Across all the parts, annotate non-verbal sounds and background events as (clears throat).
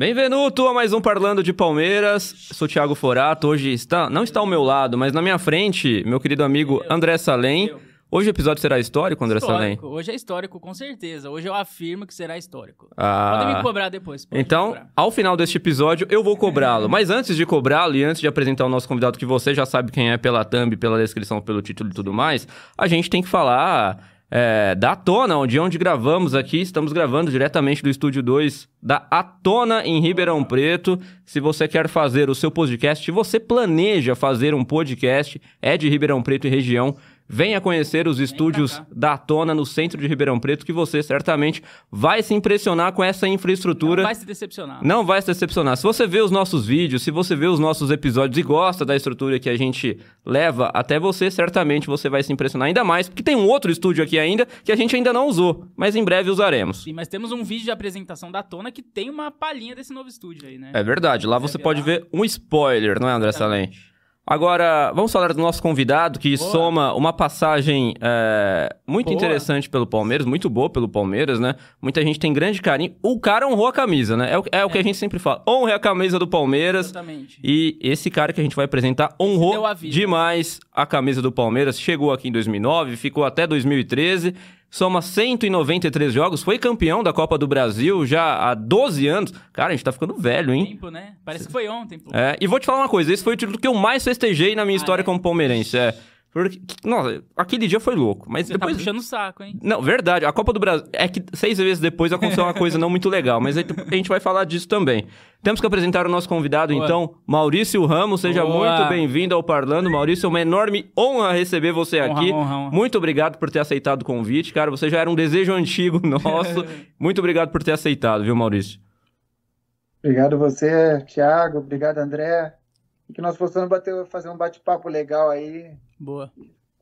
Bem-vindo a mais um Parlando de Palmeiras. Sou Thiago Forato. Hoje está, não está ao meu lado, mas na minha frente, meu querido amigo André Salem. Hoje o episódio será histórico, André Salem? Hoje é histórico, com certeza. Hoje eu afirmo que será histórico. Ah. Podem me cobrar depois. Então, cobrar. ao final deste episódio, eu vou cobrá-lo. (laughs) Mas antes de cobrá-lo e antes de apresentar o nosso convidado, que você já sabe quem é pela thumb, pela descrição, pelo título e tudo mais, a gente tem que falar é, da Atona, de onde gravamos aqui. Estamos gravando diretamente do Estúdio 2 da Atona, em Ribeirão Preto. Se você quer fazer o seu podcast, se você planeja fazer um podcast, é de Ribeirão Preto e região, venha conhecer os estúdios da Atona no centro de Ribeirão Preto, que você certamente vai se impressionar com essa infraestrutura. Não vai se decepcionar. Não vai se decepcionar. Se você vê os nossos vídeos, se você vê os nossos episódios e gosta da estrutura que a gente leva até você, certamente você vai se impressionar ainda mais, porque tem um outro estúdio aqui ainda que a gente ainda não usou, mas em breve usaremos. Sim, mas temos um vídeo de apresentação da Tona que tem uma palhinha desse novo estúdio aí, né? É verdade, lá você pode ver um spoiler, não é, André Salem? Agora, vamos falar do nosso convidado, que Boa. soma uma passagem é, muito Boa. interessante pelo Palmeiras, muito boa pelo Palmeiras, né? Muita gente tem grande carinho. O cara honrou a camisa, né? É o, é o que a gente sempre fala. Honre a camisa do Palmeiras. Exatamente. E esse cara que a gente vai apresentar honrou a demais a camisa do Palmeiras. Chegou aqui em 2009, ficou até 2013. Soma 193 jogos, foi campeão da Copa do Brasil já há 12 anos. Cara, a gente tá ficando velho, hein? Tempo, né? Parece que foi ontem, pô. É, e vou te falar uma coisa, esse foi o título que eu mais festejei na minha Ah, história é? como palmeirense. É. Porque, nossa, aquele dia foi louco. Mas Você depois. tá puxando o saco, hein? Não, verdade. A Copa do Brasil. É que seis vezes depois aconteceu uma coisa (laughs) não muito legal, mas a gente vai falar disso também. Temos que apresentar o nosso convidado, Boa. então, Maurício Ramos. Seja Boa. muito bem-vindo ao Parlando. Maurício, é uma enorme honra receber você Honra, aqui. honra, honra. Muito obrigado por ter aceitado o convite, cara. Você já era um desejo antigo (laughs) nosso. muito obrigado por ter aceitado, viu, Maurício? Obrigado você, Thiago. Obrigado, André. E que nós possamos bater, fazer um bate-papo legal aí. Boa.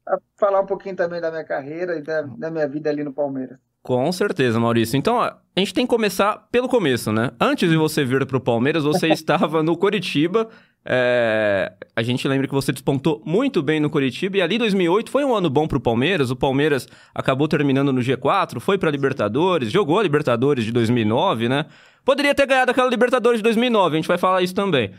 Pra Falar um pouquinho também da minha carreira e da, da minha vida ali no Palmeiras. Com certeza, Maurício. Então, a gente tem que começar pelo começo, né? Antes de você vir pro Palmeiras, você (laughs) estava no Coritiba. É, A gente lembra que você despontou muito bem no Coritiba. E ali 2008 foi um ano bom pro Palmeiras. O Palmeiras acabou terminando no G4, foi pra Libertadores, jogou a Libertadores de 2009, né? Poderia ter ganhado aquela Libertadores de 2009, a gente vai falar isso também.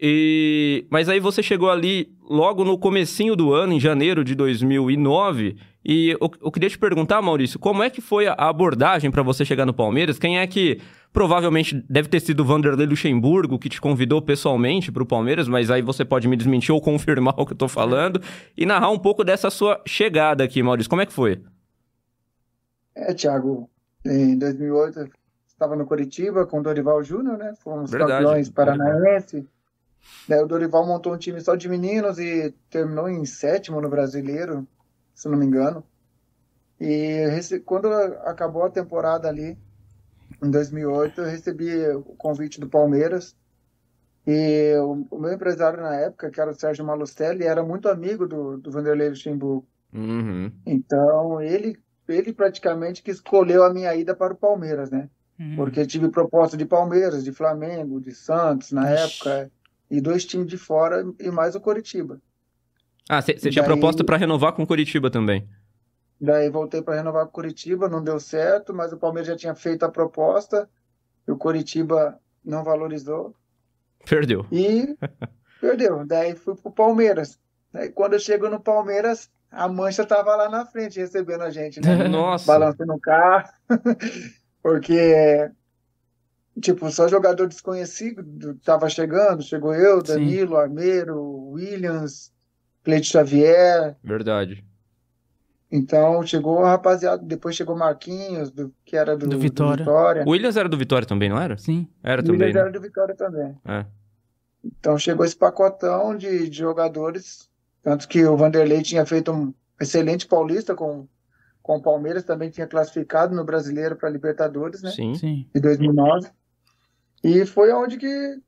E... Mas aí você chegou ali logo no comecinho do ano, em janeiro de 2009, e eu, eu queria te perguntar, Maurício, como é que foi a abordagem para você chegar no Palmeiras? Quem é que provavelmente deve ter sido o Vanderlei Luxemburgo que te convidou pessoalmente para o Palmeiras, mas aí você pode me desmentir ou (laughs) confirmar o que eu tô falando e narrar um pouco dessa sua chegada aqui, Maurício. Como é que foi? É, Thiago, em 2008 eu estava no Coritiba com o Dorival Júnior, né? Fomos Verdade, campeões paranaense. Daí o Dorival montou um time só de meninos e terminou em sétimo no Brasileiro, se não me engano. E rece- quando acabou a temporada ali, em 2008, eu recebi o convite do Palmeiras. E o, o meu empresário na época, que era o Sérgio Malucelli, era muito amigo do, do Vanderlei Luxemburgo. Uhum. Então, ele, ele praticamente que escolheu a minha ida para o Palmeiras, né? Uhum. Porque tive proposta de Palmeiras, de Flamengo, de Santos na Ixi. época, e dois times de fora e mais o Coritiba. Ah, você tinha Daí- proposta para renovar com o Coritiba também. Daí voltei para renovar com o Coritiba, não deu certo, mas o Palmeiras já tinha feito a proposta, e o Coritiba não valorizou Perdeu. e (laughs) perdeu. Daí fui pro Palmeiras. Daí quando eu chego no Palmeiras, a mancha tava lá na frente recebendo a gente, né? (laughs) Nossa. balançando o carro, (laughs) porque, tipo, só jogador desconhecido tava chegando, chegou eu, Sim. Danilo, Armeiro, Williams, Cleide Xavier, Verdade. então chegou a rapaziada, depois chegou Marquinhos, do, que era do, Do do Vitória. Vitória, O Williams era do Vitória também, não era? Sim. Era o também, Williams né? era do Vitória também. É. Então chegou esse pacotão de, de jogadores, tanto que o Vanderlei tinha feito um excelente paulista com, com o Palmeiras, também tinha classificado no Brasileiro para Libertadores, né? Sim. Sim. de 2009. E foi onde que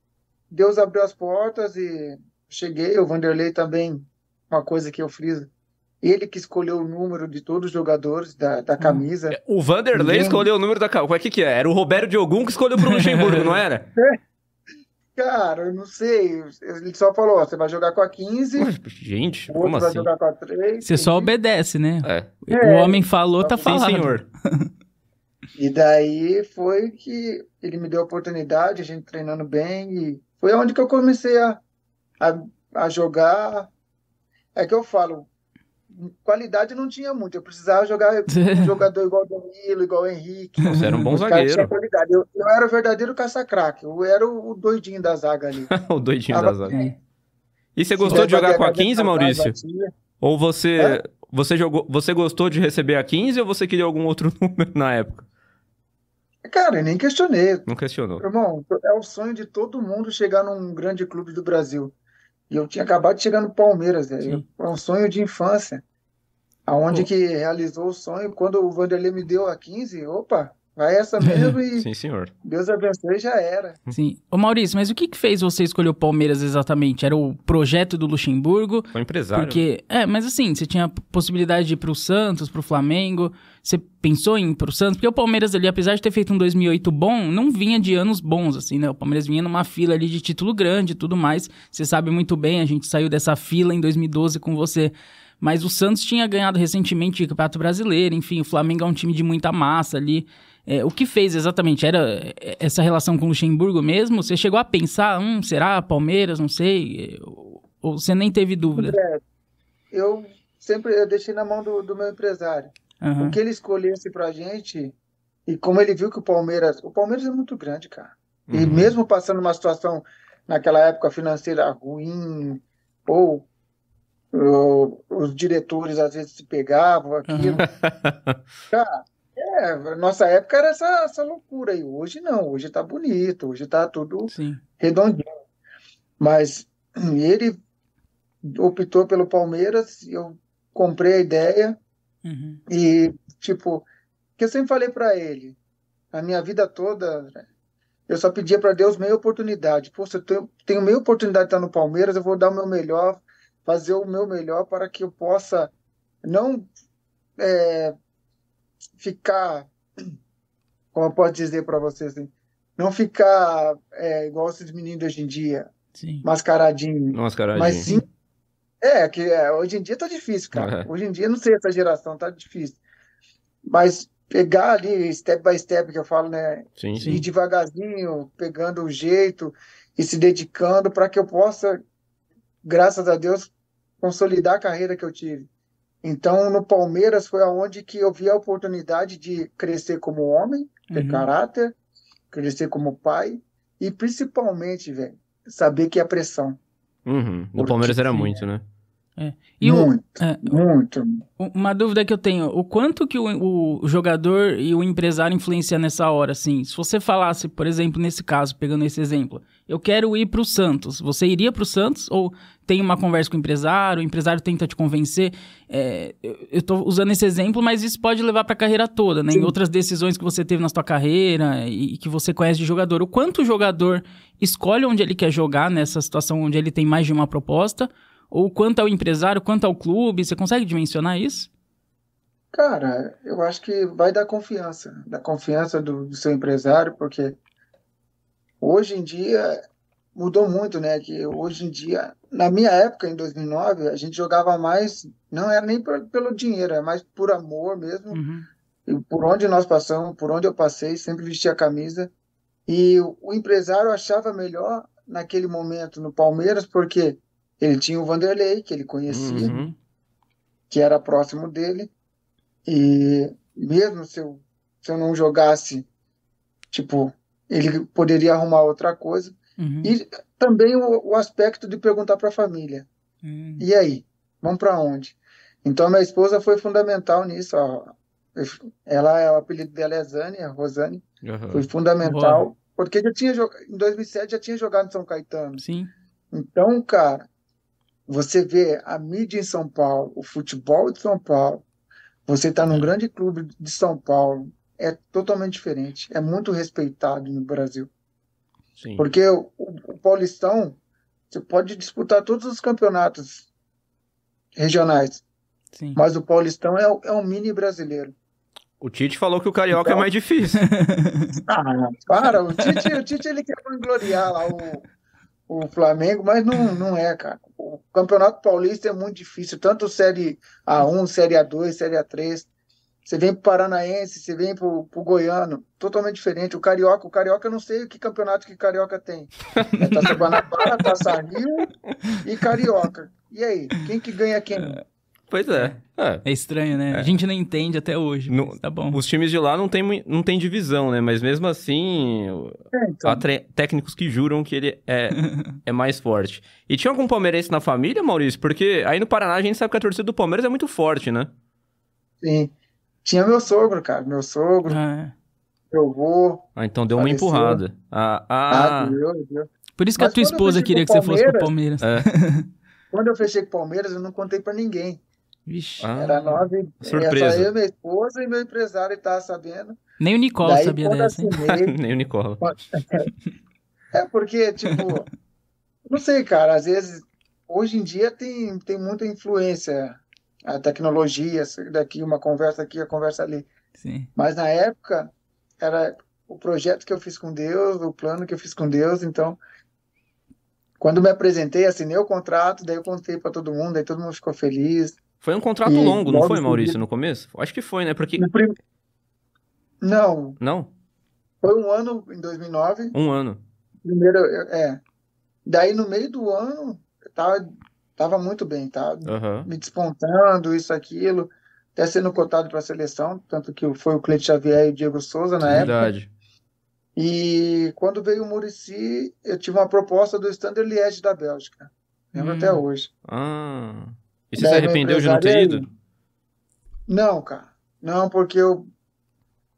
Deus abriu as portas e cheguei. O Vanderlei também, uma coisa que eu friso, ele que escolheu o número de todos os jogadores da, da camisa. O Vanderlei Ninguém- escolheu o número da... ca- O que que é? Era o Roberto Diogun que escolheu pro (laughs) Luxemburgo, não era? (laughs) Cara, eu não sei. Ele só falou: ó, você vai jogar com a 15, Mas, Gente, o outro como vai assim? jogar com a 3. Você só obedece, né? É. O homem falou, tá Sim, falado. senhor. (laughs) E daí foi que ele me deu a oportunidade, a gente treinando bem, e foi onde que eu comecei a, a, a jogar. É que eu falo, qualidade não tinha muito, eu precisava jogar (laughs) jogador igual o Danilo, igual o Henrique. Você era um bom zagueiro. Eu, eu era o verdadeiro caça-craque, eu era o, doidinho da zaga ali. (laughs) o doidinho Tava- da zaga. É. E você gostou de jogar com a 15, Maurício? Ou você, você jogou, você gostou de receber a 15 ou você queria algum outro (laughs) número na época? Cara, eu nem questionei. Não questionou. Irmão, é o sonho de todo mundo chegar num grande clube do Brasil. E eu tinha acabado de chegar no Palmeiras, velho. Sim. É um sonho de infância. Aonde Pô. que realizou o sonho, quando o Vanderlei me deu a 15, opa, vai essa mesmo e (laughs) Sim, senhor. Deus abençoe, já era. Sim. Ô Maurício, mas o que que fez você escolher o Palmeiras exatamente? Era o projeto do Luxemburgo? Foi empresário. Porque, é, mas assim, você tinha a possibilidade de ir pro Santos, pro Flamengo. Você pensou em ir pro Santos? Porque o Palmeiras ali, apesar de ter feito um 2008 bom, não vinha de anos bons, assim, né? O Palmeiras vinha numa fila ali de título grande e tudo mais. Você sabe muito bem, a gente saiu dessa fila em 2012 com você. Mas o Santos tinha ganhado recentemente o Campeonato Brasileiro, enfim, o Flamengo é um time de muita massa ali. É, o que fez exatamente? Era é, essa relação com o Luxemburgo mesmo? Você chegou a pensar, hum, será Palmeiras, não sei? Ou ou você nem teve dúvida? André, eu sempre eu deixei na mão do, do meu empresário. Aham. O que ele escolhesse pra gente, e como ele viu que o Palmeiras. O Palmeiras é muito grande, cara. E Uhum. mesmo passando uma situação naquela época financeira ruim, ou, ou os diretores às vezes se pegavam, aquilo. (laughs) Cara, é, nossa época era essa, essa loucura aí. Hoje não, hoje tá bonito, hoje tá tudo Sim. redondinho. Mas (clears throat) ele optou pelo Palmeiras, eu comprei a ideia Uhum. e, tipo, que eu sempre falei pra ele, a minha vida toda, eu só pedia pra Deus meia oportunidade. Pô, se eu tenho, tenho meia oportunidade de estar no Palmeiras, eu vou dar o meu melhor, fazer o meu melhor para que eu possa não é, ficar, como eu posso dizer pra vocês, assim, não ficar é, igual esses meninos hoje em dia, Sim. mascaradinho. Nossa, caradinho. Mas sim. É, que é, hoje em dia tá difícil, cara. É. Hoje em dia, não sei essa geração, tá difícil. Mas pegar ali, step by step, que eu falo, né? Sim, Ir sim. devagarzinho, pegando o jeito e se dedicando para que eu possa, graças a Deus, consolidar a carreira que eu tive. Então, no Palmeiras foi aonde que eu vi a oportunidade de crescer como homem, ter Uhum. caráter, crescer como pai e principalmente, velho, saber que é pressão. Uhum. No Palmeiras era muito, né? E o- muito, é, muito. uma dúvida que eu tenho, o quanto que o, o jogador e o empresário influenciam nessa hora, assim? Se você falasse, por exemplo, nesse caso, pegando esse exemplo, eu quero ir pro Santos, você iria pro Santos ou tem uma conversa com o empresário, o empresário tenta te convencer? É, eu, tô usando esse exemplo, mas isso pode levar pra carreira toda, né? Em Sim. outras decisões que você teve na sua carreira e, e que você conhece de jogador. O quanto o jogador escolhe onde ele quer jogar nessa situação onde ele tem mais de uma proposta? Ou quanto ao empresário, quanto ao clube, você consegue dimensionar isso? Cara, eu acho que vai dar confiança, da confiança do, do seu empresário, porque hoje em dia mudou muito, né? Que hoje em dia, na minha época, em 2009, a gente jogava mais, não era nem por- pelo dinheiro, é mais por amor mesmo. Uhum. E por onde nós passamos, por onde eu passei, sempre vesti a camisa. E o, o empresário achava melhor naquele momento no Palmeiras, porque ele tinha o Vanderlei, que ele conhecia Uhum. que era próximo dele. E mesmo se eu, se eu não jogasse, tipo, ele poderia arrumar outra coisa. Uhum. E também o, o aspecto de perguntar para a família: Uhum. e aí, vamos para onde? Então, minha esposa foi fundamental nisso. Ó. Ela, o apelido dela é Zane, a Rosane, Aham. foi fundamental, porque já tinha, em 2007 já tinha jogado em São Caetano. Sim. Então, cara, você vê a mídia em São Paulo, o futebol de São Paulo, você está num grande clube de São Paulo, é totalmente diferente. É muito respeitado no Brasil. Sim. Porque o, o Paulistão, você pode disputar todos os campeonatos regionais, Sim. mas o Paulistão é, o- é um mini brasileiro. O Tite falou que o Carioca é Então- mais difícil. (laughs) Ah, para, o Tite, o Tite ele quer vangloriar lá o, o Flamengo, mas não, não é, cara. O Campeonato Paulista é muito difícil, tanto Série A1, Série A2, Série A3. Você vem pro Paranaense, você vem pro, pro Goiano, totalmente diferente. O Carioca, o Carioca, eu não sei que campeonato que Carioca tem. É Taça Guanabara, (laughs) Taça Rio e Carioca. E aí, quem que ganha quem? Pois é. é. É estranho, né? A gente não entende até hoje. No- tá bom. Os times de lá não tem, não tem divisão, né? Mas mesmo assim, É, então, há técnicos que juram que ele é, (laughs) é mais forte. E tinha algum palmeirense na família, Maurício? Porque aí no Paraná a gente sabe que a torcida do Palmeiras é muito forte, né? sim. Tinha meu sogro, cara. Meu sogro, Ah, meu avô. Ah, então deu uma Faleceu. empurrada. Ah, Ah, ah, Deus, Deus. por isso que a Mas tua quando eu esposa queria que você fosse pro Palmeiras- Palmeiras. é. (laughs) Quando eu fechei com o Palmeiras, eu não contei pra ninguém. Vixe. Ah, Era nove. surpresa. Era só eu, minha esposa e meu empresário estava sabendo. Nem o Nicola Daí, sabia dessa, assinei, (laughs) Nem o Nicola. (laughs) É porque, tipo, não sei, cara, às vezes, hoje em dia tem, tem muita influência, a tecnologia, daqui uma conversa aqui, a conversa ali. Sim. Mas na época, era o projeto que eu fiz com Deus, o plano que eu fiz com Deus, então, quando me apresentei, assinei o contrato, daí eu contei para todo mundo, aí todo mundo ficou feliz. Foi um contrato E longo, não foi, Maurício, no começo? Acho que foi, né? Porque. Prim- Não, Não? foi um ano em 2009, Um ano. primeiro, é. Daí no meio do ano, eu tava, tava muito bem, tá? Aham. me despontando, isso, aquilo, até sendo cotado para a seleção, tanto que foi o Cleiton Xavier e o Diego Souza na época. Verdade. E quando veio o Muricy, eu tive uma proposta do Standard Liège da Bélgica. Lembro Hum. até hoje. Ah. E você Daí se arrependeu de não ter ido? Não, cara. Não, porque eu,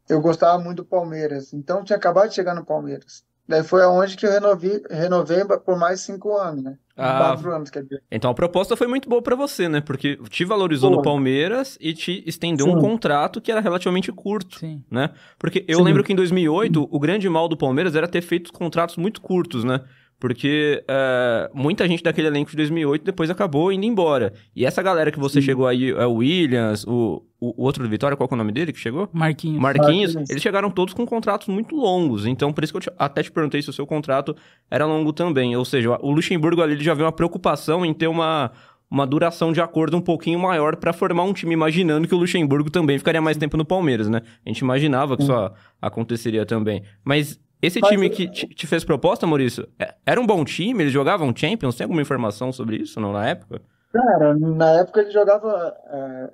eu gostava muito do Palmeiras. Então tinha acabado de chegar no Palmeiras. Daí foi aonde que eu renovei, renovei por mais cinco anos, né? Ah. Quatro anos, quer dizer. Então a proposta foi muito boa pra você, né? Porque te valorizou no Foi. Palmeiras e te estendeu um Sim. contrato que era relativamente curto, Sim. né? Porque eu Sim. lembro que em 2008 o grande mal do Palmeiras era ter feito contratos muito curtos, né? Porque é, muita gente daquele elenco de 2008 depois acabou indo embora. E essa galera que você Sim. chegou aí, é o Williams, o, o, o outro do Vitória, qual que é o nome dele que chegou? Marquinhos. Marquinhos, Marquinhos. eles chegaram todos com contratos muito longos. Então, por isso que eu te- até te perguntei se o seu contrato era longo também. Ou seja, o Luxemburgo ali ele já viu uma preocupação em ter uma, uma duração de acordo um pouquinho maior para formar um time, imaginando que o Luxemburgo também ficaria mais tempo no Palmeiras, né? A gente imaginava que isso a- aconteceria também. Mas esse Mas- time que te, te fez proposta, Maurício, é- era um bom time? Eles jogavam Champions? Tem alguma informação sobre isso, não, na época? Cara, na época ele jogava é,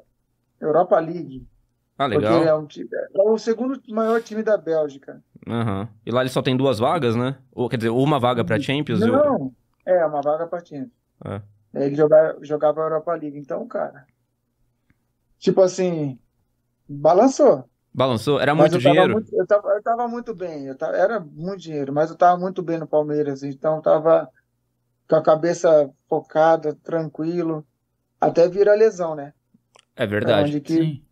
Europa League. Ah, Porque legal. é, um time, é o segundo maior time da Bélgica. Aham. E lá ele só tem duas vagas, né? Ou, quer dizer, uma vaga pra Champions e Não, é uma vaga para time. É. Ele jogava, jogava Europa League. Então, cara, tipo assim, balançou. Balançou? Era muito eu tava dinheiro? muito, eu tava, eu tava muito bem. Eu tava, era muito dinheiro, mas eu tava muito bem no Palmeiras. Então, eu tava com a cabeça focada, tranquilo, até vir a lesão, né? É verdade. Que Sim.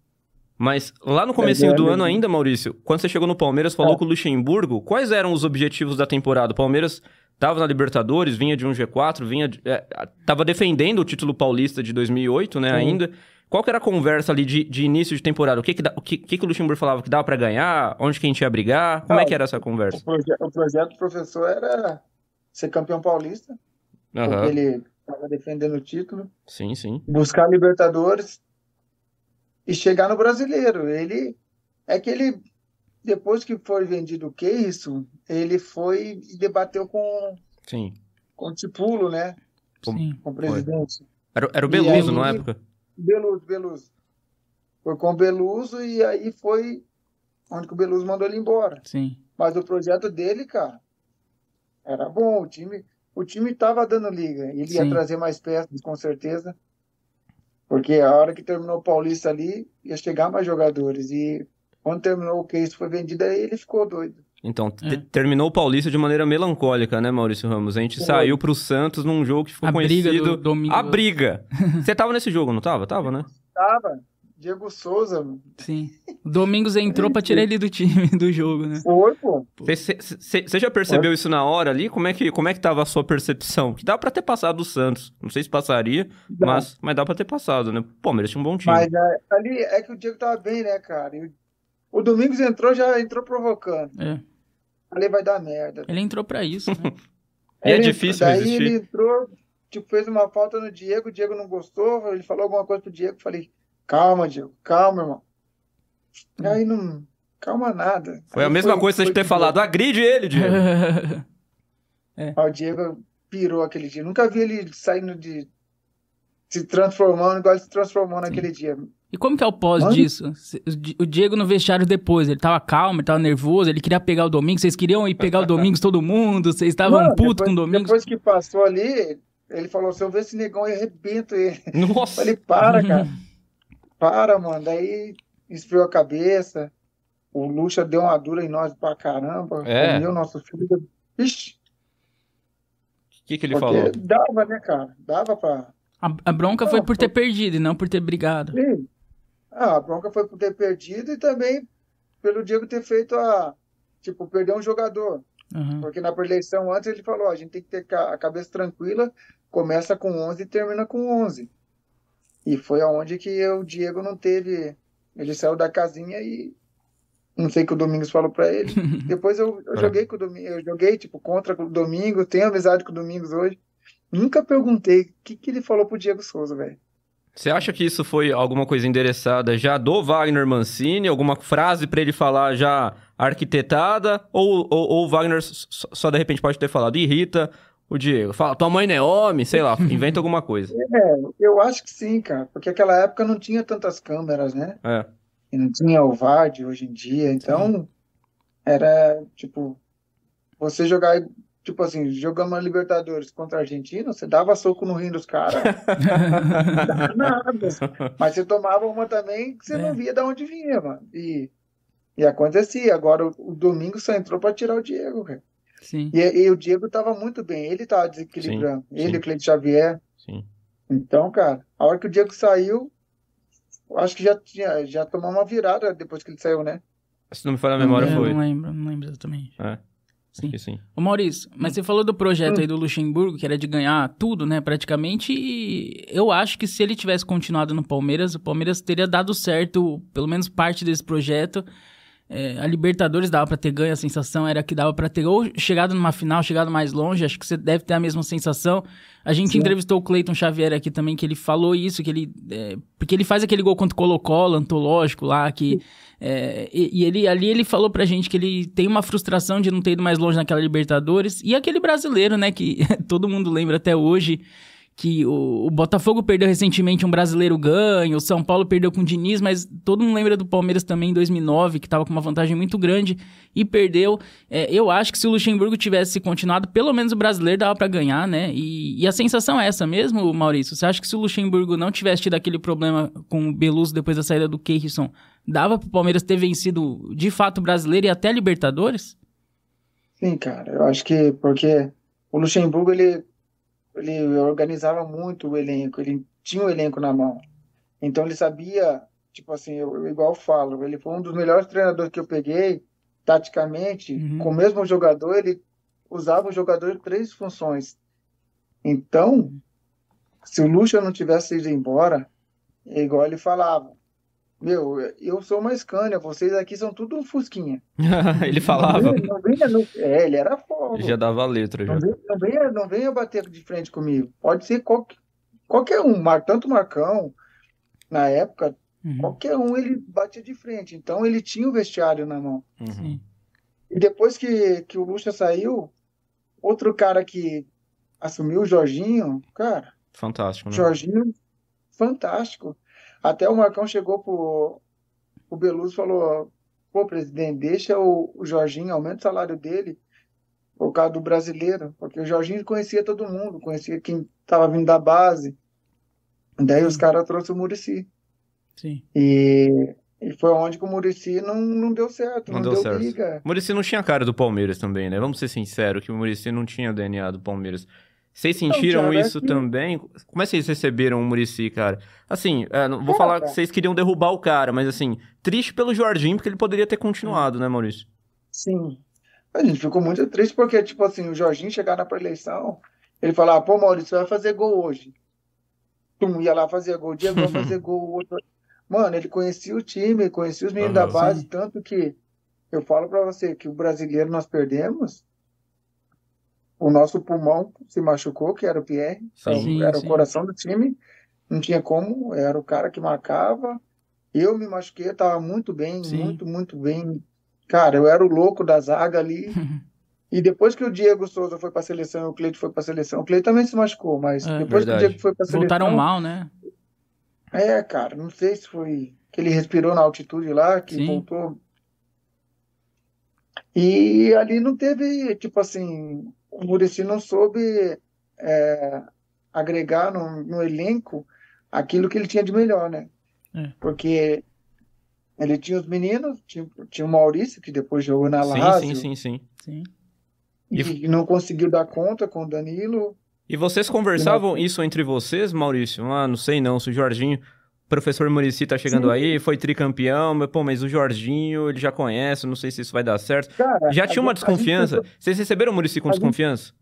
Mas lá no comecinho É, do ano ainda, Maurício, quando você chegou no Palmeiras, falou É. com o Luxemburgo, quais eram os objetivos da temporada? O Palmeiras tava na Libertadores, vinha de um G4, vinha de- é, tava defendendo o título paulista de 2008, né, Sim. ainda. Qual que era a conversa ali de, de início de temporada? O que que, dá- o que, que que o Luxemburgo falava que dava pra ganhar? Onde que a gente ia brigar? Como é Não, que era essa conversa? o, proje o projeto do professor era ser campeão paulista, Aham. porque ele estava defendendo o título, Sim, sim. buscar a Libertadores e chegar no brasileiro. Ele é que ele, depois que foi vendido o que isso, ele foi e debateu com, Sim. com o Tipulo, né? Sim. Com o presidente. Era, era o Beluso, aí- na época? Beluso, Beluso. Foi com o Beluso e aí foi onde que o Beluso mandou ele embora. Sim. Mas o projeto dele, cara, era bom. O time, o time tava dando liga. Ele ia Sim. trazer mais peças, com certeza. Porque a hora que terminou o Paulista ali, ia chegar mais jogadores. E quando terminou o Case foi vendido, aí ele ficou doido. Então, É. terminou o Paulista de maneira melancólica, né, Maurício Ramos? A gente Foi. saiu pro Santos num jogo que ficou A briga conhecido... do domingo. A briga! (laughs) Você tava nesse jogo, não tava? Tava, né? Tava. Diego Souza, Sim. O Domingos entrou pra tirar ele do time, do jogo, né? foi, pô. Você já percebeu isso na hora ali? Como é, que, como é que tava a sua percepção? Que dá pra ter passado o Santos. Não sei se passaria, Dá. mas, mas dá pra ter passado, né? Pô, mas tinha um bom time. Mas é, ali é que o Diego tava bem, né, cara? E o, o Domingos entrou, já entrou provocando. É. Ali vai dar merda. Ele entrou pra isso, né? (laughs) E é Ele- difícil daí resistir. ele entrou, tipo, fez uma falta no Diego, o Diego não gostou, ele falou alguma coisa pro Diego, falei, calma, Diego, calma, irmão. Aí não. Calma nada. Foi a Aí mesma coisa de foi ter falado, agride ele, Diego. (laughs) boa. O Diego pirou aquele dia. Nunca vi ele saindo de. se transformando igual ele se transformou naquele dia. E como que é o pós disso? O Di- O Diego no vestiário depois, ele tava calmo, ele tava nervoso, ele queria pegar o Domingos, vocês queriam ir pegar o (laughs) Domingos todo mundo, vocês estavam putos depois, com o Domingos. Depois que passou ali, ele falou: se eu ver esse negão, eu arrebento ele. Nossa. Falei, para, cara. (laughs) Para, mano. Daí esfriou a cabeça. O Lucha deu uma dura em nós pra caramba. É. Comeu nosso filho. Ixi, O que, que ele porque falou? dava, né, cara? Dava pra. A, bronca foi Não, por ter foi- perdido e não por ter brigado. Sim. Ah, a bronca foi por ter perdido e também pelo Diego ter feito a. Tipo, perder um jogador. Aham. Porque na eleição antes ele falou: ó, a gente tem que ter a cabeça tranquila, começa com 11 e termina com 11. E foi aonde que o Diego não teve. Ele saiu da casinha e. Não sei o que o Domingos falou pra ele. (laughs) Depois eu, eu É. joguei com o Domingos, eu joguei tipo contra o Domingos, tenho amizade com o Domingos hoje. Nunca perguntei o que, que ele falou pro Diego Souza, velho. Você acha que isso foi alguma coisa endereçada já do Wagner Mancini? Alguma frase pra ele falar já arquitetada? Ou, ou, ou o Wagner só, só de repente pode ter falado, irrita o Diego? Fala, tua mãe não é homem, sei lá, (laughs) inventa alguma coisa. É, eu acho que sim, cara, porque aquela época não tinha tantas câmeras, né? É. E não tinha o VAR de hoje em dia, então era tipo você jogar tipo assim, jogando uma Libertadores contra a Argentina, você dava soco no rim dos caras, (laughs) não dava nada. Mas você tomava uma também que você É. não via de onde vinha, mano. E, e acontecia. Agora o, o domingo só entrou pra tirar o Diego, cara. Sim. E, e o Diego tava muito bem, ele tava desequilibrando. Sim, ele, sim. o Cleiton Xavier. Sim. Então, cara, a hora que o Diego saiu, eu acho que já tinha, já tomou uma virada depois que ele saiu, né? Se não me falha a memória, Eu foi. não lembro, não lembro exatamente. É, Sim. que sim. Ô Maurício, mas você falou do projeto aí do Luxemburgo, que era de ganhar tudo, né, praticamente, e eu acho que se ele tivesse continuado no Palmeiras, o Palmeiras teria dado certo, pelo menos parte desse projeto. É, a Libertadores dava pra ter ganho, a sensação era que dava pra ter ou chegado numa final, chegado mais longe, acho que você deve ter a mesma sensação. A gente Sim. entrevistou o Cleiton Xavier aqui também, que ele falou isso, que ele... é, porque ele faz aquele gol contra o Colo-Colo, antológico lá, que... é, e, e ele, ali ele falou pra gente que ele tem uma frustração de não ter ido mais longe naquela Libertadores. E aquele brasileiro, né, que (laughs) todo mundo lembra até hoje, que o, o Botafogo perdeu recentemente um brasileiro ganho, o São Paulo perdeu com o Diniz, mas todo mundo lembra do Palmeiras também em 2009, que tava com uma vantagem muito grande e perdeu. É, eu acho que se o Luxemburgo tivesse continuado, pelo menos o brasileiro dava pra ganhar, né? E, e a sensação é essa mesmo, Maurício? Você acha que se o Luxemburgo não tivesse tido aquele problema com o Beluso depois da saída do Keirson, dava pro Palmeiras ter vencido de fato o brasileiro e até Libertadores? Sim, cara, eu acho que porque o Luxemburgo ele, ele organizava muito o elenco, ele tinha o elenco na mão. Então ele sabia, tipo assim, eu, eu igual eu falo, ele foi um dos melhores treinadores que eu peguei, taticamente, Uhum. com o mesmo jogador, ele usava o jogador em três funções. Então, se o Lucha não tivesse ido embora, é igual ele falava, meu, eu sou uma Scania, vocês aqui são tudo um Fusquinha. (laughs) ele falava. Não venha, não, é, ele era fogo. Já dava a letra, já. Não venha, não venha, não venha bater de frente comigo. Pode ser qualquer, qualquer um, tanto o Marcão, na época, Uhum. qualquer um ele batia de frente. Então ele tinha o vestiário na mão. Uhum. E depois que, que o Lucha saiu, outro cara que assumiu o Jorginho, cara, Fantástico, né? Jorginho, fantástico. Até o Marcão chegou pro, pro Beluso e falou: pô, presidente, deixa o, o Jorginho, aumenta o salário dele por causa do brasileiro. Porque o Jorginho conhecia todo mundo, conhecia quem estava vindo da base. Daí os caras trouxeram o Murici. Sim. E, e foi onde que o Murici não, não deu certo, Não não, deu deu certo. liga. O Muricy não tinha cara do Palmeiras também, né? Vamos ser sinceros, que o Muricy não tinha o DNA do Palmeiras. Vocês sentiram Thiago, é isso que- também? Como é que vocês receberam o Murici, cara? Assim, é, não vou falar que vocês queriam derrubar o cara, mas assim, triste pelo Jorginho, porque ele poderia ter continuado, né, Maurício? Sim. A gente ficou muito triste porque, tipo assim, o Jorginho chegar na pré-eleição, ele falava, pô, Maurício, você vai fazer gol hoje. Tum, ia lá fazer gol, Diego vai (laughs) fazer gol. o Outro... Mano, ele conhecia o time, conhecia os meninos Aham. da base, tanto que eu falo pra você que o brasileiro nós perdemos, o nosso pulmão se machucou, que era o Pierre, Sim. Sim, era sim. o coração do time, não tinha como, era o cara que marcava, Eu me machuquei, eu tava muito bem, Sim. muito, muito bem. Cara, eu era o louco da zaga ali. (laughs) E depois que o Diego Souza foi pra seleção e o Cleito foi pra seleção, o Cleito também se machucou, mas É, depois que o verdade. Diego foi pra seleção. Voltaram mal, né? É, cara, não sei se foi que ele respirou na altitude lá, que voltou. E ali não teve, tipo assim, o Muricy não soube é, agregar no, no elenco aquilo que ele tinha de melhor, né? É. Porque ele tinha os meninos, tinha, tinha o Maurício, que depois jogou na Lazio, sim, sim, sim. Sim. e não conseguiu dar conta com o Danilo. E vocês conversavam isso entre vocês, Maurício? Ah, não sei não, se o Jorginho, professor Murici tá chegando Sim. aí, foi tricampeão, mas, pô, mas o Jorginho, ele já conhece, não sei se isso vai dar certo. Cara, Já tinha uma gente- gente desconfiança? pensou- Vocês receberam o Murici com a gente- desconfiança?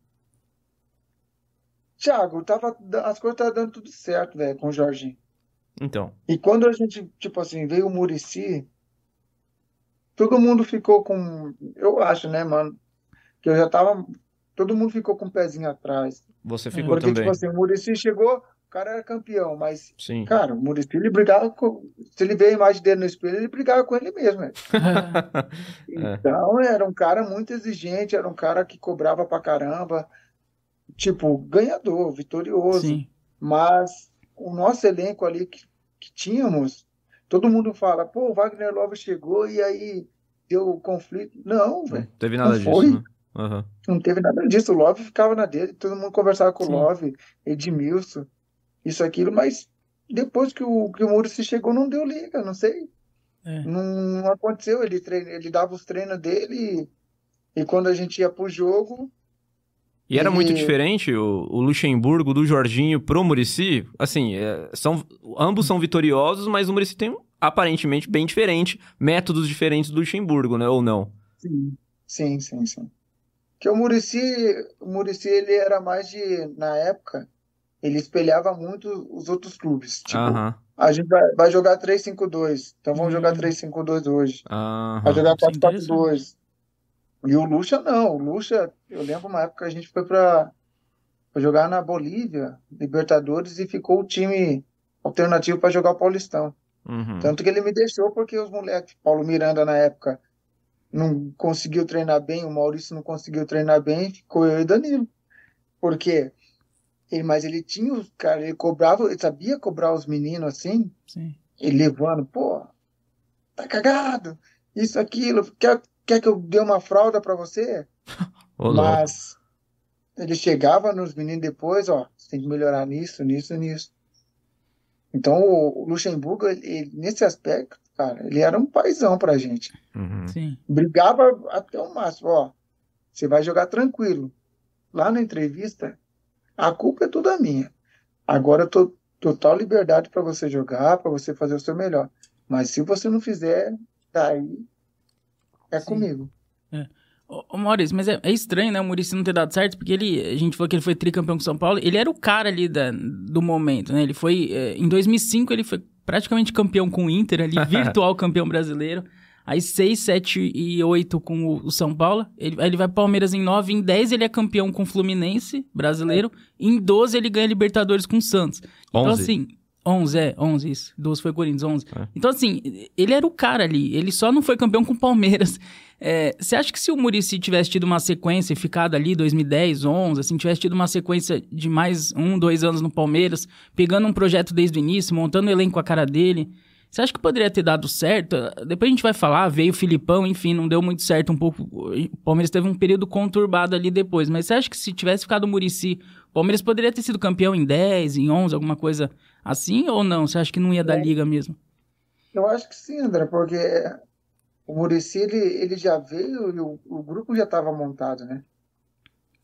Thiago, tava, as coisas estavam dando tudo certo, velho, com o Jorginho. Então. E quando a gente, tipo assim, veio o Murici, todo mundo ficou com. Eu acho, né, mano? Que eu já tava. Todo mundo ficou com o pezinho atrás. Você ficou Porque, também. tipo assim, o Murici chegou, cara era campeão, mas, Sim. cara, o Murici, ele brigava com. Se ele vê a imagem dele no espelho, ele brigava com ele mesmo, né? (laughs) É. Então, era um cara muito exigente, era um cara que cobrava pra caramba. Tipo, ganhador, vitorioso. Sim. Mas o nosso elenco ali que, que tínhamos, todo mundo fala, pô, o Wagner Love chegou e aí deu conflito. Não, Não velho, teve nada Não disso, foi. né? Aham. não teve nada disso. O Love ficava na dele, todo mundo conversava com Sim. o Love, Edmilson, isso, aquilo, mas depois que o, que o Muricy chegou, não deu liga, não sei. É. Não, não aconteceu. Ele, treina, ele dava os treinos dele e, e quando a gente ia pro jogo, E era muito diferente o, o Luxemburgo do Jorginho pro Murici? Assim, é, são, ambos são vitoriosos, mas o Murici tem um, aparentemente bem diferente, métodos diferentes do Luxemburgo, né? Ou não? Sim, sim, sim, sim. Que o Muricy, o Muricy ele era mais de, na época, ele espelhava muito os outros clubes. Tipo, Aham. a gente vai, vai jogar 3-5-2, então vamos Hum. jogar 3-5-2 hoje. Vai Aham. jogar Isso é 4-4-2. E o Lucha não, o Lucha, eu lembro uma época que a gente foi pra, pra jogar na Bolívia, Libertadores, e ficou o time alternativo para jogar o Paulistão. Uhum. Tanto que ele me deixou porque os moleques, Paulo Miranda na época, não conseguiu treinar bem, o Maurício não conseguiu treinar bem, ficou eu e Danilo. Por quê? Ele, mas ele tinha, os- cara, ele cobrava, ele sabia cobrar os meninos assim, Sim. ele levando, pô, tá cagado, isso, aquilo, quer, quer que eu dê uma fralda pra você? (laughs) Louco. Mas ele chegava nos meninos depois, ó, você tem que melhorar nisso, nisso, nisso. Então o, o Luxemburgo, ele- ele, nesse aspecto, cara, ele era um paizão pra gente. Uhum. Sim. Brigava até o máximo, ó, você vai jogar tranquilo. Lá na entrevista, a culpa é toda minha. Agora eu tô total liberdade pra você jogar, pra você fazer o seu melhor. Mas se você não fizer, daí é Sim. comigo. Ô, ô, Maurício, mas é, é estranho, né, o Muricy não ter dado certo, porque ele, a gente falou que ele foi tricampeão com São Paulo, ele era o cara ali da, do momento, né, ele foi, é, em 2005 ele foi praticamente campeão com o Inter ali, (laughs) virtual campeão brasileiro, aí 6, 7 e 8 com o, o São Paulo, ele, aí ele vai Palmeiras em 9, em 10 ele é campeão com o Fluminense, brasileiro, em 12 ele ganha Libertadores com o Santos. Então 11. assim, 11, é, 11 isso, 12 foi Corinthians, 11. É. Então assim, ele era o cara ali, ele só não foi campeão com o Palmeiras. É, você acha que se o Murici tivesse tido uma sequência e ficado ali 2010, 11, assim, tivesse tido uma sequência de mais um, dois anos no Palmeiras, pegando um projeto desde o início, montando o elenco com a cara dele, você acha que poderia ter dado certo? Depois a gente vai falar, veio o Filipão, enfim, não deu muito certo um pouco. O Palmeiras teve um período conturbado ali depois, mas você acha que se tivesse ficado o Murici, o Palmeiras poderia ter sido campeão em 10, em 11, alguma coisa assim, ou não? Você acha que não ia dar É. liga mesmo? Eu acho que sim, André, porque o Muricy ele, ele já veio e o, o grupo já estava montado, né?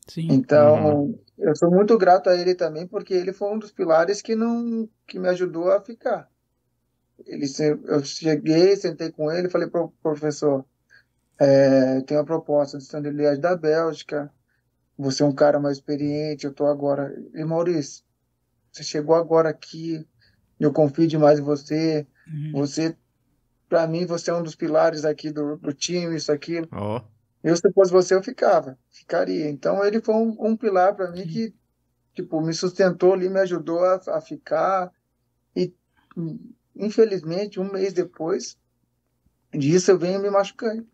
Sim. Então, eu sou muito grato a ele também, porque ele foi um dos pilares que não que me ajudou a ficar. Ele, eu cheguei, sentei com ele, falei pro professor, é, tem uma proposta de Standard Liège da Bélgica, você é um cara mais experiente, eu tô agora. E Maurício, você chegou agora aqui, eu confio demais em você. Uhum. Você, pra mim, você é um dos pilares aqui do, do time, isso, aquilo. Ó. Eu, se fosse você, eu ficava, ficaria. Então, ele foi um, um pilar pra mim que, tipo, me sustentou ali, me ajudou a, a ficar. E infelizmente, um mês depois disso, eu venho me machucando.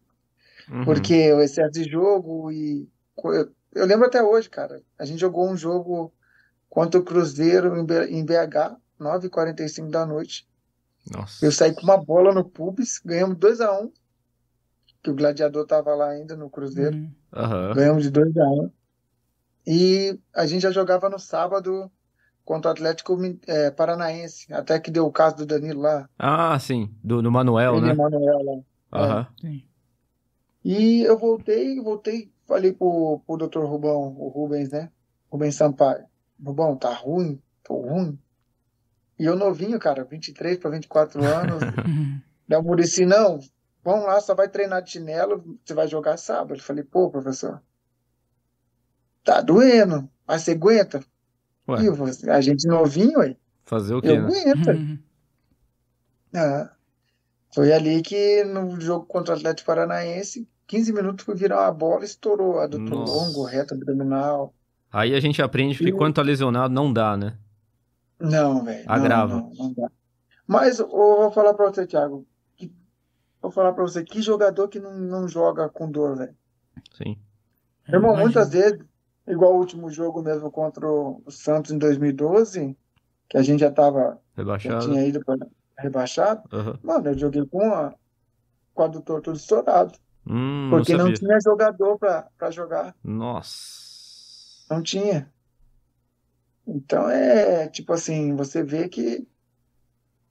Uhum. Porque o excesso de jogo e. Eu, lembro até hoje, cara. A gente jogou um jogo contra o Cruzeiro em BH, 9h45 da noite. Nossa. Eu saí com uma bola no pubis, ganhamos 2x1. Que o Gladiador tava lá ainda no Cruzeiro. Uhum. Ganhamos de 2x1. E a gente já jogava no sábado contra o Atlético eh, Paranaense. Até que deu o caso do Danilo lá. Ah, sim. Do, do Manuel, Ele né? Manuel lá. Aham. Sim. E eu voltei, voltei, falei pro, pro Dr. Rubão, o Rubens, né? Rubens Sampaio. Rubão, tá ruim? Tô ruim. E eu novinho, cara, 23 para 24 anos. (laughs) Daí o Murici, não, vamos lá, só vai treinar de chinelo, você vai jogar sábado. Eu falei, pô, professor, tá doendo, mas você aguenta? Ué, E falei, a gente novinho, aí, fazer o quê, eu né? aguento. Uhum. Ah, foi ali que no jogo contra o Atlético Paranaense, 15 minutos foi virar uma bola, estourou adutor Nossa. longo, reto abdominal. Aí a gente aprende que E- quando tá lesionado não dá, né? Não, velho. não, Agrava. Não, não dá. Mas eu vou falar pra você, Thiago. que- Vou falar pra você, que jogador que não, não joga com dor, velho? Sim. Irmão, muitas vezes, igual o último jogo mesmo contra o Santos em 2012, que a gente já tava, já Rebaixado. tinha ido para rebaixado, Aham. mano, eu joguei com, a, adutor todo estourado. Hum, não Porque não sabia. tinha jogador pra, pra jogar. Nossa. Não tinha. Então é tipo assim, você vê que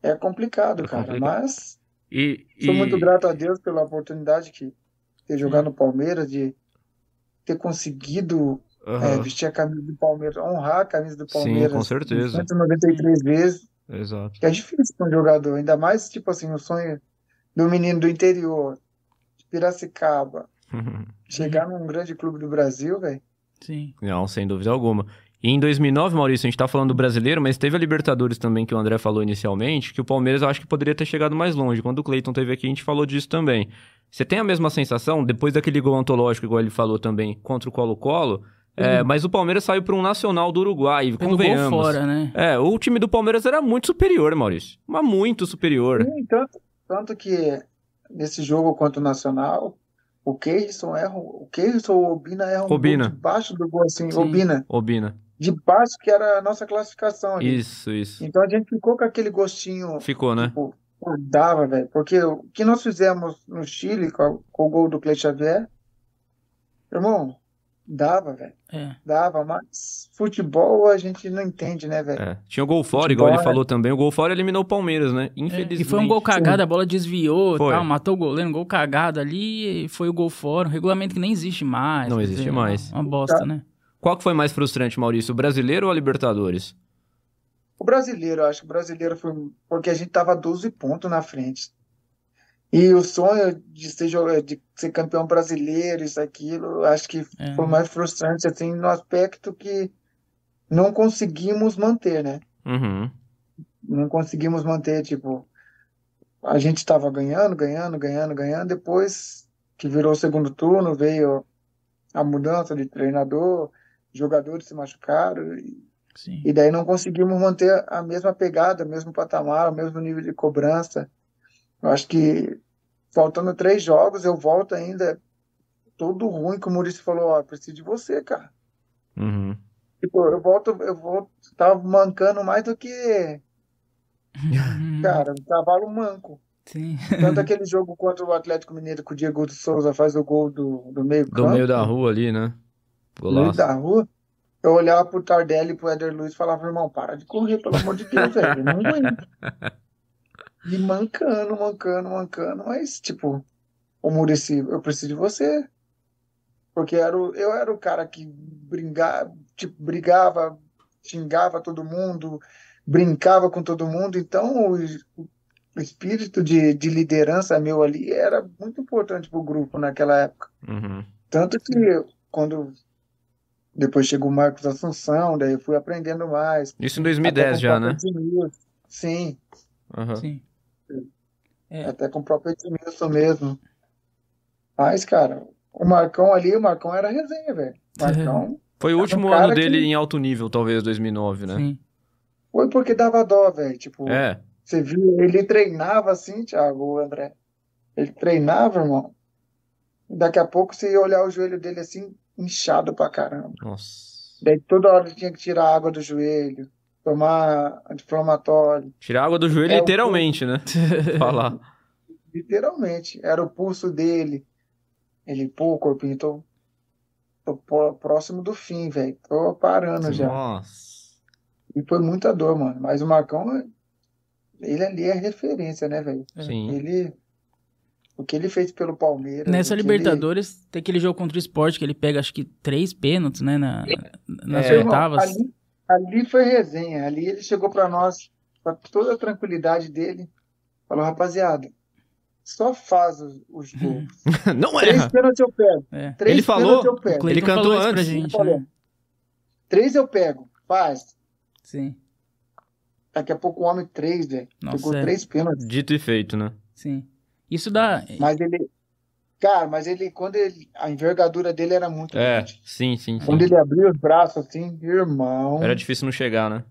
é complicado, É cara. complicado. Mas E, sou e- muito grato a Deus pela oportunidade que ter jogado no Palmeiras, de ter conseguido é, Aham. vestir a camisa do Palmeiras, honrar a camisa do Sim, Palmeiras com certeza. 193 vezes. Exato. Que é difícil para um jogador, ainda mais tipo assim, o sonho do menino do interior, de Piracicaba, (laughs) chegar num grande clube do Brasil, velho. Sim. Não, sem dúvida alguma. E em 2009, Maurício, a gente tá falando do brasileiro, mas teve a Libertadores também, que o André falou inicialmente, que o Palmeiras eu acho que poderia ter chegado mais longe. Quando o Cleiton teve aqui, a gente falou disso também. Você tem a mesma sensação, depois daquele gol antológico, igual ele falou também, contra o Colo-Colo, é, mas o Palmeiras saiu para um Nacional do Uruguai, Pelo gol convenhamos. fora, né? É, o time do Palmeiras era muito superior, Maurício. Mas muito superior. Sim, tanto, tanto que nesse jogo contra o Nacional, o Keirson erra, o Keirson ou o Obina erram um gol Obina. debaixo do gol, assim, Sim. Obina, Obina. debaixo que era a nossa classificação ali. Isso, isso. Então a gente ficou com aquele gostinho, Ficou, né? tipo, dava, velho, porque o que nós fizemos no Chile com, a- com o gol do Clay Xavier, irmão, dava, velho, É. dava, mas futebol a gente não entende, né, velho? É. Tinha o gol fora, Futebol, igual ele é. falou também. O gol fora eliminou o Palmeiras, né? É, Infelizmente. E foi um gol cagado, a bola desviou, Foi. tal, matou o goleiro, um gol cagado ali, e foi o gol fora, um regulamento que nem existe mais. Não existe dizer, mais. Uma, uma bosta, né? Qual que foi mais frustrante, Maurício? O brasileiro ou a Libertadores? O brasileiro, acho que o brasileiro foi porque a gente tava 12 pontos na frente. E o sonho de ser, de ser campeão brasileiro, isso, aquilo, acho que É. foi mais frustrante, assim, no aspecto que não conseguimos manter, né? Uhum. Não conseguimos manter, tipo, a gente estava ganhando, ganhando, ganhando, ganhando, depois que virou o segundo turno, veio a mudança de treinador, jogadores se machucaram, e Sim. e daí não conseguimos manter a mesma pegada, o mesmo patamar, o mesmo nível de cobrança. Eu acho que faltando três jogos, eu volto ainda todo ruim, como o Maurício falou, ó, preciso de você, cara. Uhum. Tipo, eu volto, eu volto, tava mancando mais do que, cara, um cavalo manco. Sim. Tanto aquele jogo contra o Atlético Mineiro que o Diego de Souza faz o gol do, do meio Do campo, meio da rua ali, né? no meio Golaço. da rua, eu olhava pro Tardelli e pro Éder Luiz e falava, irmão, para de correr, pelo amor de Deus, velho, não aguento. (laughs) E mancando, mancando, mancando, mas, tipo, o Muricy, eu preciso de você. Porque era o- eu era o cara que brigava, tipo, brigava, xingava todo mundo, brincava com todo mundo, então o, o espírito de, de liderança meu ali era muito importante pro grupo naquela época. Uhum. Tanto que quando depois chegou o Marcos Assunção, daí eu fui aprendendo mais. Isso em Até 2010 com o já, né? Sim, Aham. Sim. É. até com o próprio Edmilson mesmo. Mas, cara, o Marcão ali, o Marcão era resenha, velho. O Marcão Foi o um último cara ano dele que- em alto nível, talvez, 2009, né? Sim. foi porque dava dó, velho. Tipo, É. Você viu? Ele treinava assim, Thiago, o André. Ele treinava, irmão. Daqui a pouco você ia olhar o joelho dele assim, inchado pra caramba. Nossa. Daí toda hora ele tinha que tirar água do joelho, tomar anti-inflamatório. Tirar água do joelho É, o- literalmente, né? (laughs) Falar. Literalmente. Era o pulso dele. Ele, pô, corpinho, tô, tô pró- próximo do fim, velho. Tô parando já. Nossa. E foi muita dor, mano. Mas o Marcão, ele ali é referência, né, velho? Sim. Ele. O que ele fez pelo Palmeiras. Nessa Libertadores, tem aquele jogo contra o Sport que ele pega, acho que, três pênaltis, né? Na, nas É. Ele... Irmão, oitavas. ali, ali foi resenha. Ali ele chegou pra nós, com toda a tranquilidade dele. Falou, rapaziada, só faz os, os (laughs) gols. Não Três pênaltis eu pego. É. Três Ele falou? eu O pego. Ele cantou isso pra antes. gente, né? Três eu pego. Faz. Sim, Daqui a pouco o homem três, velho. Pegou é. três pênaltis. Dito e feito, né? sim. Isso dá... Mas ele. Cara, mas ele, quando ele. A envergadura dele era muito É, grande. sim, sim, sim. Quando ele abriu os braços assim, irmão. Era difícil não chegar, né?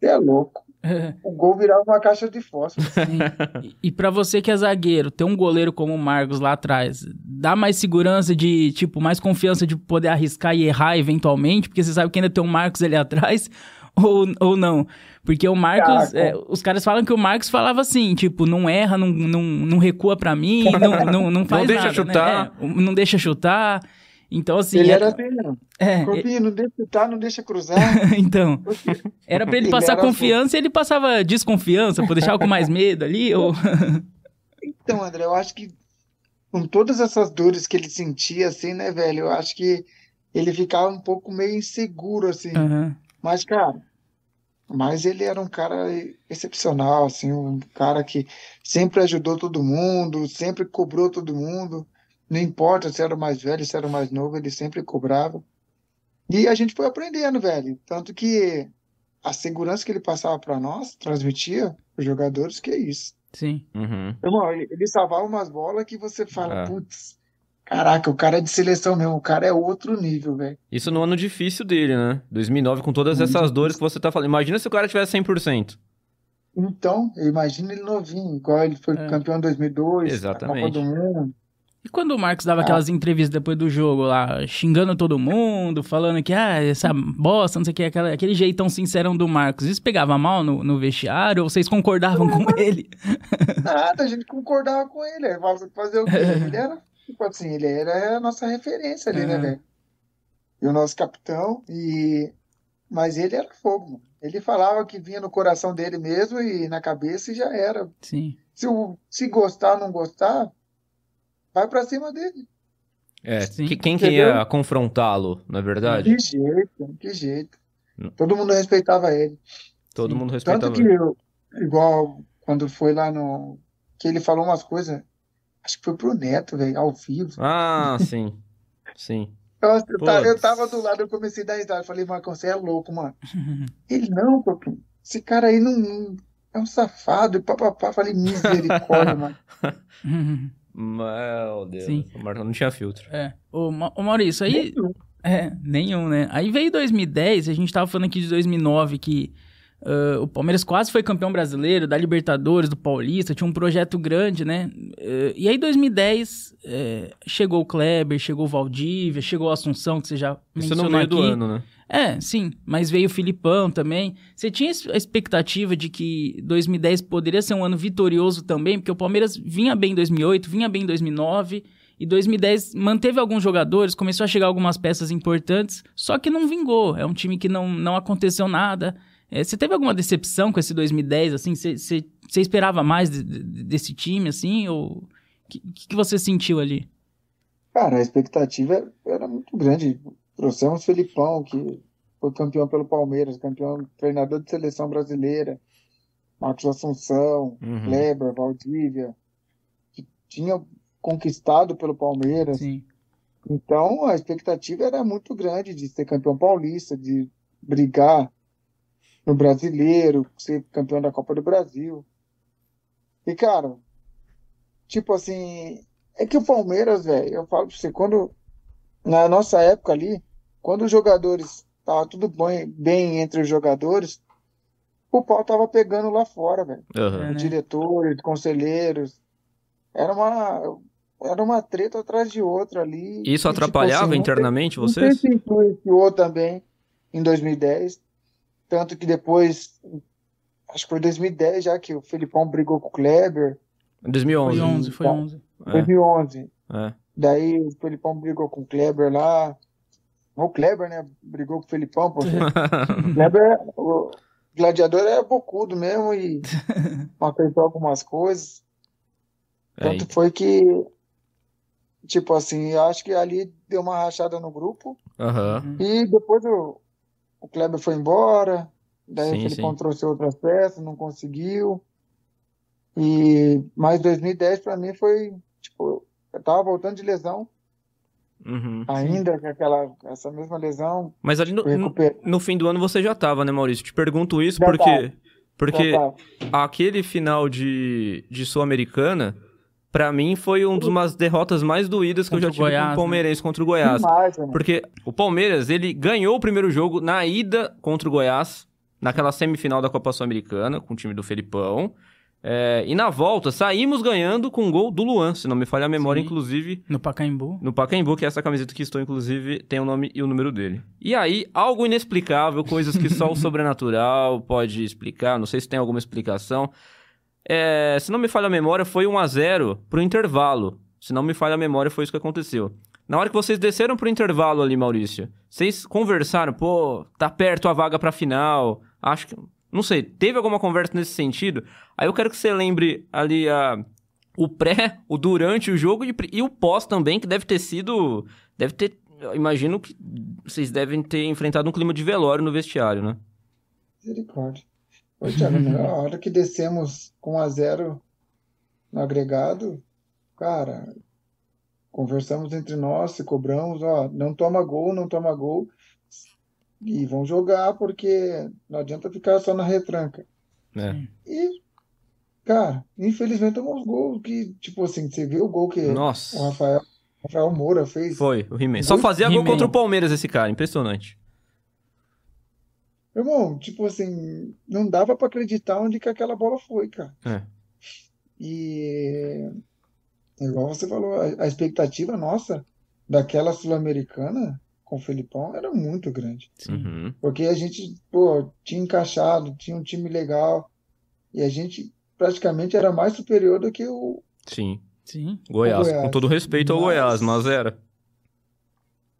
Você é louco. (laughs) O gol virava uma caixa de fósforo. Sim. E, e pra você que é zagueiro, ter um goleiro como o Marcos lá atrás, dá mais segurança de, tipo, mais confiança de poder arriscar e errar eventualmente, porque você sabe que ainda tem um Marcos ali atrás, ou, ou não? Porque o Marcos, é, os caras falam que o Marcos falava assim, tipo, não erra, não, não, não recua pra mim, (laughs) não, não, não faz deixa nada, chutar. né? É, não deixa chutar. Então, assim, ele era, era assim, não. é, Corpinho, não deixa chutar, não deixa cruzar. (laughs) então, era pra ele Ele passar era confiança e ele passava desconfiança, pra deixar com mais medo ali, (laughs) ou... Então, André, eu acho que com todas essas dores que ele sentia, assim, né, velho? Eu acho que ele ficava um pouco meio inseguro, assim. Aham. Mas, cara, mas ele era um cara excepcional, assim, um cara que sempre ajudou todo mundo, sempre cobrou todo mundo. Não importa se era o mais velho, se era o mais novo, ele sempre cobrava. E a gente foi aprendendo, velho. Tanto que a segurança que ele passava para nós, transmitia os jogadores, que é isso. Sim. Uhum. Irmão, ele salvava umas bolas que você fala, É. putz, caraca, o cara é de seleção mesmo, o cara é outro nível, velho. Isso no ano difícil dele, né? 2009, com todas Muito essas dores que você tá falando. Imagina se o cara tivesse 100%. Então, eu imagino ele novinho, igual ele foi É. campeão em 2002, a Exatamente. Copa do Mundo. E quando o Marcos dava Ah. aquelas entrevistas depois do jogo lá, xingando todo mundo, falando que, ah, essa bosta, não sei o que, aquela, aquele jeitão sincerão do Marcos, isso pegava mal no, no vestiário ou vocês concordavam com ele? Nada, a gente concordava com ele. Fazer o quê? (laughs) Ele era, tipo assim, ele era a nossa referência ali, né, velho? E o nosso capitão, e... mas ele era fogo, mano. Ele falava que vinha no coração dele mesmo e na cabeça e já era. Sim. Se, o- se gostar ou não gostar, vai pra cima dele. É, Sim. que- quem que ia confrontá-lo, na verdade? Que jeito, que jeito. Todo mundo respeitava ele. Todo Sim. mundo Tanto respeitava que, ele. eu, igual quando foi lá no. Que ele falou umas coisas. Acho que foi pro Neto, velho, ao vivo. Ah, (laughs) sim. Sim. Nossa, eu, ta- eu tava do lado, eu comecei a dar risada. Eu Falei, Marcão, você é louco, mano. (laughs) Ele não, Copinho. Esse cara aí não, não- é um safado. E papapá. Falei, misericórdia, mano. (laughs) Meu Deus. Sim. O Marcão não tinha filtro. é. Ô, Ma- ô Maurício, aí... É, nenhum, né? Aí veio 2010, a gente tava falando aqui de 2009, que ah, o Palmeiras quase foi campeão brasileiro, da Libertadores, do Paulista, tinha um projeto grande, né? Eh, e aí 2010, eh, chegou o Kleber, chegou o Valdívia, chegou o Assunção, que você já Isso no mencionou meio do aqui. ano, né? É, sim, mas veio o Filipão também. Você tinha a expectativa de que 2010 poderia ser um ano vitorioso também, porque o Palmeiras vinha bem em 2008, vinha bem em 2009, e 2010 manteve alguns jogadores, começou a chegar algumas peças importantes, só que não vingou. É um time que não, não aconteceu nada. É, você teve alguma decepção com esse 2010, assim? Você, você, você esperava mais de- de- desse time, assim? Ou o que, que você sentiu ali? Cara, a expectativa era muito grande. Trouxemos o Felipão, que foi campeão pelo Palmeiras, campeão, treinador de seleção brasileira. Marcos Assunção, Uhum. Kleber, Valdívia, que tinha conquistado pelo Palmeiras. Sim. Então a expectativa era muito grande de ser campeão paulista, de brigar no brasileiro, ser campeão da Copa do Brasil. E, cara, tipo assim, é que o Palmeiras, velho, eu falo pra você, quando, na nossa época ali, quando os jogadores, tava tudo bem, bem entre os jogadores, o pau tava pegando lá fora, velho. É, né? Diretores, conselheiros. Era uma, era uma treta atrás de outra ali. Isso E, tipo atrapalhava assim, não internamente Não vocês? se influenciou também em 2010. Tanto que depois, acho que foi 2010 já que o Felipão brigou com o Kleber. Em 2011. Foi 11, foi Tá. 11. É, 2011. é. Daí o Felipão brigou com o Kleber lá. O Kleber, né? Brigou com o Felipão. Porque (laughs) o Kleber, o gladiador é bocudo mesmo e (laughs) acertou algumas coisas. É, Tanto foi que, tipo assim, eu acho que ali deu uma rachada no grupo. Aham. E depois o, o Kleber foi embora, daí Sim, o Felipão trouxe outras peças, não conseguiu. E mais 2010 pra mim foi, tipo, eu tava voltando de lesão, Uhum. ainda com aquela, essa mesma lesão, Mas ali no, no, no fim do ano você já tava, né, Maurício? Te pergunto isso Já porque, tava. porque aquele final de, de Sul-Americana, pra mim, foi uma das derrotas mais doídas que eu Contra já o tive com Goiás, o né? Palmeirense contra o Goiás. Demais, né? Porque o Palmeiras, ele ganhou o primeiro jogo na ida contra o Goiás, naquela semifinal da Copa Sul-Americana, com o time do Felipão. É, e na volta, saímos ganhando com o gol do Luan, se não me falha a memória, Sim. inclusive No Pacaembu. no Pacaembu, que é essa camiseta que estou, inclusive, tem o nome e o número dele. E aí, algo inexplicável, coisas que só o (laughs) sobrenatural pode explicar, não sei se tem alguma explicação. É, se não me falha a memória, foi 1 a 0 pro intervalo. Se não me falha a memória, foi isso que aconteceu. Na hora que vocês desceram pro intervalo ali, Maurício, vocês conversaram, pô, tá perto a vaga pra final, acho que... Não sei, teve alguma conversa nesse sentido? Aí eu quero que você lembre ali a, o pré, o durante o jogo e, o pós também, que deve ter sido. Deve ter. imagino que vocês devem ter enfrentado um clima de velório no vestiário, né? Misericórdia. Ô, Thiago, na (laughs) hora que descemos com 1 a 0 no agregado, cara, conversamos entre nós, se cobramos, ó, não toma gol, não toma gol, e vão jogar porque não adianta ficar só na retranca. É. E, cara, infelizmente tomamos gol que, tipo assim, você viu o gol que o Nossa. Rafael, Rafael Moura fez? Foi, o He-Man. Só fazia gol contra o Palmeiras esse cara, impressionante. Irmão, tipo assim, não dava pra acreditar onde que aquela bola foi, cara. É. E igual você falou, a, a expectativa nossa daquela Sul-Americana com o Felipão era muito grande. Sim. Uhum. Porque a gente, pô, tinha encaixado, tinha um time legal, e a gente praticamente era mais superior do que o Sim. Sim. Goiás. Goiás. Com todo respeito ao Mas- Goiás, mas era.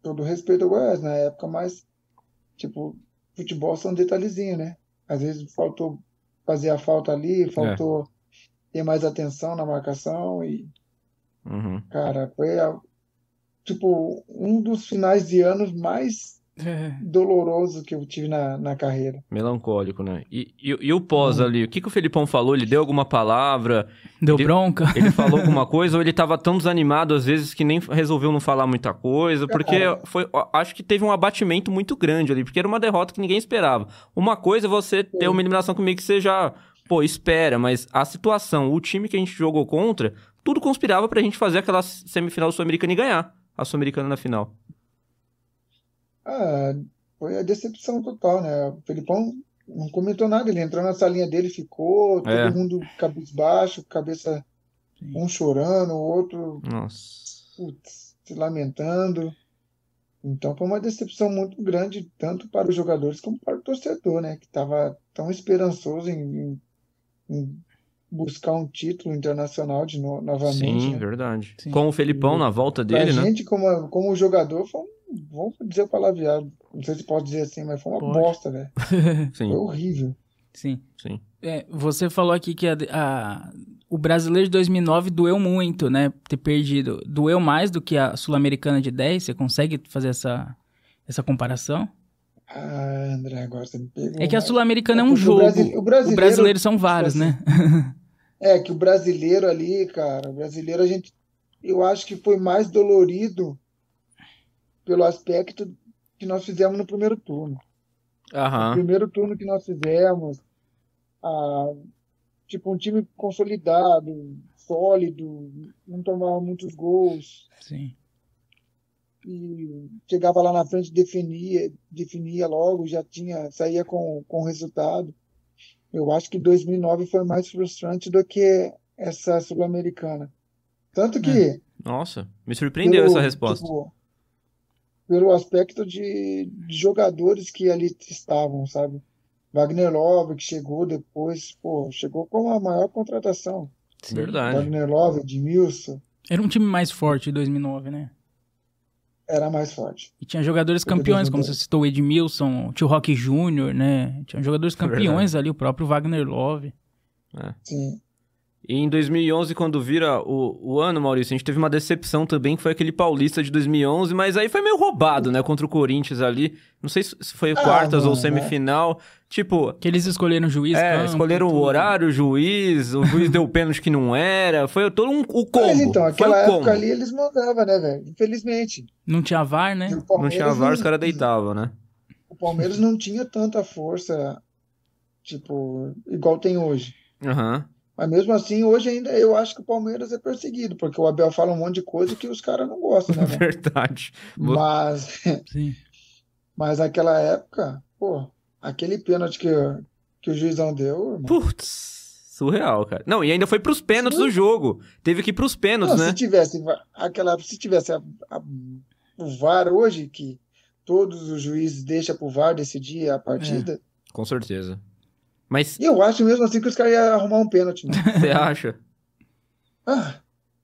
todo respeito ao Goiás na época, mas tipo, futebol são detalhezinho, né? Às vezes faltou fazer a falta ali, faltou ter mais atenção na marcação e Uhum. Cara, foi a- tipo um dos finais de anos mais É. dolorosos que eu tive na, na carreira. Melancólico, né? E, e, e o pós ali? O que, que o Felipão falou? Ele deu alguma palavra? Deu Ele- bronca? (laughs) Ele falou alguma (laughs) coisa ou ele tava tão desanimado às vezes que nem resolveu não falar muita coisa? Porque Cara. foi, acho que teve um abatimento muito grande ali, porque era uma derrota que ninguém esperava. Uma coisa é você ter uma eliminação comigo que você já, pô, espera, mas a situação, o time que a gente jogou contra, tudo conspirava pra gente fazer aquela semifinal sul-americana e ganhar a sul-americana na final. Ah, foi a decepção total, né? O Felipão não comentou nada, ele entrou na salinha dele, ficou, todo É. mundo cabisbaixo, cabeça Sim. um chorando, o outro Nossa. putz, se lamentando. Então foi uma decepção muito grande, tanto para os jogadores como para o torcedor, né? Que estava tão esperançoso em, em- em buscar um título internacional de no- novamente, Sim, né? verdade. Sim. Com o Felipão na volta Pra dele, né? gente, como, como jogador, foi um, vamos dizer o palavreado, não sei se pode dizer assim, mas foi uma Pode. bosta, velho. (laughs) Sim, Foi horrível. Sim. sim. É, você falou aqui que a- a- o brasileiro de 2009 doeu muito, né? Ter perdido. Doeu mais do que a sul-americana de 10? Você consegue fazer essa, essa comparação? Ah, André, agora você me pegou. É que a mas- sul-americana é É um porque o jogo. brasi- o O brasileiro, brasileiro são vários, tipo né? (laughs) É que o brasileiro ali, cara, o brasileiro a gente, eu acho que foi mais dolorido pelo aspecto que nós fizemos no primeiro turno. O Aham. primeiro turno que nós fizemos, ah, tipo um time consolidado, sólido, não tomava muitos gols Sim. e chegava lá na frente definia, definia logo, já tinha, saía com com o resultado. Eu acho que 2009 foi mais frustrante do que essa Sul-Americana. Tanto que, Nossa, me surpreendeu pelo, essa resposta. tipo, pelo aspecto de, de jogadores que ali estavam, sabe? Wagner Love, que chegou depois, pô, chegou com a maior contratação. Sim. Verdade. Wagner Love, Edmilson, Era um time mais forte em 2009, né? era mais forte. E tinha jogadores Foi campeões, como 2010. você citou, o Edmilson, o Tio Rock Jr., né? Tinha jogadores campeões ali, o próprio Wagner Love. Sim. E em 2011, quando vira o, o ano, Maurício, a gente teve uma decepção também, que foi aquele Paulista de 2011, mas aí foi meio roubado, né? Contra o Corinthians ali. Não sei se foi Ah, quartas ou mano, semifinal. Tipo, Que eles escolheram o juiz, é, campo, escolheram o tudo. horário, o juiz, o juiz deu pênalti que não era. Foi todo um, o combo. Mas então, foi aquela o época combo. ali eles mandavam, né, velho? Infelizmente. Não tinha VAR, né? O Não tinha VAR, os não- caras deitavam, né? O Palmeiras não tinha tanta força, tipo, igual tem hoje. Aham. Mas mesmo assim, hoje ainda eu acho que o Palmeiras é perseguido, porque o Abel fala um monte de coisa que os caras não gostam, né? (laughs) Verdade. Mas, (laughs) Sim. mas naquela época, pô, aquele pênalti que, que o juizão deu, irmão. Putz, surreal, cara. Não, e ainda foi pros pênaltis do jogo. Teve que ir pros pênaltis, Não, né? se tivesse aquela, se tivesse a- a- o VAR hoje, que todos os juízes deixam pro VAR decidir a partida, Com certeza. Mas eu acho mesmo assim que os caras iam arrumar um pênalti, né? (laughs) você acha? Ah,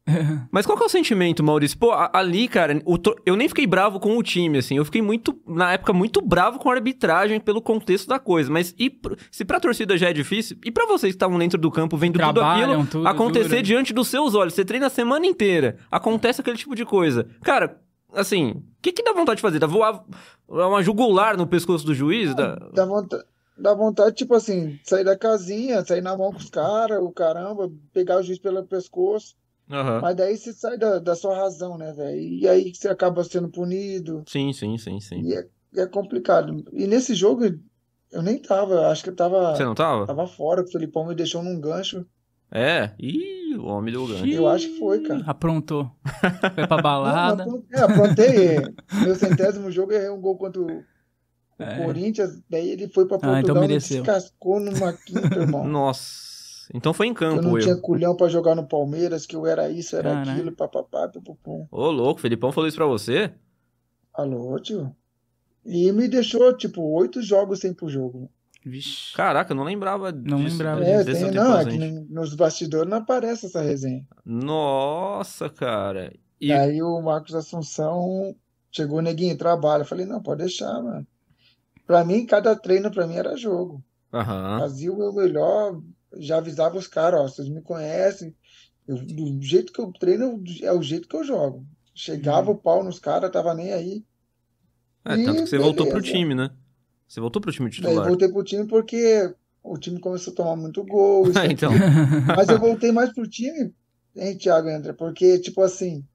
(laughs) Mas qual que é o sentimento, Maurício? Pô, ali, cara, eu nem fiquei bravo com o time, assim. Eu fiquei muito, na época, muito bravo com a arbitragem pelo contexto da coisa. Mas e se pra torcida já é difícil, e pra vocês que estavam dentro do campo vendo tudo Trabalham, aquilo tudo, acontecer diante dos seus olhos? Você treina a semana inteira, acontece aquele tipo de coisa. Cara, assim, o que que dá vontade de fazer? Dá voar uma jugular no pescoço do juiz? Dá... dá vontade, dá vontade, tipo assim, sair da casinha, sair na mão com os caras, o caramba, pegar o juiz pelo pescoço. Aham. Mas daí você sai da, da sua razão, né, velho? E aí você acaba sendo punido. Sim, sim, sim, sim. E é, é complicado. E nesse jogo eu nem tava, acho que eu tava, Você não tava? tava fora, que o Felipão me deixou num gancho. É. Ih, o homem deu ganho. Eu acho que foi, cara. Aprontou. Foi pra balada. não, é, aprontei. Meu centésimo jogo, errei um gol contra o, o É. Corinthians, daí ele foi pra Ah, então Portugal e mereceu. descascou numa quinta, (laughs) irmão. Nossa. Então foi em Que eu campo, não eu. tinha culhão pra jogar no Palmeiras, que eu era isso, era Caralho. aquilo, papapá, pupupum. Ô, louco, o Felipão falou isso pra você? Alô, tio? E me deixou, tipo, oito jogos sem pro jogo. Vixe. Caraca, eu não lembrava Não disso, lembrava desse É, disso. tem, não, é que nos bastidores não aparece essa resenha. Nossa, cara. E Aí o Marcos Assunção chegou, neguinho, trabalha. Eu falei, não, pode deixar, mano. Pra mim, cada treino pra mim era jogo. Aham. Fazia o meu melhor, já avisava os caras, ó, vocês me conhecem. Eu- do jeito que eu treino, é o jeito que eu jogo. Chegava o pau nos caras, tava nem aí. É, E tanto que você voltou pro beleza. time, né? Você voltou pro time Daí titular. voltei pro time porque o time começou a tomar muito gol. (laughs) Ah, então. Mas eu voltei mais pro time, hein, Thiago André, porque, tipo assim,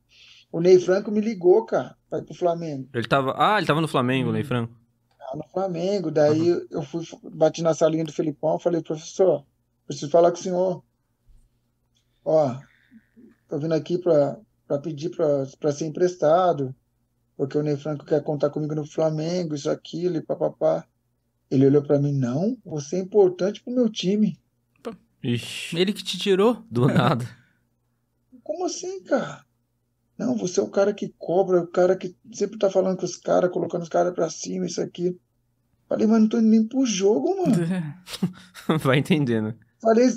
o Ney Franco me ligou, cara, pra ir pro Flamengo. Ele tava. Ah, ele tava no Flamengo, Hum. Ney Franco. No Flamengo, daí eu fui, bati na salinha do Felipão, falei, professor, preciso falar com o senhor. Ó, tô vindo aqui pra, pra pedir pra, pra ser emprestado, porque o Ney Franco quer contar comigo no Flamengo, isso, aquilo, e papapá. Ele olhou pra mim, não, você é importante pro meu time. Ixi, Ele que te tirou? do (laughs) nada. Como assim, cara? Não, você é o cara que cobra, o cara que sempre tá falando com os caras, colocando os caras pra cima, isso aqui. Falei, mas não tô indo nem pro jogo, mano. (laughs) Vai entendendo. Falei,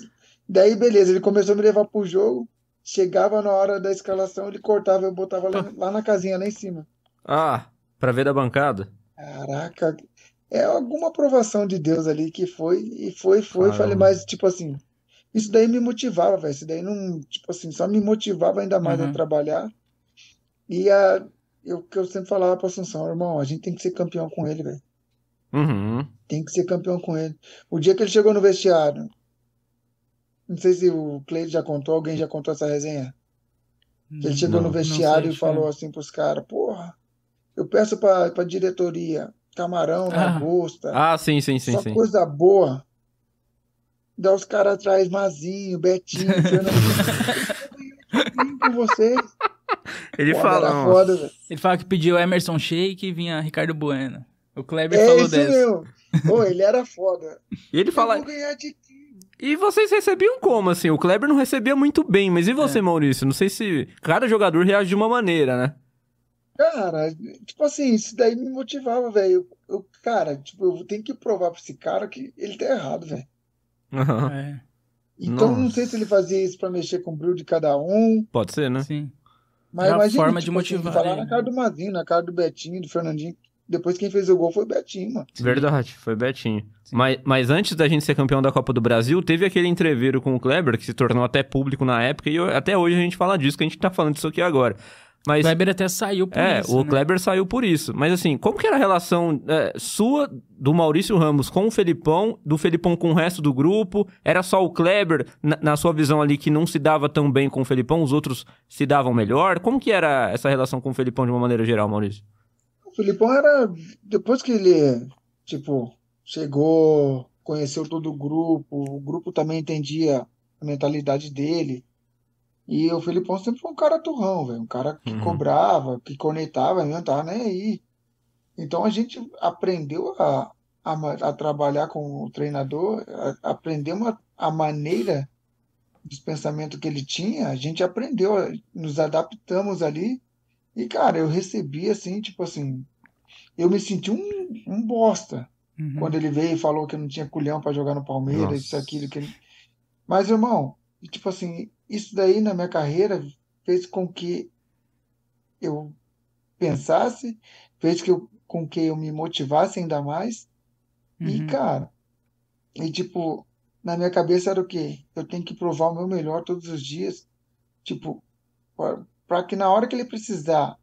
daí beleza, ele começou a me levar pro jogo. Chegava na hora da escalação, ele cortava, eu botava lá, lá na casinha, lá em cima. Ah, pra ver da bancada? Caraca, é alguma aprovação de Deus ali que foi, e foi, foi. Falei, Caramba. mas tipo assim, isso daí me motivava, velho. Isso daí não, tipo assim, só me motivava ainda mais a Uhum. trabalhar. E a, eu, que eu sempre falava pra Assunção, irmão, a gente tem que ser campeão com ele, velho. Uhum. Tem que ser campeão com ele. O dia que ele chegou no vestiário, não sei se o Cleide já contou, alguém já contou essa resenha. Que ele chegou Não. no vestiário sei, e falou assim pros caras, porra, eu peço pra, pra diretoria, camarão, Ah. lagosta, Ah, sim, sim, sim, só sim. coisa boa. Dá os caras atrás, Mazinho, Betinho, Fernando. com vocês. Ele Porra, fala. foda. Ele fala que pediu Emerson Sheik e vinha Ricardo Bueno. O Kleber É falou isso dessa. mesmo. Pô, ele era foda. E ele Eu fala. vou ganhar de? E vocês recebiam como, assim? O Kleber não recebia muito bem, mas e você, É. Maurício? Não sei se cada jogador reage de uma maneira, né? Cara, tipo assim, isso daí me motivava, velho. Eu, eu- cara, tipo, eu tenho que provar pra esse cara que ele tá errado, velho. Aham. É, Então, não Nossa. sei se ele fazia isso pra mexer com o brilho de cada um, Pode ser, né? sim. Mas imagina, forma de tipo assim, motivar falar ele, na cara do Mazinho, na cara do Betinho, do Fernandinho. Depois quem fez o gol foi o Betinho, mano. Sim. Verdade, foi Betinho. Sim. Mas, mas antes da gente ser campeão da Copa do Brasil, teve aquele entreveiro com o Kleber, que se tornou até público na época, e eu- até hoje a gente fala disso, que a gente tá falando disso aqui agora. O Mas Kleber até saiu por É, isso, o né? Kleber saiu por isso. Mas assim, como que era a relação é, sua, do Maurício Ramos, com o Felipão, do Felipão com o resto do grupo? Era só o Kleber, na, na sua visão ali, que não se dava tão bem com o Felipão, os outros se davam melhor? Como que era essa relação com o Felipão de uma maneira geral, Maurício? O Filipão era. Depois que ele, tipo, chegou, conheceu todo o grupo, o grupo também entendia a mentalidade dele. E o Filipão sempre foi um cara turrão, velho. Um cara que Uhum. cobrava, que conectava, não tava nem aí. Então a gente aprendeu a, a, a trabalhar com o treinador, a- aprendemos a, a maneira dos pensamentos que ele tinha, a gente aprendeu, nos adaptamos ali. E, cara, eu recebi assim, tipo assim, eu me senti um, um bosta Uhum. quando ele veio e falou que não tinha culhão pra jogar no Palmeiras, Nossa. isso, aquilo, que ele... Mas, irmão, e, tipo assim, isso daí na minha carreira fez com que eu pensasse, fez que eu, com que eu me motivasse ainda mais. E, Uhum. cara, e tipo, na minha cabeça era o quê? Eu tenho que provar o meu melhor todos os dias. Tipo, pra- pra que na hora que ele precisar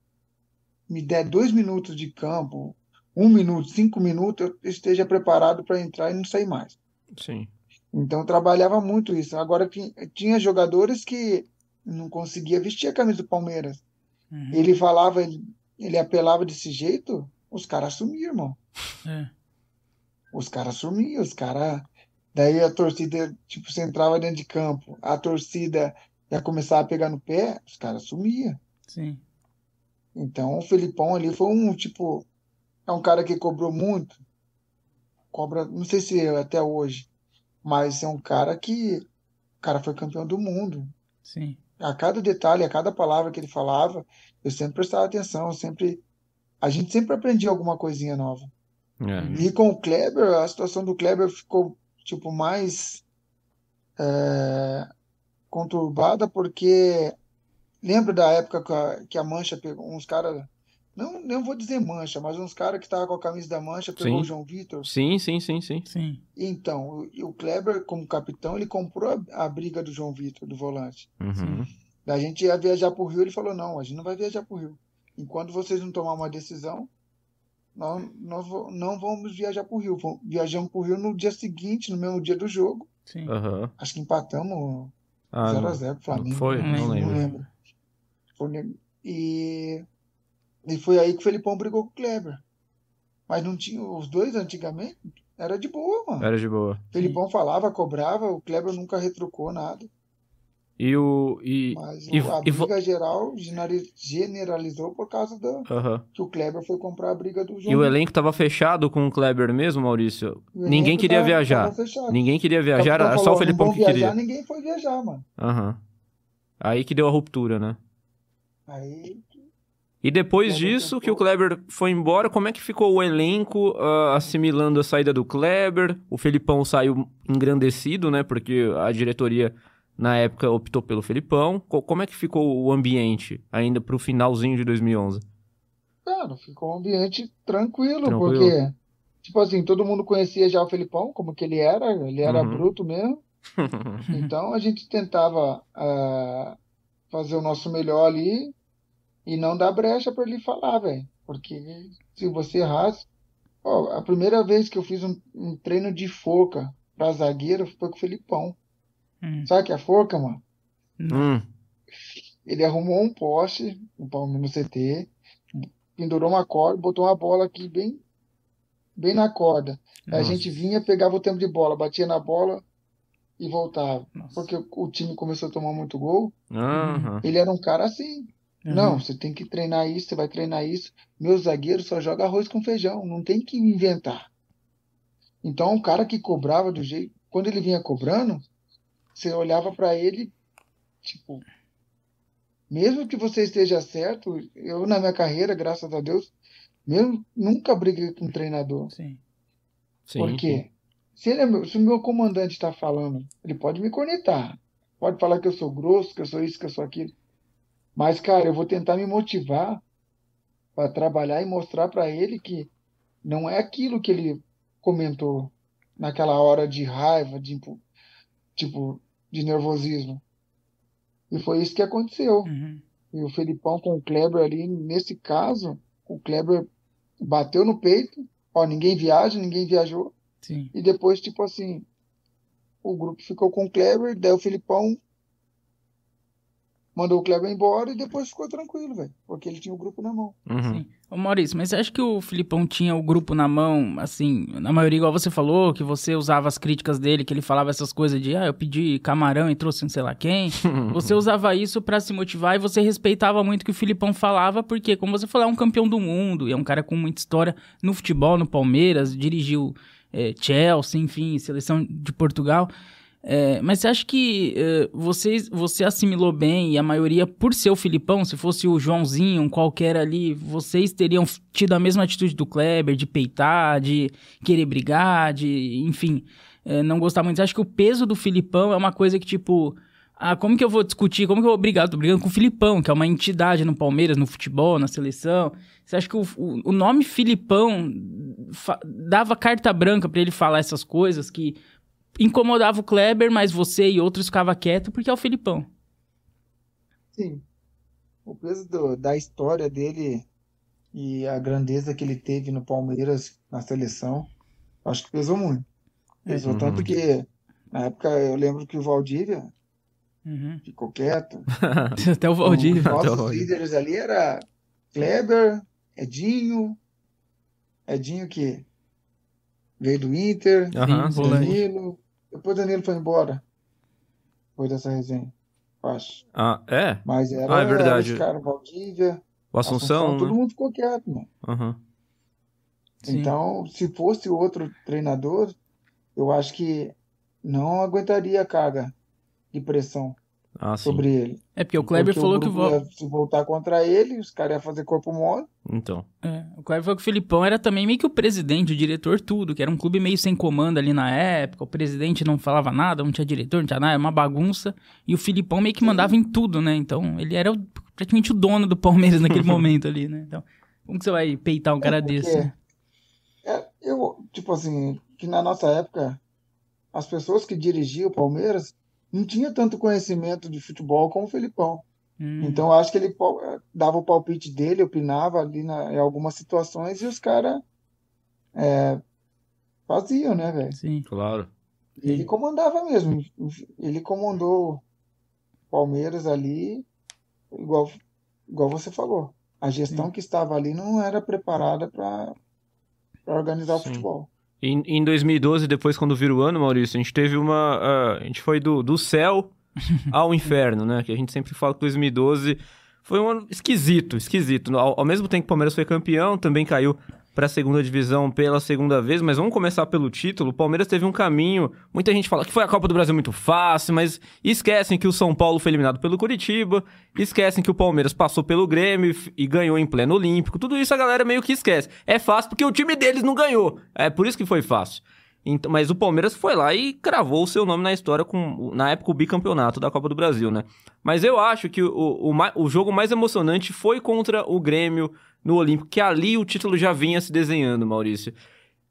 me der dois minutos de campo, um minuto, cinco minutos, eu esteja preparado para entrar e não sair mais. Sim. Então trabalhava muito isso. Agora tin- tinha jogadores que não conseguia vestir a camisa do Palmeiras. Uhum. Ele falava, ele, ele apelava desse jeito, os caras sumiam, irmão. É. Os caras sumiam, os caras. Daí a torcida, tipo, você entrava dentro de campo, a torcida ia começar a pegar no pé, os caras sumiam. Sim. Então o Felipão ali foi um, tipo, é um cara que cobrou muito. Cobra, não sei se é até hoje, mas é um cara que. O cara foi campeão do mundo. Sim. A cada detalhe, a cada palavra que ele falava, eu sempre prestava atenção, eu sempre. A gente sempre aprendia alguma coisinha nova. É. E com o Kleber, a situação do Kleber ficou tipo mais é, conturbada porque lembra da época que a, que a Mancha pegou uns caras, não, não vou dizer Mancha, mas uns caras que estavam com a camisa da Mancha pegou Sim. o João Vitor. Sim, sim, sim, sim. Sim. Então, o, o Kleber como capitão, ele comprou a, a briga do João Vitor, do volante. Uhum. Da gente ia viajar pro Rio, ele falou: não, a gente não vai viajar pro Rio. Enquanto vocês não tomar uma decisão, nós, nós não vamos viajar pro Rio. Viajamos pro Rio no dia seguinte, no mesmo dia do jogo. Sim. Aham. Acho que empatamos Ah, 0x0 pro Flamengo. foi? Não Não lembro. lembro. Foi E, e foi aí que o Felipão brigou com o Kleber. Mas não tinha. Os dois antigamente era de boa, mano. Era de boa. O Felipão falava, cobrava, o Kleber nunca retrucou nada. E o. E. Mas E- a e briga geral generi- generalizou por causa da, Aham. que o Kleber foi comprar a briga do João. E o elenco tava fechado com o Kleber mesmo, Maurício? Ninguém queria tava- viajar. tava. Ninguém queria viajar, era só falou, o Felipão "Não que vão queria. viajar, ninguém foi viajar, mano. Aham. Aí que deu a ruptura, né? Aí, E depois Kleber disso, que o Kleber foi embora, como é que ficou o elenco ah, assimilando a saída do Kleber? O Felipão saiu engrandecido, né? Porque a diretoria, na época, optou pelo Felipão. Co- Como é que ficou o ambiente ainda pro finalzinho de 2011? cara, ficou um ambiente tranquilo, Tranquilo. porque, tipo assim, todo mundo conhecia já o Felipão, como que ele era, ele era Uhum. bruto mesmo. (laughs) Então a gente tentava ah, fazer o nosso melhor ali e não dar brecha para ele falar, velho. Porque se você errasse. Ó, a primeira vez que eu fiz um, um treino de forca para zagueiro foi com o Felipão. Hum. Sabe o que é forca, mano? Hum, Ele arrumou um poste no Palmeiras no CT, pendurou uma corda, botou uma bola aqui bem, bem na corda. Aí a Nossa. gente vinha, pegava o tempo de bola, batia na bola e voltava. Nossa. Porque o- time começou a tomar muito gol. aham. Ele era um cara assim. Uhum. Não, você tem que treinar isso, você vai treinar isso. Meu zagueiro só joga arroz com feijão, não tem que inventar. Então, um cara que cobrava do jeito. quando ele vinha cobrando, você olhava para ele, tipo, mesmo que você esteja certo, eu na minha carreira, graças a Deus, mesmo nunca briguei com um treinador. Sim. Sim. Por quê? Se, ele é meu, se o meu comandante está falando, ele pode me cornetar. Pode falar que eu sou grosso, que eu sou isso, que eu sou aquilo. Mas, cara, eu vou tentar me motivar para trabalhar e mostrar para ele que não é aquilo que ele comentou naquela hora de raiva, de tipo, de nervosismo. E foi isso que aconteceu. Uhum. E o Felipão com o Kleber ali, nesse caso, o Kleber bateu no peito, ó, ninguém viaja, ninguém viajou. Sim. E depois, tipo assim, o grupo ficou com o Kleber, daí o Filipão mandou o Kleber embora e depois ficou tranquilo, velho. Porque ele tinha o grupo na mão. Uhum. Sim. Ô Maurício, mas você acha que o Filipão tinha o grupo na mão, assim, na maioria, igual você falou, que você usava as críticas dele, que ele falava essas coisas de, ah, eu pedi camarão e trouxe não sei lá quem. (laughs) você usava isso para se motivar e você respeitava muito o que o Filipão falava, porque, como você falou, é um campeão do mundo, e é um cara com muita história no futebol, no Palmeiras, dirigiu é, Chelsea, enfim, seleção de Portugal. É, mas você acha que é, você, você assimilou bem e a maioria, por ser o Filipão, se fosse o Joãozinho, um qualquer ali, vocês teriam tido a mesma atitude do Kleber, de peitar, de querer brigar, de, enfim, é, não gostar muito. Você acha que o peso do Filipão é uma coisa que, tipo, ah, como que eu vou discutir, como que eu vou brigar? Tô brigando com o Filipão, que é uma entidade no Palmeiras, no futebol, na seleção. Você acha que o, o, o nome Filipão dava carta branca para ele falar essas coisas que incomodava o Kleber, mas você e outros ficavam quietos porque é o Filipão. Sim. O peso do, da história dele e a grandeza que ele teve no Palmeiras, na seleção, acho que pesou muito. Pesou uhum. tanto que, na época, eu lembro que o Valdívia uhum. ficou quieto. (laughs) Até o Valdívia. Os nossos líderes ali era Kleber, Edinho, Edinho que veio do Inter, uhum, Danilo, depois Danilo foi embora. Depois dessa resenha. Acho. Ah, é? Mas era, ah, é verdade. Os caras, Valdívia, o Assunção, Assunção todo né? mundo ficou quieto, mano. Uhum. Então, se fosse outro treinador, eu acho que não aguentaria a carga de pressão ah, sobre ele. É porque o Kleber porque falou o que vo... se voltar contra ele, os caras iam fazer corpo mole. Então. É, o Kleber falou que o Filipão era também meio que o presidente, o diretor, tudo, que era um clube meio sem comando ali na época. O presidente não falava nada, não tinha diretor, não tinha nada, era uma bagunça. E o Filipão meio que mandava em tudo, né? Então, ele era praticamente o dono do Palmeiras naquele (laughs) momento ali, né? Então, como que você vai peitar um cara é porque... desse? É, eu, tipo assim, que na nossa época, as pessoas que dirigiam o Palmeiras não tinha tanto conhecimento de futebol como o Felipão. Hum. Então acho que ele dava o palpite dele, opinava ali na, em algumas situações e os caras é, faziam, né, velho? Sim. Claro. Ele comandava mesmo. Ele comandou Palmeiras ali, igual, igual você falou. A gestão Sim. que estava ali não era preparada para organizar Sim. o futebol. Em, em 2012, depois quando vira o ano, Maurício, a gente teve uma. Uh, a gente foi do, do céu (laughs) ao inferno, né? Que a gente sempre fala que 2012 foi um ano esquisito, esquisito. Ao, ao mesmo tempo que o Palmeiras foi campeão, também caiu para a segunda divisão pela segunda vez, mas vamos começar pelo título. O Palmeiras teve um caminho. Muita gente fala que foi a Copa do Brasil muito fácil, mas esquecem que o São Paulo foi eliminado pelo Curitiba, esquecem que o Palmeiras passou pelo Grêmio e ganhou em pleno Olímpico. Tudo isso a galera meio que esquece. É fácil porque o time deles não ganhou. É por isso que foi fácil. Então, mas o Palmeiras foi lá e cravou o seu nome na história com, na época, o bicampeonato da Copa do Brasil, né? Mas eu acho que o, o, o, jogo mais emocionante foi contra o Grêmio no Olímpico, que ali o título já vinha se desenhando, Maurício.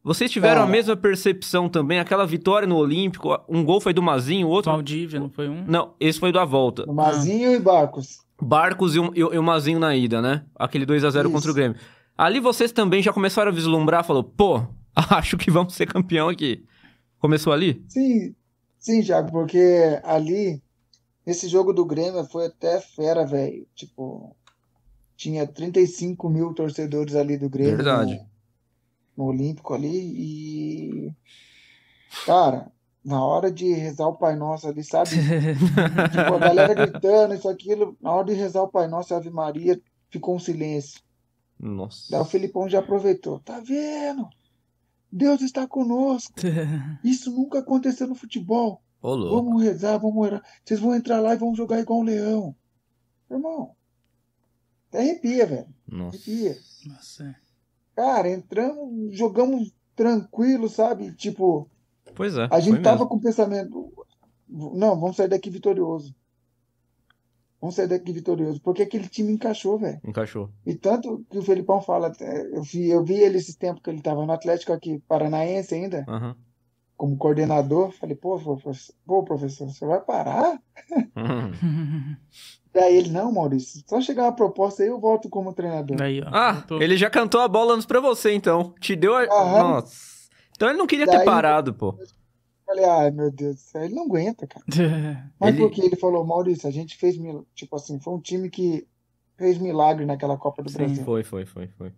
Vocês tiveram é. a mesma percepção também? Aquela vitória no Olímpico, um gol foi do Mazinho, o outro... Valdívia, não foi um? Não, esse foi da volta. O Mazinho ah. e Barcos. Barcos e, um, e, e o Mazinho na ida, né? Aquele 2 a 0 contra o Grêmio. Ali vocês também já começaram a vislumbrar, falou, pô, (laughs) acho que vamos ser campeão aqui. Começou ali? Sim, sim, Thiago, porque ali, esse jogo do Grêmio foi até fera, velho. Tipo, tinha 35 mil torcedores ali do Grêmio. Verdade. No, no Olímpico ali e. Cara, na hora de rezar o Pai Nosso ali, sabe? (laughs) tipo, a galera gritando, isso, aquilo. Na hora de rezar o Pai Nosso, Ave Maria, ficou um silêncio. Nossa. Daí o Felipão já aproveitou. Tá vendo? Deus está conosco. (laughs) Isso nunca aconteceu no futebol. Ô. Vamos rezar, vamos orar. Vocês vão entrar lá e vão jogar igual um leão. Irmão, até arrepia, velho. Nossa. Arrepia. Nossa. Cara, entramos, jogamos tranquilo, sabe? Tipo, Pois é. a gente tava mesmo. com o pensamento, não, vamos sair daqui vitorioso. Vamos sair daqui vitorioso, porque aquele time encaixou, velho. Encaixou. E tanto que o Felipão fala, é, eu vi, eu vi ele esses tempos que ele tava no Atlético aqui, Paranaense ainda, Aham. como coordenador. Falei, pô, professor, pô, professor, você vai parar? Uhum. (laughs) Daí ele, não, Maurício, só chegar uma proposta aí eu volto como treinador. Aí, ó. Ah, Tô- ele já cantou a bola antes pra você, então. Te deu a... Aham. Nossa. Então ele não queria ter Daí- parado, pô. Falei, ai meu Deus do céu, ele não aguenta, cara. (laughs) Mas Ele- porque ele falou, Maurício, a gente fez, mil- tipo assim, foi um time que fez milagre naquela Copa do Sim. Brasil. Foi, foi, foi, foi.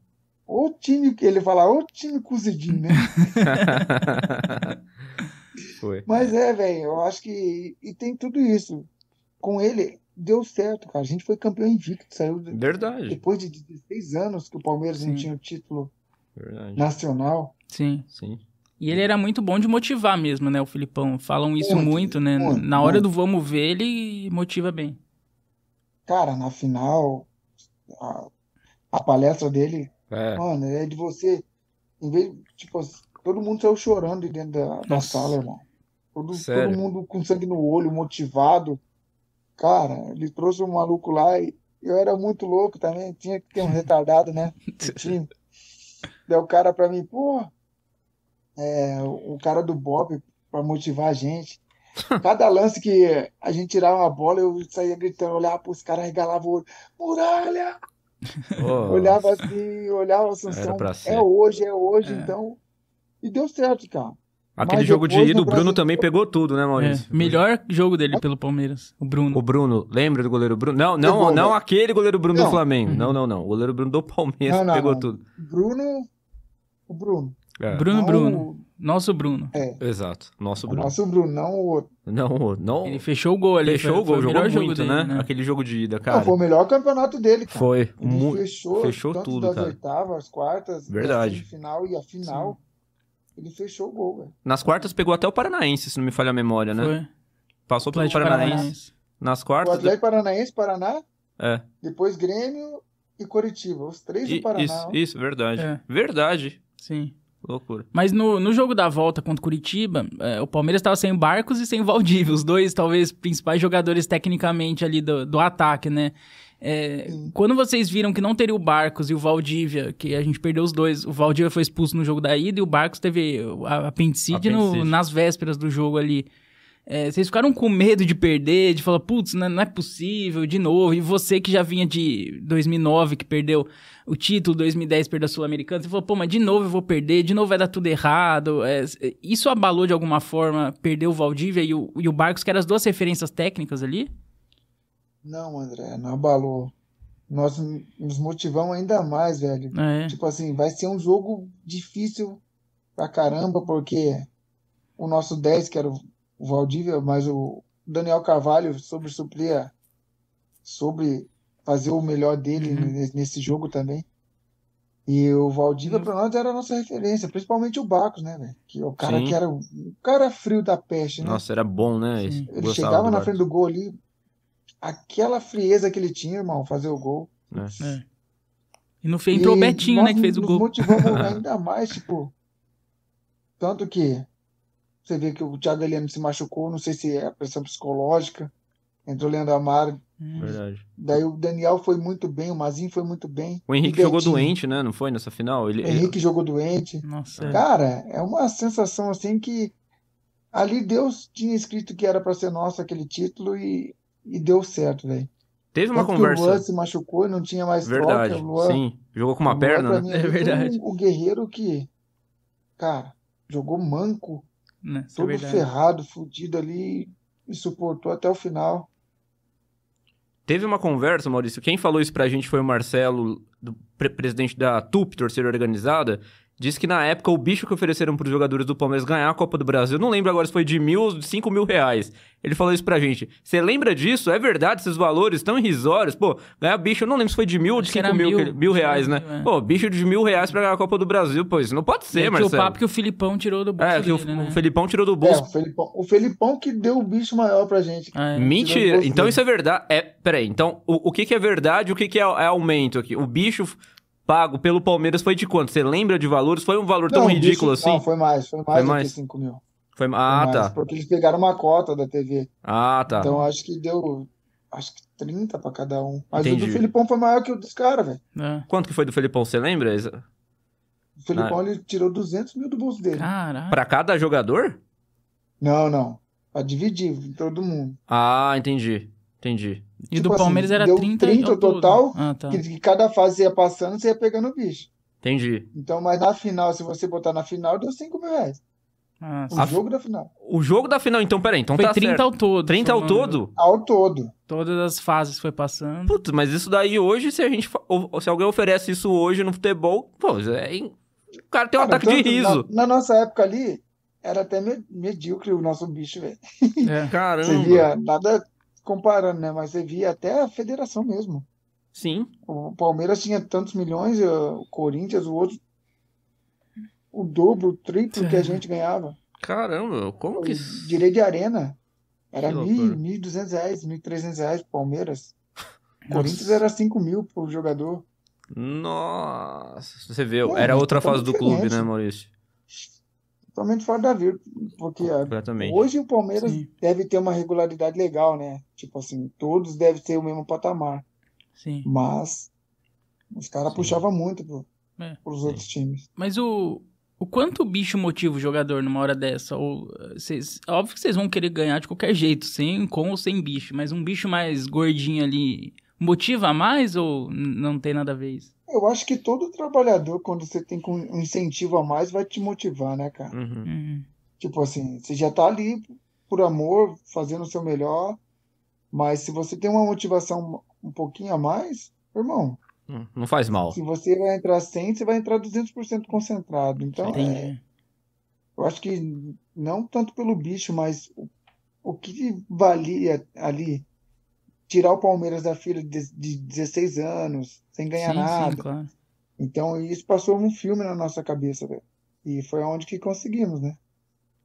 O time, que ele fala, o time cozidinho, né? (laughs) foi. Mas é, velho, eu acho que. E tem tudo isso. Com ele, deu certo, cara. A gente foi campeão invicto, saiu de- Verdade. depois de 16 anos que o Palmeiras não tinha o título Verdade. nacional. Sim. Sim. E ele era muito bom de motivar mesmo, né, o Filipão? Falam isso Muito, muito, né? muito, Na hora muito. do vamos ver, ele motiva bem. Cara, na final, a, a palestra dele, É. mano, é de você. Em vez, tipo, todo mundo saiu chorando de dentro da, da Nossa. sala, irmão. Todo, todo mundo com sangue no olho, motivado. Cara, ele trouxe um maluco lá e eu era muito louco também. Tinha que ter um retardado, né? (laughs) Daí o cara pra mim, pô, é, o cara do Bob pra motivar a gente. (laughs) Cada lance que a gente tirava a bola, eu saía gritando, olhava pros caras, regalava o olho, muralha! Ô, Olhava assim, olhava a ser. é hoje, é hoje, É. então. E deu certo, cara. Aquele Mas jogo de ida, o Bruno Brasil- também pegou tudo, né, É, Maurício? melhor jogo dele pelo Palmeiras, o Bruno. O Bruno, lembra do goleiro Bruno? Não, não, Pegou, não né? aquele goleiro Bruno do Não. Flamengo. Uhum. Não, não, não. O goleiro Bruno do Palmeiras Não, não, pegou não. tudo. Bruno, o Bruno. É, Bruno, Não Bruno. Nosso Bruno. É, Exato. Nosso o Bruno. nosso Bruno, não o outro. Não, não. Ele fechou o gol ali. Fechou foi- o gol, foi jogou melhor jogo muito, dele, né? Aquele jogo de ida, Não, cara. foi o melhor campeonato dele, cara. Foi. Ele mu- fechou, fechou tanto tudo, das cara. oitavas, as quartas, Verdade. a semifinal e a final. Ele fechou o gol, velho. Nas quartas pegou até o Paranaense, se não me falha a memória, né? Foi. Passou pelo Paranaense. Paranaense. Nas O quartas. Atlético Paranaense, Paraná, É. depois Grêmio e Coritiba. Os três I- do Paraná. isso, isso, verdade. É. Verdade. Sim. Loucura. Mas no, no jogo da volta contra o Curitiba, é, o Palmeiras estava sem Barcos e sem Valdívia, os dois, talvez, principais jogadores tecnicamente ali do, do ataque, né? É, quando vocês viram que não teria o Barcos e o Valdívia, que a gente perdeu os dois, o Valdívia foi expulso no jogo da ida e o Barcos teve a apendicite, no- nas vésperas do jogo ali. É, vocês ficaram com medo de perder, de falar, putz, não, não é possível, de novo. E você que já vinha de 2009, que perdeu o título, 2010 perdeu a Sul-Americana, você falou, pô, mas de novo eu vou perder, de novo vai dar tudo errado. É, isso abalou de alguma forma, perder o Valdívia e o, e o Barcos, que eram as duas referências técnicas ali? Não, André, não abalou. Nós nos motivamos ainda mais, velho. É, Tipo assim, vai ser um jogo difícil pra caramba, porque o nosso 10, que era o Valdívia, mas o Daniel Carvalho sobre suprir, sobre fazer o melhor dele Uhum. nesse, jogo também. E o Valdívia, Uhum. pra nós, era a nossa referência, principalmente o Barcos, né, velho? Que é o cara Sim. que era o cara frio da peste, né? Nossa, era bom, né? Ele gostava chegava na frente do gol ali, aquela frieza que ele tinha, irmão, fazer o gol. é. E no fim entrou o Betinho, né, que fez o gol. motivamos (laughs) ainda mais, tipo. Tanto que você vê que o Thiago Heleno se machucou, não sei se é a pressão psicológica. Entrou o Leandro Amaro. Hum. Verdade. Daí o Daniel foi muito bem, o Mazinho foi muito bem. O Henrique jogou doente, né? Não foi nessa final? Ele, O Henrique jogou doente. Nossa, é. Cara, é uma sensação assim que ali Deus tinha escrito que era para ser nosso aquele título e, e deu certo, velho. Teve uma Tanto que o Luan conversa. se machucou e não tinha mais Verdade. Luan, Sim. Jogou com uma Luan, perna, né? mim, É verdade. O, o guerreiro que, cara, jogou manco, Né, isso é todo verdade. ferrado, fudido ali e suportou até o final. Teve uma conversa, Maurício. Quem falou isso pra gente foi o Marcelo, do pre- presidente da TUP, torcida organizada. Diz que na época o bicho que ofereceram pros jogadores do Palmeiras ganhar a Copa do Brasil, não lembro agora se foi de mil ou de cinco mil reais. Ele falou isso pra gente. Você lembra disso? É verdade, esses valores tão irrisórios? Pô, ganhar bicho, eu não lembro se foi de mil ou de cinco mil, mil. mil reais, né? mil, é. Pô, bicho de mil reais pra ganhar a Copa do Brasil, pô, isso não pode ser, É o papo que o Filipão tirou do bolso É, que o, dele, né? o Felipão tirou do É, bolso. o Felipão, o Felipão que deu o bicho maior pra gente. Ah, é. Mentira. Então dele. isso é verdade. É, peraí, então o, o que, que é verdade e o que, que é, é aumento aqui? O bicho pago pelo Palmeiras foi de quanto? Você lembra de valores? Foi um valor tão Não, o ridículo bicho- assim? Não, foi mais, foi mais Foi do mais? que 5 mil. Foi- Foi Ah, mais, tá. Porque eles pegaram uma cota da TV. Ah, tá. Então acho que deu, acho que 30 pra cada um. Mas o Entendi. do Felipão foi maior que o dos caras, velho. É. Quanto que foi do Felipão, você lembra? O Felipão Ah. ele tirou 200 mil do bolso dele. Caraca. Pra cada jogador? Não, não. Pra dividir em todo mundo. Ah, entendi. Entendi. E tipo do assim, Palmeiras era deu 30, 30 ao todo. total, Ah, tá. Que, que cada fase ia passando, você ia pegando o bicho. Entendi. Então, mas na final, se você botar na final, deu 5 mil reais. Ah, O jogo da final. O jogo da final, então, peraí. Então foi tá 30 certo. ao todo. 30 ao todo? Ao todo. Todas as fases foi passando. Putz, mas isso daí hoje, se a gente. Se alguém oferece isso hoje no futebol, pô, é. O cara tem um Cara, ataque de tanto riso. Na, na nossa época ali, era até me- medíocre o nosso bicho, velho. É. Você Caramba. via, nada comparando, né? Mas você via até a federação mesmo. Sim. O Palmeiras tinha tantos milhões, o Corinthians, o outro. O dobro, o triplo que a gente ganhava. Caramba, como que. Direito de arena. Era mil, loucura. 1.200 reais, 1.300 reais pro Palmeiras. Nossa. Corinthians era 5 mil por jogador. Nossa, você vê, Pô, era outra fase do clube, diferente. né, Maurício? Totalmente fora da vida. Porque Completamente. hoje o Palmeiras Sim. deve ter uma regularidade legal, né? Tipo assim, todos devem ter o mesmo patamar. Sim. Mas os caras Sim. puxavam muito pro, É. pros outros times. Mas o, o quanto o bicho motiva o jogador numa hora dessa? Ou, cês- óbvio que vocês vão querer ganhar de qualquer jeito, sem com ou sem bicho. Mas um bicho mais gordinho ali motiva mais ou não tem nada a ver isso? Eu acho que todo trabalhador, quando você tem com- um incentivo a mais, vai te motivar, né, cara? Uhum. Uhum. Tipo assim, você já tá ali por amor, fazendo o seu melhor, mas se você tem uma motivação um pouquinho a mais, irmão, Hum, Não faz mal. se você vai entrar 100, você vai entrar 200% concentrado. Então, é, eu acho que não tanto pelo bicho, mas o, o que valia ali tirar o Palmeiras da fila de, de 16 anos, sem ganhar sim, nada. sim, claro. Então, isso passou um filme na nossa cabeça, velho. E foi onde que conseguimos, né?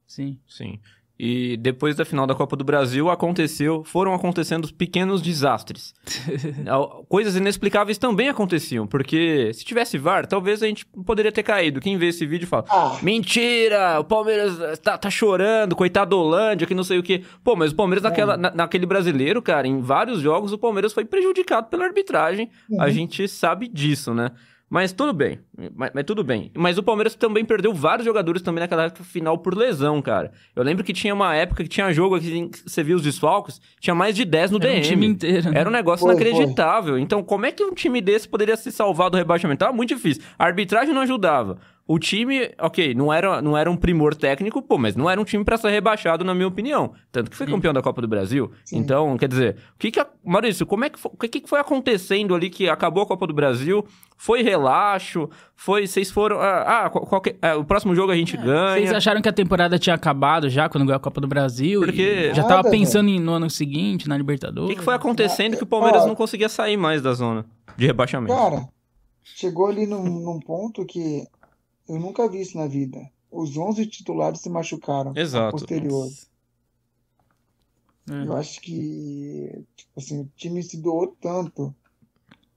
Sim. Sim. E depois da final da Copa do Brasil, aconteceu, foram acontecendo pequenos desastres. (laughs) Coisas inexplicáveis também aconteciam, porque se tivesse VAR, talvez a gente poderia ter caído. Quem vê esse vídeo fala: Ah, Mentira! O Palmeiras tá, tá chorando, coitado da Holândia, que não sei o quê. Pô, mas o Palmeiras, naquela, na- naquele brasileiro, cara, em vários jogos, o Palmeiras foi prejudicado pela arbitragem. A Uhum. gente sabe disso, né? Mas tudo bem. Mas, mas tudo bem. Mas o Palmeiras também perdeu vários jogadores também naquela época final por lesão, cara. Eu lembro que tinha uma época que tinha jogo que você via os desfalques, tinha mais de 10 no Era um DM. time inteiro. né? Era um negócio Foi, inacreditável. Então, como é que um time desse poderia se salvar do rebaixamento? Tava muito difícil. A arbitragem não ajudava. O time, ok, não era, não era um primor técnico, pô, mas não era um time pra ser rebaixado, na minha opinião. Tanto que foi Sim. campeão da Copa do Brasil. Sim. Então, quer dizer, o que que. a- Maurício, como é que foi, o que que foi acontecendo ali que acabou a Copa do Brasil? Foi relaxo? Foi. Vocês foram. Ah, ah, qualquer- ah, o próximo jogo a gente ganha. Vocês acharam que a temporada tinha acabado já quando ganhou a Copa do Brasil? Porque- E já tava Nada, pensando em, no ano seguinte, na O Libertadores? que, que foi acontecendo que o Palmeiras Ó. não conseguia sair mais da zona de rebaixamento? Cara, chegou ali num, num ponto que eu nunca vi isso na vida. Os 11 titulares se machucaram Exato. posterior. É. Eu acho que, tipo assim, o time se doou tanto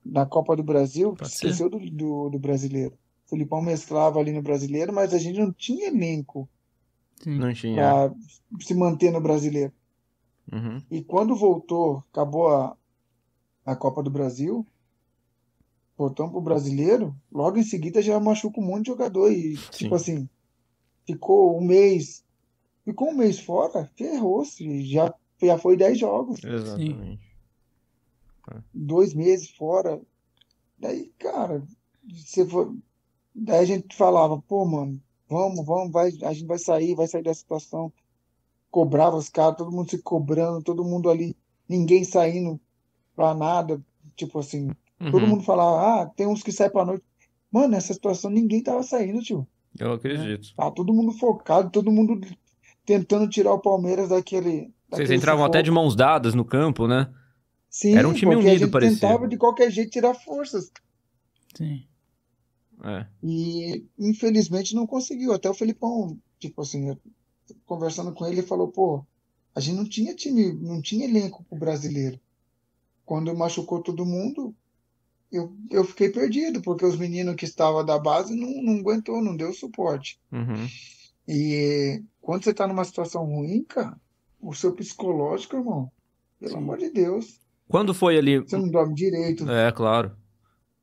na Copa do Brasil que esqueceu do, do, do brasileiro. O Filipão mesclava ali no brasileiro, mas a gente não tinha elenco Sim. Não tinha. para se manter no brasileiro. Uhum. E quando voltou, acabou a, a Copa do Brasil, voltamos pro brasileiro, logo em seguida já machuca um monte de jogador. E, tipo assim, ficou um mês. Ficou um mês fora, ferrou-se. Já, já foi 10 jogos, Exatamente. dois meses fora. Daí, cara, você foi. Daí a gente falava, pô, mano, vamos, vamos, vai, a gente vai sair, vai sair dessa situação. Cobrava os caras, todo mundo se cobrando, todo mundo ali, ninguém saindo pra nada. Tipo assim, todo Uhum. mundo falava, ah, tem uns que saem pra noite. Mano, nessa situação ninguém tava saindo, tio. Eu acredito. Tá todo mundo focado, todo mundo tentando tirar o Palmeiras daquele. Vocês daquele entravam até de sufoco. mãos dadas no campo, né? Sim, era um time porque a unido, gente parecia. tentava de qualquer jeito tirar forças. Sim. É. E infelizmente não conseguiu. Até o Felipão, tipo assim, eu- conversando com ele, ele falou: pô, a gente não tinha time, não tinha elenco pro brasileiro. Quando machucou todo mundo, eu, eu fiquei perdido, porque os meninos que estavam da base não, não aguentou, não deu suporte. Uhum. E quando você tá numa situação ruim, cara, o seu psicológico, irmão, pelo amor de Deus, Quando foi ali. você não dorme direito. É, claro.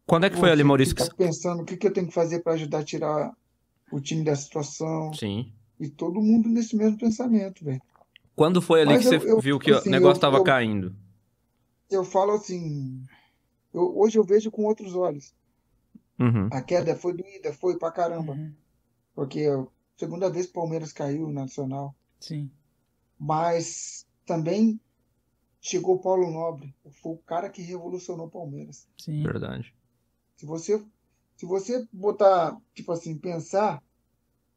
Quando é que foi ali, você Maurício? fica que- pensando o que que eu tenho que fazer para ajudar a tirar o time da situação. Sim. E todo mundo nesse mesmo pensamento, velho. Quando foi ali Mas que eu- você eu- viu que assim, o negócio eu- tava eu- caindo? Eu falo assim, eu- hoje eu vejo com outros olhos. Uhum. A queda foi doída, foi pra caramba. Uhum. Porque a segunda vez que o Palmeiras caiu na Nacional. Sim. Mas também chegou o Paulo Nobre. Foi o cara que revolucionou o Palmeiras. Sim. Verdade. Se você, se você botar, tipo assim, pensar,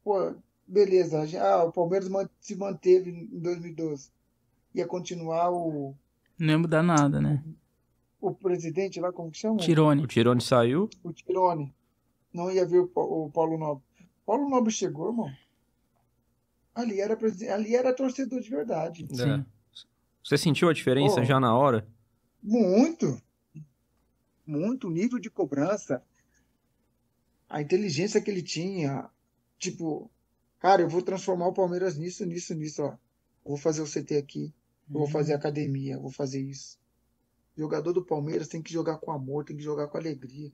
pô, beleza, já, ah, o Palmeiras se manteve em 2012. Ia continuar o, Não ia mudar nada, né? O presidente lá, como que chama? O Tirone. Tirone saiu. O Tirone. Não ia ver o, Pa- o Paulo Nobre. Paulo Nobre chegou, irmão. Ali era, ali era torcedor de verdade. Sim. É. Você sentiu a diferença Pô. já na hora? Muito. Muito. O nível de cobrança. A inteligência que ele tinha. Tipo, cara, eu vou transformar o Palmeiras nisso, nisso, nisso, ó. Eu vou fazer o CT aqui. Eu vou fazer academia. Eu vou fazer isso. O jogador do Palmeiras tem que jogar com amor, tem que jogar com alegria.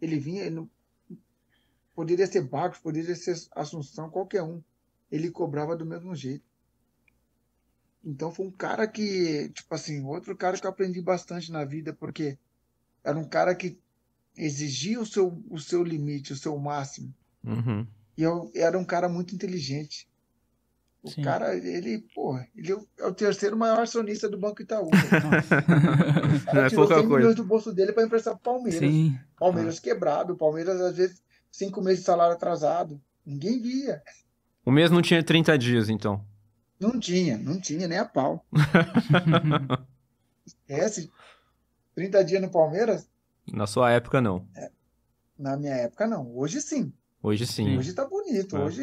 Ele vinha, ele não... poderia ser Barcos, poderia ser Assunção, qualquer um. Ele cobrava do mesmo jeito. Então foi um cara que, tipo assim, outro cara que eu aprendi bastante na vida, porque era um cara que exigia o seu, o seu limite, o seu máximo. Uhum. E eu era um cara muito inteligente. O Sim. cara, ele, pô, ele é o- é terceiro maior acionista do Banco Itaú. (laughs) Não é pouca 100 coisa. milhões do bolso dele para emprestar pro Palmeiras. Sim. Palmeiras quebrado, Palmeiras às vezes cinco meses de salário atrasado. Ninguém via. O mês não tinha 30 dias, então. Não tinha, não tinha nem a pau. (laughs) Esquece. 30 dias no Palmeiras? Na sua época, não. Na minha época, não. Hoje sim. Hoje sim. Hoje tá bonito. É. Hoje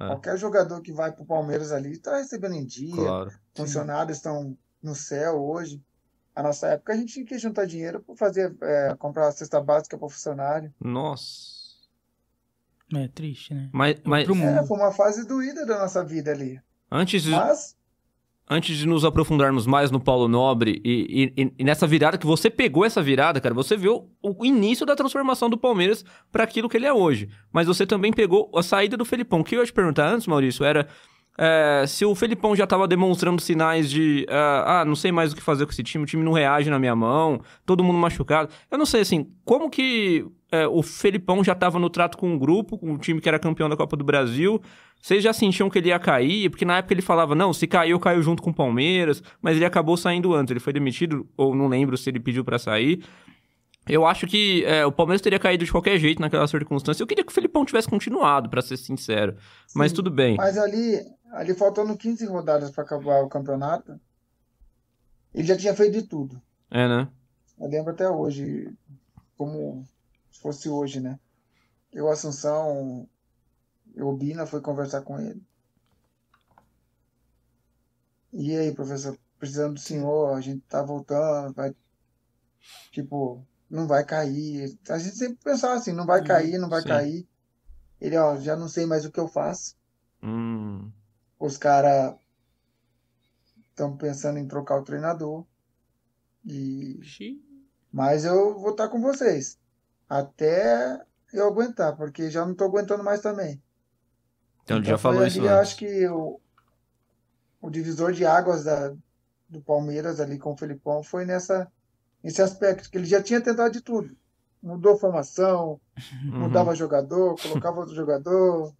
É, qualquer jogador que vai pro Palmeiras ali tá recebendo em dia. claro. Funcionários estão no céu hoje. A nossa época a gente tinha que juntar dinheiro para fazer, é, comprar a cesta básica para funcionário. Nossa. É triste, né? Mas, mas. É, foi uma fase doída da nossa vida ali. antes, de, Mas, antes de nos aprofundarmos mais no Paulo Nobre e, e- e nessa virada que você pegou essa virada, cara, você viu o início da transformação do Palmeiras para aquilo que ele é hoje. Mas você também pegou a saída do Felipão. O que eu ia te perguntar antes, Maurício, era é, se o Felipão já estava demonstrando sinais de ah, ah, não sei mais o que fazer com esse time, o time não reage na minha mão, todo mundo machucado. Eu não sei, assim, como que é, o Felipão já estava no trato com o grupo, com o time que era campeão da Copa do Brasil, vocês já sentiam que ele ia cair? Porque na época ele falava, não, se caiu, caiu junto com o Palmeiras, mas ele acabou saindo antes. Ele foi demitido, ou não lembro se ele pediu pra sair. Eu acho que é, o Palmeiras teria caído de qualquer jeito naquela circunstância. Eu queria que o Felipão tivesse continuado, pra ser sincero. Mas sim, tudo bem. mas ali, ali faltando 15 rodadas para acabar o campeonato, ele já tinha feito de tudo. É, né? Eu lembro até hoje, como se fosse hoje, né? Eu, Assunção, o Bina foi conversar com ele. E aí, professor, precisando do senhor, a gente tá voltando, vai, tipo, não vai cair. A gente sempre pensava assim, não vai Uhum, cair, não vai sim. cair. Ele, ó, já não sei mais o que eu faço. Hum, Os caras estão pensando em trocar o treinador. E mas eu vou estar com vocês até eu aguentar, porque já não estou aguentando mais também. então ele Então já falou isso ali, eu antes. acho que o, o divisor de águas da, do Palmeiras ali com o Felipão foi nessa, nesse aspecto, que ele já tinha tentado de tudo. Mudou a formação, (laughs) Uhum. mudava jogador, colocava outro jogador,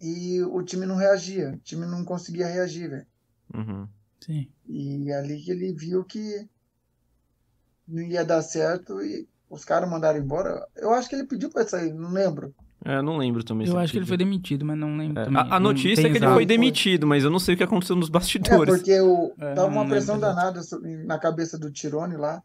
e o time não reagia, o time não conseguia reagir, velho. Uhum. Sim. E ali que ele viu que não ia dar certo e os caras mandaram embora. Eu acho que ele pediu pra sair, não lembro. É, não lembro também. Eu acho que ele foi demitido, mas não lembro É, também. a, a Não notícia é que ele exato. foi demitido, mas eu não sei o que aconteceu nos É, bastidores. porque o, É, tava uma lembro pressão exato. danada na cabeça do Tirone lá.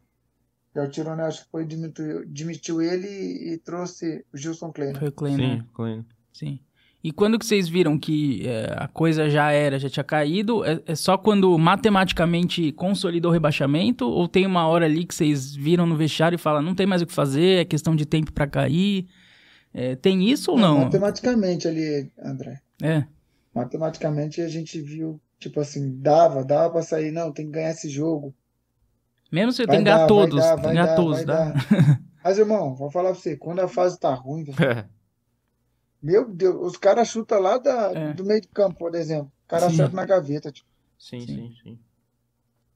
E o Tirone acho que foi demitiu, demitiu ele e trouxe o Gilson Kleiner. Foi o Kleiner. Sim, Kleiner. Sim. E quando que vocês viram que é, a coisa já era, já tinha caído? É, é só quando matematicamente consolidou o rebaixamento? Ou tem uma hora ali que vocês viram no vestiário e falam, não tem mais o que fazer, é questão de tempo pra cair? É, tem isso ou não? Matematicamente ali, André. É, Matematicamente a gente viu, tipo assim, dava, dava pra sair. Não, tem que ganhar esse jogo. mesmo se Vai tem que ganhar dar, vai todos, dar, vai ganhar dar, todos, vai dá. dar. (laughs) Mas, irmão, vou falar pra você, quando a fase tá ruim, (laughs) É. meu Deus, os caras chutam lá da, É. do meio de campo, por exemplo. O cara Sim. acerta na gaveta. Tipo, Sim, Sim. sim, sim.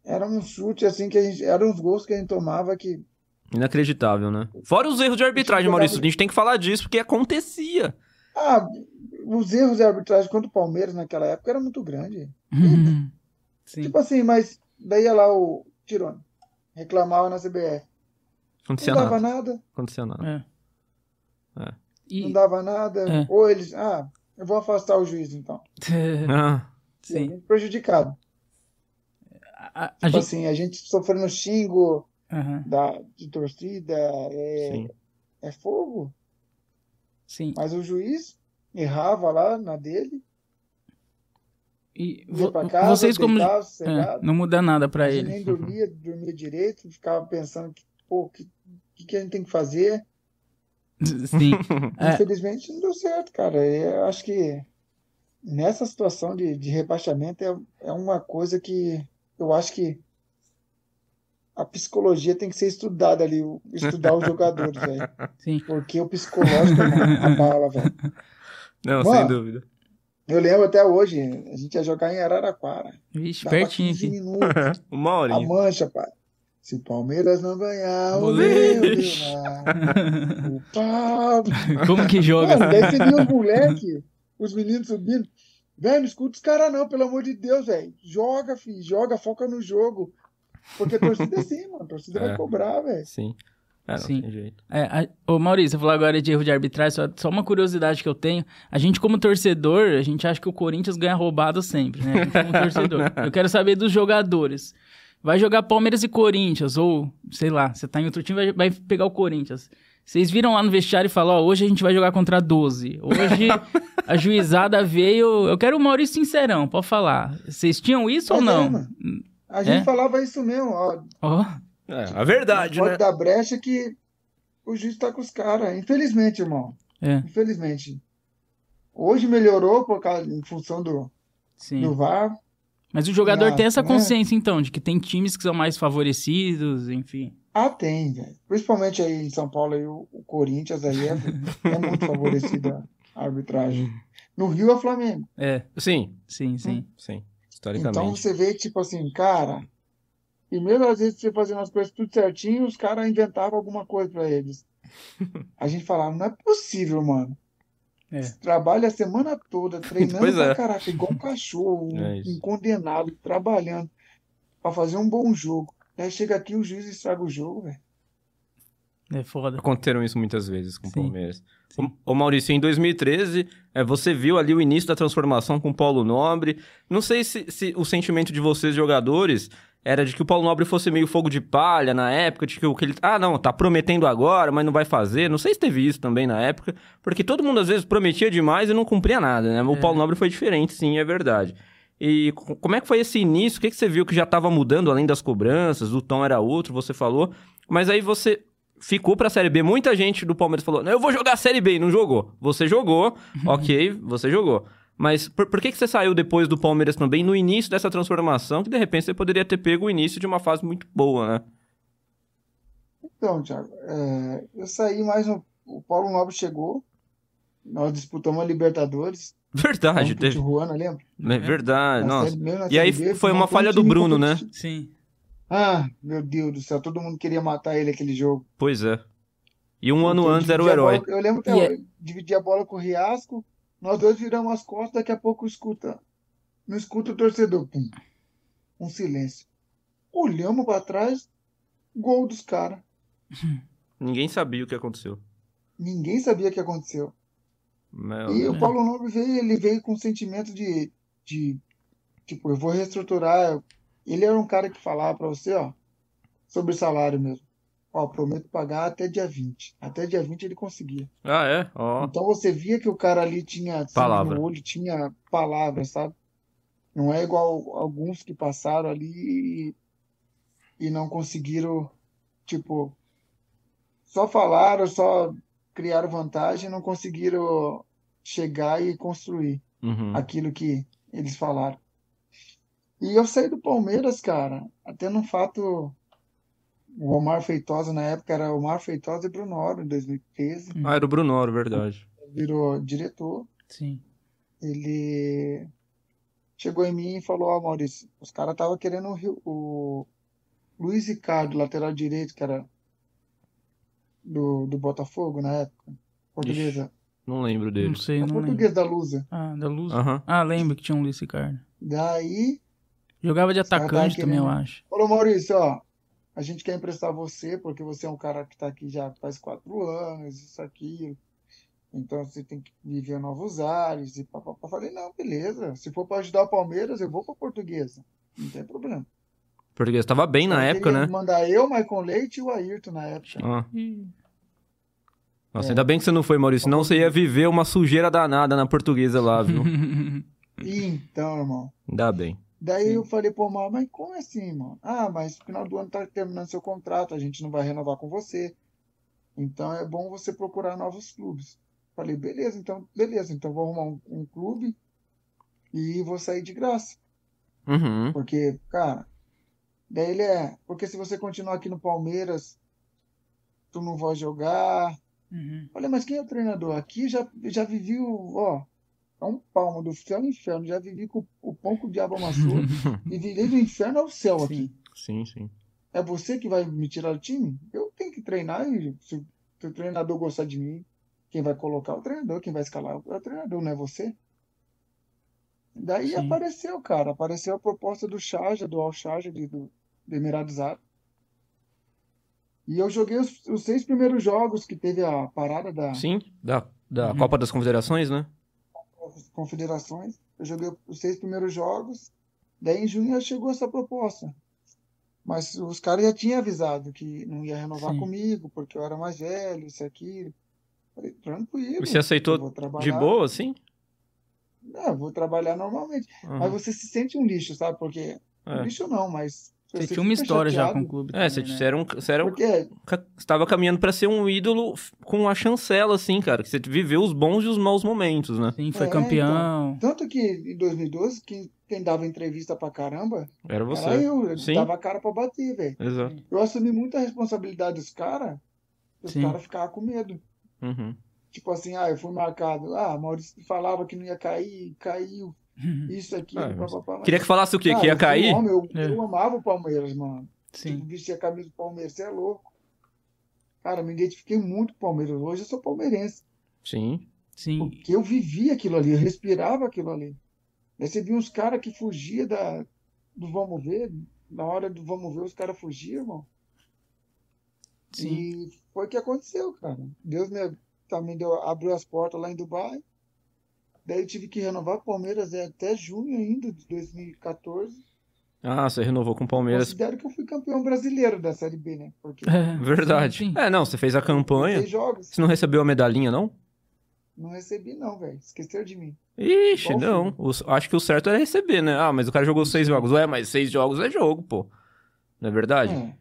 era um chute assim que a gente. Eram uns gols que a gente tomava que. Inacreditável, né? Fora os erros de arbitragem, jogava- Maurício. A gente tem que falar disso, porque acontecia. Ah, os erros de arbitragem contra o Palmeiras naquela época era muito grande. (laughs) Sim. Tipo assim, mas daí ia lá o Tirone. Reclamava na CBF. Acontecia Não dava nada. nada, Acontecia nada. É. É. não E, dava nada. É. Ou eles, ah, eu vou afastar o juiz então. (laughs) Ah, a sim. prejudicado. A, a Tipo gente... assim, a gente sofrendo xingo Aham, da, de torcida, é, sim. é fogo. sim. Mas o juiz errava lá na dele, E vo- pra casa, vocês como... deitava, É, não muda nada pra A gente ele. nem dormia, dormia direito, ficava pensando que, pô, o que, que, que a gente tem que fazer? (laughs) Sim. É. Infelizmente não deu certo, cara. Eu acho que nessa situação de, de rebaixamento é, é uma coisa que eu acho que a psicologia tem que ser estudada ali, estudar os jogadores, velho. (laughs) Sim. Porque o psicológico, mano, abala, velho. Não, Mano, sem dúvida. Eu lembro até hoje, a gente ia jogar em Araraquara. Vixe, Dava pertinho 15 aqui. minutos. (laughs) Uma A horinha. mancha, pai. Se o Palmeiras não ganhar, o o Pablo. Como que joga? Mano, daí você viu os moleques, os meninos subindo. Velho, não escuta os caras não, pelo amor de Deus, velho. Joga, filho, joga, foca no jogo. Porque a torcida é assim, mano. A torcida É. vai cobrar, velho. Sim. É, Sim. tem jeito. É, a- ô Maurício, você falou agora de erro de arbitragem, só, só uma curiosidade que eu tenho. A gente, como torcedor, a gente acha que o Corinthians ganha roubado sempre, né? A gente, como torcedor. (laughs) Eu quero saber dos jogadores. Vai jogar Palmeiras e Corinthians, ou, sei lá, você tá em outro time, vai, vai pegar o Corinthians. Vocês viram lá no vestiário e falaram, ó, hoje a gente vai jogar contra 12. Hoje (laughs) a juizada veio. Eu quero o Maurício sincerão, pode falar. Vocês tinham isso ou Mas é, não? mano. A gente É? falava isso mesmo, ó. Ó, É, a verdade, Pode né? dar brecha que o juiz tá com os caras. Infelizmente, irmão. é, Infelizmente. Hoje melhorou por causa, em função do, sim. do VAR. Mas o jogador Ah, tem essa né? consciência, então, de que tem times que são mais favorecidos, enfim. Ah, tem, velho. Principalmente aí em São Paulo, aí, o, o Corinthians aí é, é muito favorecido a arbitragem. No Rio é Flamengo. É, Sim, sim, sim. sim. Então Historicamente. você vê, tipo assim, cara, e mesmo às vezes você fazendo as coisas tudo certinho, os caras inventavam alguma coisa pra eles. (laughs) A gente falava, não é possível, mano. É. Trabalha a semana toda, (laughs) treinando Pois pra é. caraca, igual um cachorro, É um, um condenado, trabalhando pra fazer um bom jogo. Aí chega aqui o juiz estraga o jogo, velho. É foda. Aconteceram isso muitas vezes com o. Palmeiras. Sim. Ô, ô, Maurício, em 2013, é, você viu ali o início da transformação com o Paulo Nobre. Não sei se, se o sentimento de vocês, jogadores, era de que o Paulo Nobre fosse meio fogo de palha na época, de que o que ele. Ah, não, tá prometendo agora, mas não vai fazer. Não sei se teve isso também na época, porque todo mundo às vezes prometia demais e não cumpria nada, né? O É. Paulo Nobre foi diferente, sim, é verdade. E co- como é que foi esse início? O que, que você viu que já estava mudando além das cobranças? O tom era outro, você falou. Mas aí você ficou pra Série B. Muita gente do Palmeiras falou: "Não, eu vou jogar a Série B e não jogou. Você jogou, ok, você jogou. Mas por, por que, que você saiu depois do Palmeiras também, no início dessa transformação, que de repente você poderia ter pego o início de uma fase muito boa, né? Então, Thiago, é, eu saí mais no. O Paulo Nobre chegou. Nós disputamos a Libertadores. Verdade, teve. Tijuana, lembra? É verdade, Na nossa. Série- mesmo na E aí B, foi uma um falha do Bruno, né? Sim. Ah, meu Deus do céu, todo mundo queria matar ele aquele jogo. Pois é. E um ano Porque antes era o dividia herói. bola- eu lembro que E eu é- dividi a bola com o Riasco, nós dois viramos as costas, daqui a pouco escuta. Não escuta o torcedor. Pum. Um silêncio. Olhamos pra trás, gol dos caras. (laughs) Ninguém sabia o que aconteceu. Ninguém sabia o que aconteceu. E o Paulo Nobre veio, ele veio com um sentimento de, de, tipo, eu vou reestruturar. Ele era um cara que falava pra você, ó, sobre salário mesmo. Ó, prometo pagar até dia 20. Até dia 20 ele conseguia. Ah, é? Então você via que o cara ali tinha Palavra. no olho, tinha palavra, sabe? Não é igual alguns que passaram ali e, e não conseguiram, tipo, só falaram, só criaram vantagem, não conseguiram chegar e construir Uhum. aquilo que eles falaram. E eu saí do Palmeiras, cara, até no fato, o Omar Feitosa na época era Omar Feitosa e Bruno Oro, em 2013, Ah, era o Brunoro, verdade. virou diretor. Sim. ele chegou em mim e falou, ó, Maurício, os caras estavam querendo o, o Luiz Ricardo, lateral direito, que era do, do Botafogo na época, portuguesa, Não lembro dele. Não sei, é não lembro. português da Lusa. Ah, da Luz. Aham. Ah, lembro que tinha um Luiz Ricardo. Daí, Jogava de atacante também, eu acho. falou, Maurício, ó, a gente quer emprestar você, porque você é um cara que tá aqui já faz quatro anos, isso aqui, então você tem que viver novos ares, e papapá. Falei, não, beleza, se for para ajudar o Palmeiras, eu vou pra portuguesa, não tem problema. Porque estava bem na Eu época, queria né? mandar eu, Maicon Leite e o Ayrton na época. Ah. Ih, Nossa, É. ainda bem que você não foi, Maurício. Senão você ia viver uma sujeira danada na portuguesa lá, viu? (laughs) Então, irmão. Ainda bem. Daí Sim. eu falei, pô, mas, mas como assim, mano? Ah, mas no final do ano tá terminando seu contrato, a gente não vai renovar com você. Então é bom você procurar novos clubes. Falei, beleza, então, beleza, então vou arrumar um, um clube e vou sair de graça. Uhum. Porque, cara, daí ele é, porque se você continuar aqui no Palmeiras, tu não vai jogar, Uhum. Olha, mas quem é o treinador? Aqui já, já vivi o, ó, é um palmo do céu ao inferno, já vivi com o pão que o diabo amassou, e (laughs) virei do inferno ao céu aqui. Sim, sim. É você que vai me tirar do time? Eu tenho que treinar e se, o treinador gostar de mim, quem vai colocar é o treinador, quem vai escalar é o treinador, não é você. Daí Sim. apareceu, cara, apareceu a proposta do Sharjah, do Al Sharjah, de- do, do Emirados Árabes. E eu joguei os, os seis primeiros jogos que teve a parada da, Sim, da, da Uhum. Copa das Confederações, né? Confederações. Eu joguei os seis primeiros jogos. Daí em junho já chegou essa proposta. Mas os caras já tinham avisado que não ia renovar Sim. comigo, porque eu era mais velho, isso aqui. Falei, tranquilo. Você aceitou de boa, assim? Não, eu vou trabalhar normalmente. Aham. Mas você se sente um lixo, sabe? Porque. É. Lixo não, mas. Você você tinha uma história já chateado, com o clube. É, você, também, você né? era um, você era um, Porque caminhando pra ser um ídolo com a chancela, assim, cara. Que você viveu os bons e os maus momentos, né? Sim, foi É, campeão. Tanto que em 2012, quem, quem dava entrevista pra caramba Era você. era eu. Eu Sim. dava a cara pra bater, velho. Exato. Eu assumi muita responsabilidade dos caras, os caras ficavam com medo. Uhum. Tipo assim, ah, eu fui marcado. Ah, Maurício falava que não ia cair, caiu. Isso aqui, Ah, papapá. Mas, Queria que falasse o quê? cara, que ia eu cair? homem, eu, É. eu amava o Palmeiras, mano. Sim. Tipo, vestia a camisa do Palmeiras, você é louco. Cara, me identifiquei muito com o Palmeiras. Hoje eu sou palmeirense. Sim. Sim. Porque eu vivia aquilo ali, eu respirava aquilo ali. Aí você via uns caras que fugiam da, do vamos ver. Na hora do vamos ver, os caras fugiam, irmão. Sim. E foi o que aconteceu, cara. Deus me também deu, abriu as portas lá em Dubai. Daí eu tive que renovar o Palmeiras é, até junho ainda de 2014. Ah, você renovou com o Palmeiras. Considero que eu fui campeão brasileiro da Série B, né? Porque É, (laughs) Verdade. Sim, sim. É, não, você fez a campanha. seis jogos. Você não recebeu a medalhinha, não? Não recebi, não, velho. Esqueceram de mim. Ixi, Qual não. O- acho que o certo era receber, né? Ah, mas o cara jogou seis jogos. Ué, mas seis jogos é jogo, pô. Não é verdade? É.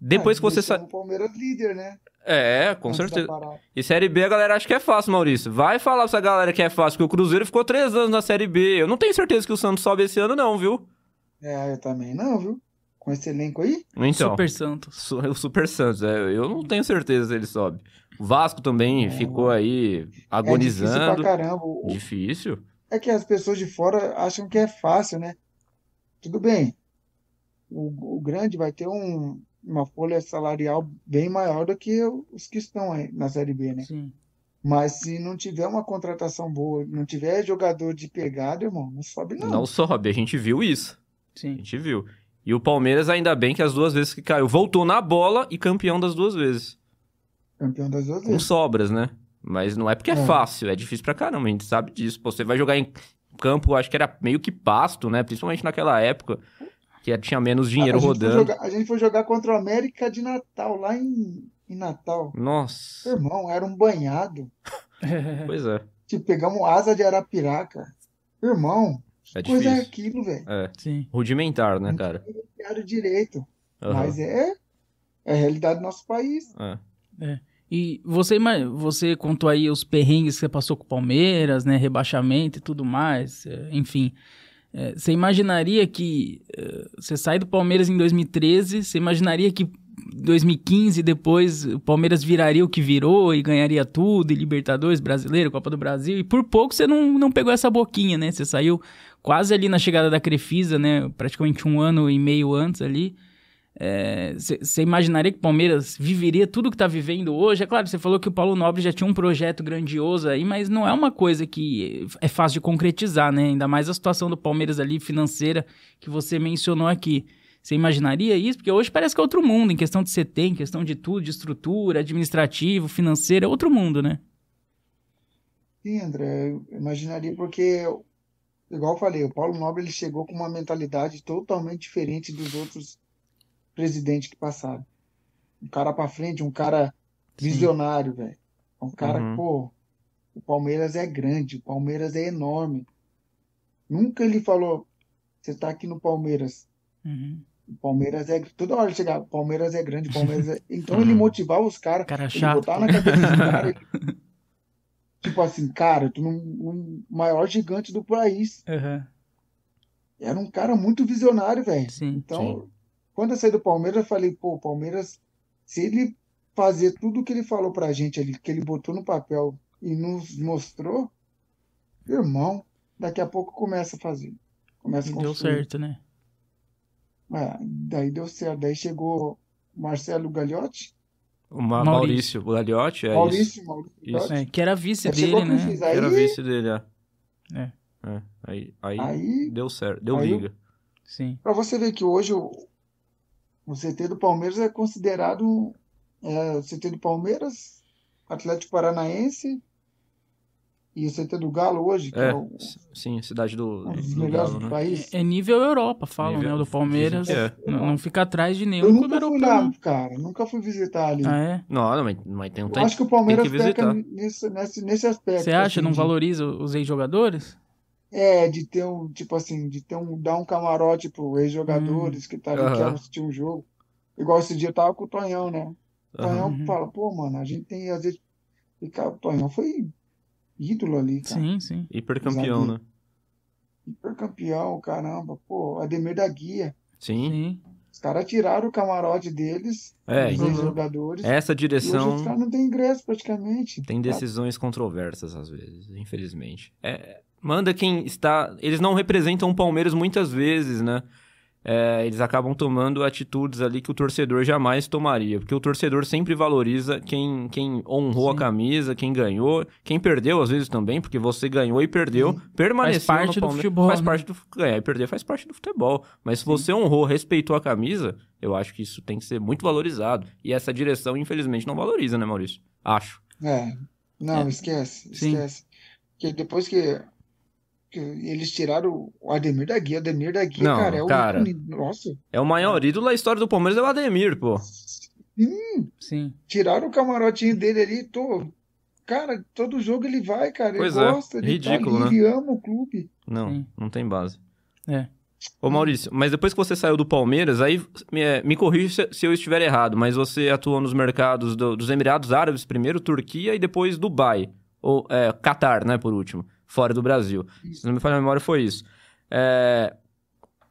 Depois Ah, que você deixamos sa... O Palmeiras líder, né? É, com certeza. E Série B a galera acha que é fácil, Maurício. Vai falar pra essa galera que é fácil, porque o Cruzeiro ficou três anos na Série B. Eu não tenho certeza que o Santos sobe esse ano, não, viu? É, eu também não, viu? Com esse elenco aí? Então, Super Santos. o Super Santos, é, eu não tenho certeza se ele sobe. O Vasco também É. ficou aí É difícil agonizando. pra caramba. O- o- Difícil. É que as pessoas de fora acham que é fácil, né? Tudo bem. O, o grande vai ter um, uma folha salarial bem maior do que os que estão aí na Série B, né? Sim. Mas se não tiver uma contratação boa, não tiver jogador de pegada, irmão, não sobe não. Não sobe, a gente viu isso. A Sim. gente viu. E o Palmeiras, ainda bem que as duas vezes que caiu, voltou na bola e campeão das duas vezes. Campeão das duas com vezes. sobras, né? Mas não é porque é, É. fácil, é difícil pra caramba, a gente sabe disso. Pô, você vai jogar em campo, acho que era meio que pasto, né? Principalmente naquela época, que tinha menos dinheiro a, rodando. jogar, a gente foi jogar contra o América de Natal, lá em, em Natal. Nossa, Irmão, era um banhado. (laughs) pois é, Tipo, pegamos asa de Arapiraca. Irmão, é coisa é difícil. aquilo, velho? É, Sim. rudimentar, né, cara? Era direito. Aham, Mas é, é a realidade do nosso país. é. E você, você contou aí os perrengues que você passou com o Palmeiras, né? Rebaixamento e tudo mais, eh, enfim. Eh, Você imaginaria que eh, você sai do Palmeiras em 2013, você imaginaria que 2015 depois o Palmeiras viraria o que virou e ganharia tudo, e Libertadores, Brasileiro, Copa do Brasil, e por pouco você não, não pegou essa boquinha, né? Você saiu quase ali na chegada da Crefisa, né? Praticamente um ano e meio antes ali. Você imaginaria que o Palmeiras viveria tudo que tá vivendo hoje? É claro, você falou que o Paulo Nobre já tinha um projeto grandioso aí, mas não é uma coisa que é fácil de concretizar, né? Ainda mais a situação do Palmeiras ali financeira que você mencionou aqui. Você imaginaria isso? Porque hoje parece que é outro mundo, em questão de CT, em questão de tudo, de estrutura, administrativo, financeiro, é outro mundo, né? Sim, André, eu imaginaria porque, igual eu falei, o Paulo Nobre ele chegou com uma mentalidade totalmente diferente dos outros presidentes que passaram. Um cara pra frente, um cara visionário, velho. Um cara, Uhum. pô, o Palmeiras é grande, o Palmeiras é enorme. Nunca ele falou, você tá aqui no Palmeiras, Uhum. o Palmeiras é. Toda hora ele chegava, Palmeiras é grande, Palmeiras é. (laughs) Então ele Uhum. motivava os caras. Cara Ele chato. botava na cabeça dos caras. (laughs) ele- Tipo assim, cara, tu é um, maior gigante do país. Aham, Era um cara muito visionário, velho. Sim. Quando eu saí do Palmeiras, eu falei, pô, o Palmeiras, se ele fazer tudo o que ele falou pra gente ali, que ele botou no papel e nos mostrou, irmão, daqui a pouco começa a fazer. Começa a Deu certo, né? É, daí deu certo. Daí chegou Marcelo Gagliotti, O Ma- Maurício. Maurício Gagliotti, é Maurício, Maurício Isso. É, que era vice Aí dele, a né? Isso. Era Aí, vice dele, é. É. É, Aí, aí, aí deu certo, deu aí liga. Sim. Pra você ver que hoje o, o CT do Palmeiras é considerado é, o CT do Palmeiras, Atlético Paranaense e o CT do Galo hoje, que é, É, o- sim, cidade do, um dos do melhores Galo, do né? país. É nível Europa, falam, Nível- né? O do Palmeiras. que Não, não fica atrás de Eu nenhum clube nunca fui europeu. lá, não. cara, nunca fui visitar ali. Ah, é? Não, não, mas, mas tem um Eu tempo. acho que o Palmeiras que peca nesse, nesse, nesse aspecto. Você acha? assim, Não de- valoriza os ex-jogadores? É, de ter um, tipo assim, de ter um, dar um camarote pro ex-jogadores que tá ali, que Aham. quer assistir um jogo. Igual esse dia eu tava com o Tonhão, né? O. Tonhão Uhum. fala, pô, mano, a gente tem, às vezes, e, cara, o Tonhão foi ídolo ali, cara. Sim, sim. Hipercampeão, né? Hipercampeão, caramba, pô, Ademir da Guia. Sim. Os caras tiraram o camarote deles, É, os Uhum. ex-jogadores, Essa e direção os caras não têm ingresso praticamente. tem decisões controversas às vezes, infelizmente. É, manda quem está. Eles não representam o Palmeiras muitas vezes, né? É, eles acabam tomando atitudes ali que o torcedor jamais tomaria. Porque o torcedor sempre valoriza quem, quem honrou a Sim. camisa, quem ganhou, quem perdeu às vezes também, porque você ganhou e perdeu, permaneceu Faz parte no do futebol, Faz né? parte do ganhar e perder faz parte do futebol. Mas se você honrou, respeitou a camisa, eu acho que isso tem que ser muito valorizado. E essa direção, infelizmente, não valoriza, né, Maurício? Acho. É, não, É. esquece, Sim. esquece. Porque depois que eles tiraram o Ademir da Guia, Ademir da Guia, Não, cara, é o cara. ícone. Nossa, É o maior ídolo da história do Palmeiras, é o Ademir, pô. Sim. tiraram o camarotinho dele ali, tô. Cara, todo jogo ele vai, cara, ele Pois é, gosta, ele tá ridículo, ali, né? ele ama o clube. Não, Sim. não tem base. É. Ô Maurício, mas depois que você saiu do Palmeiras, aí me, me corrija se, se eu estiver errado, mas você atuou nos mercados do- dos Emirados Árabes primeiro, Turquia e depois Dubai. Ou é, Catar, né, por último, fora do Brasil. Se não me falha a memória, foi isso. É,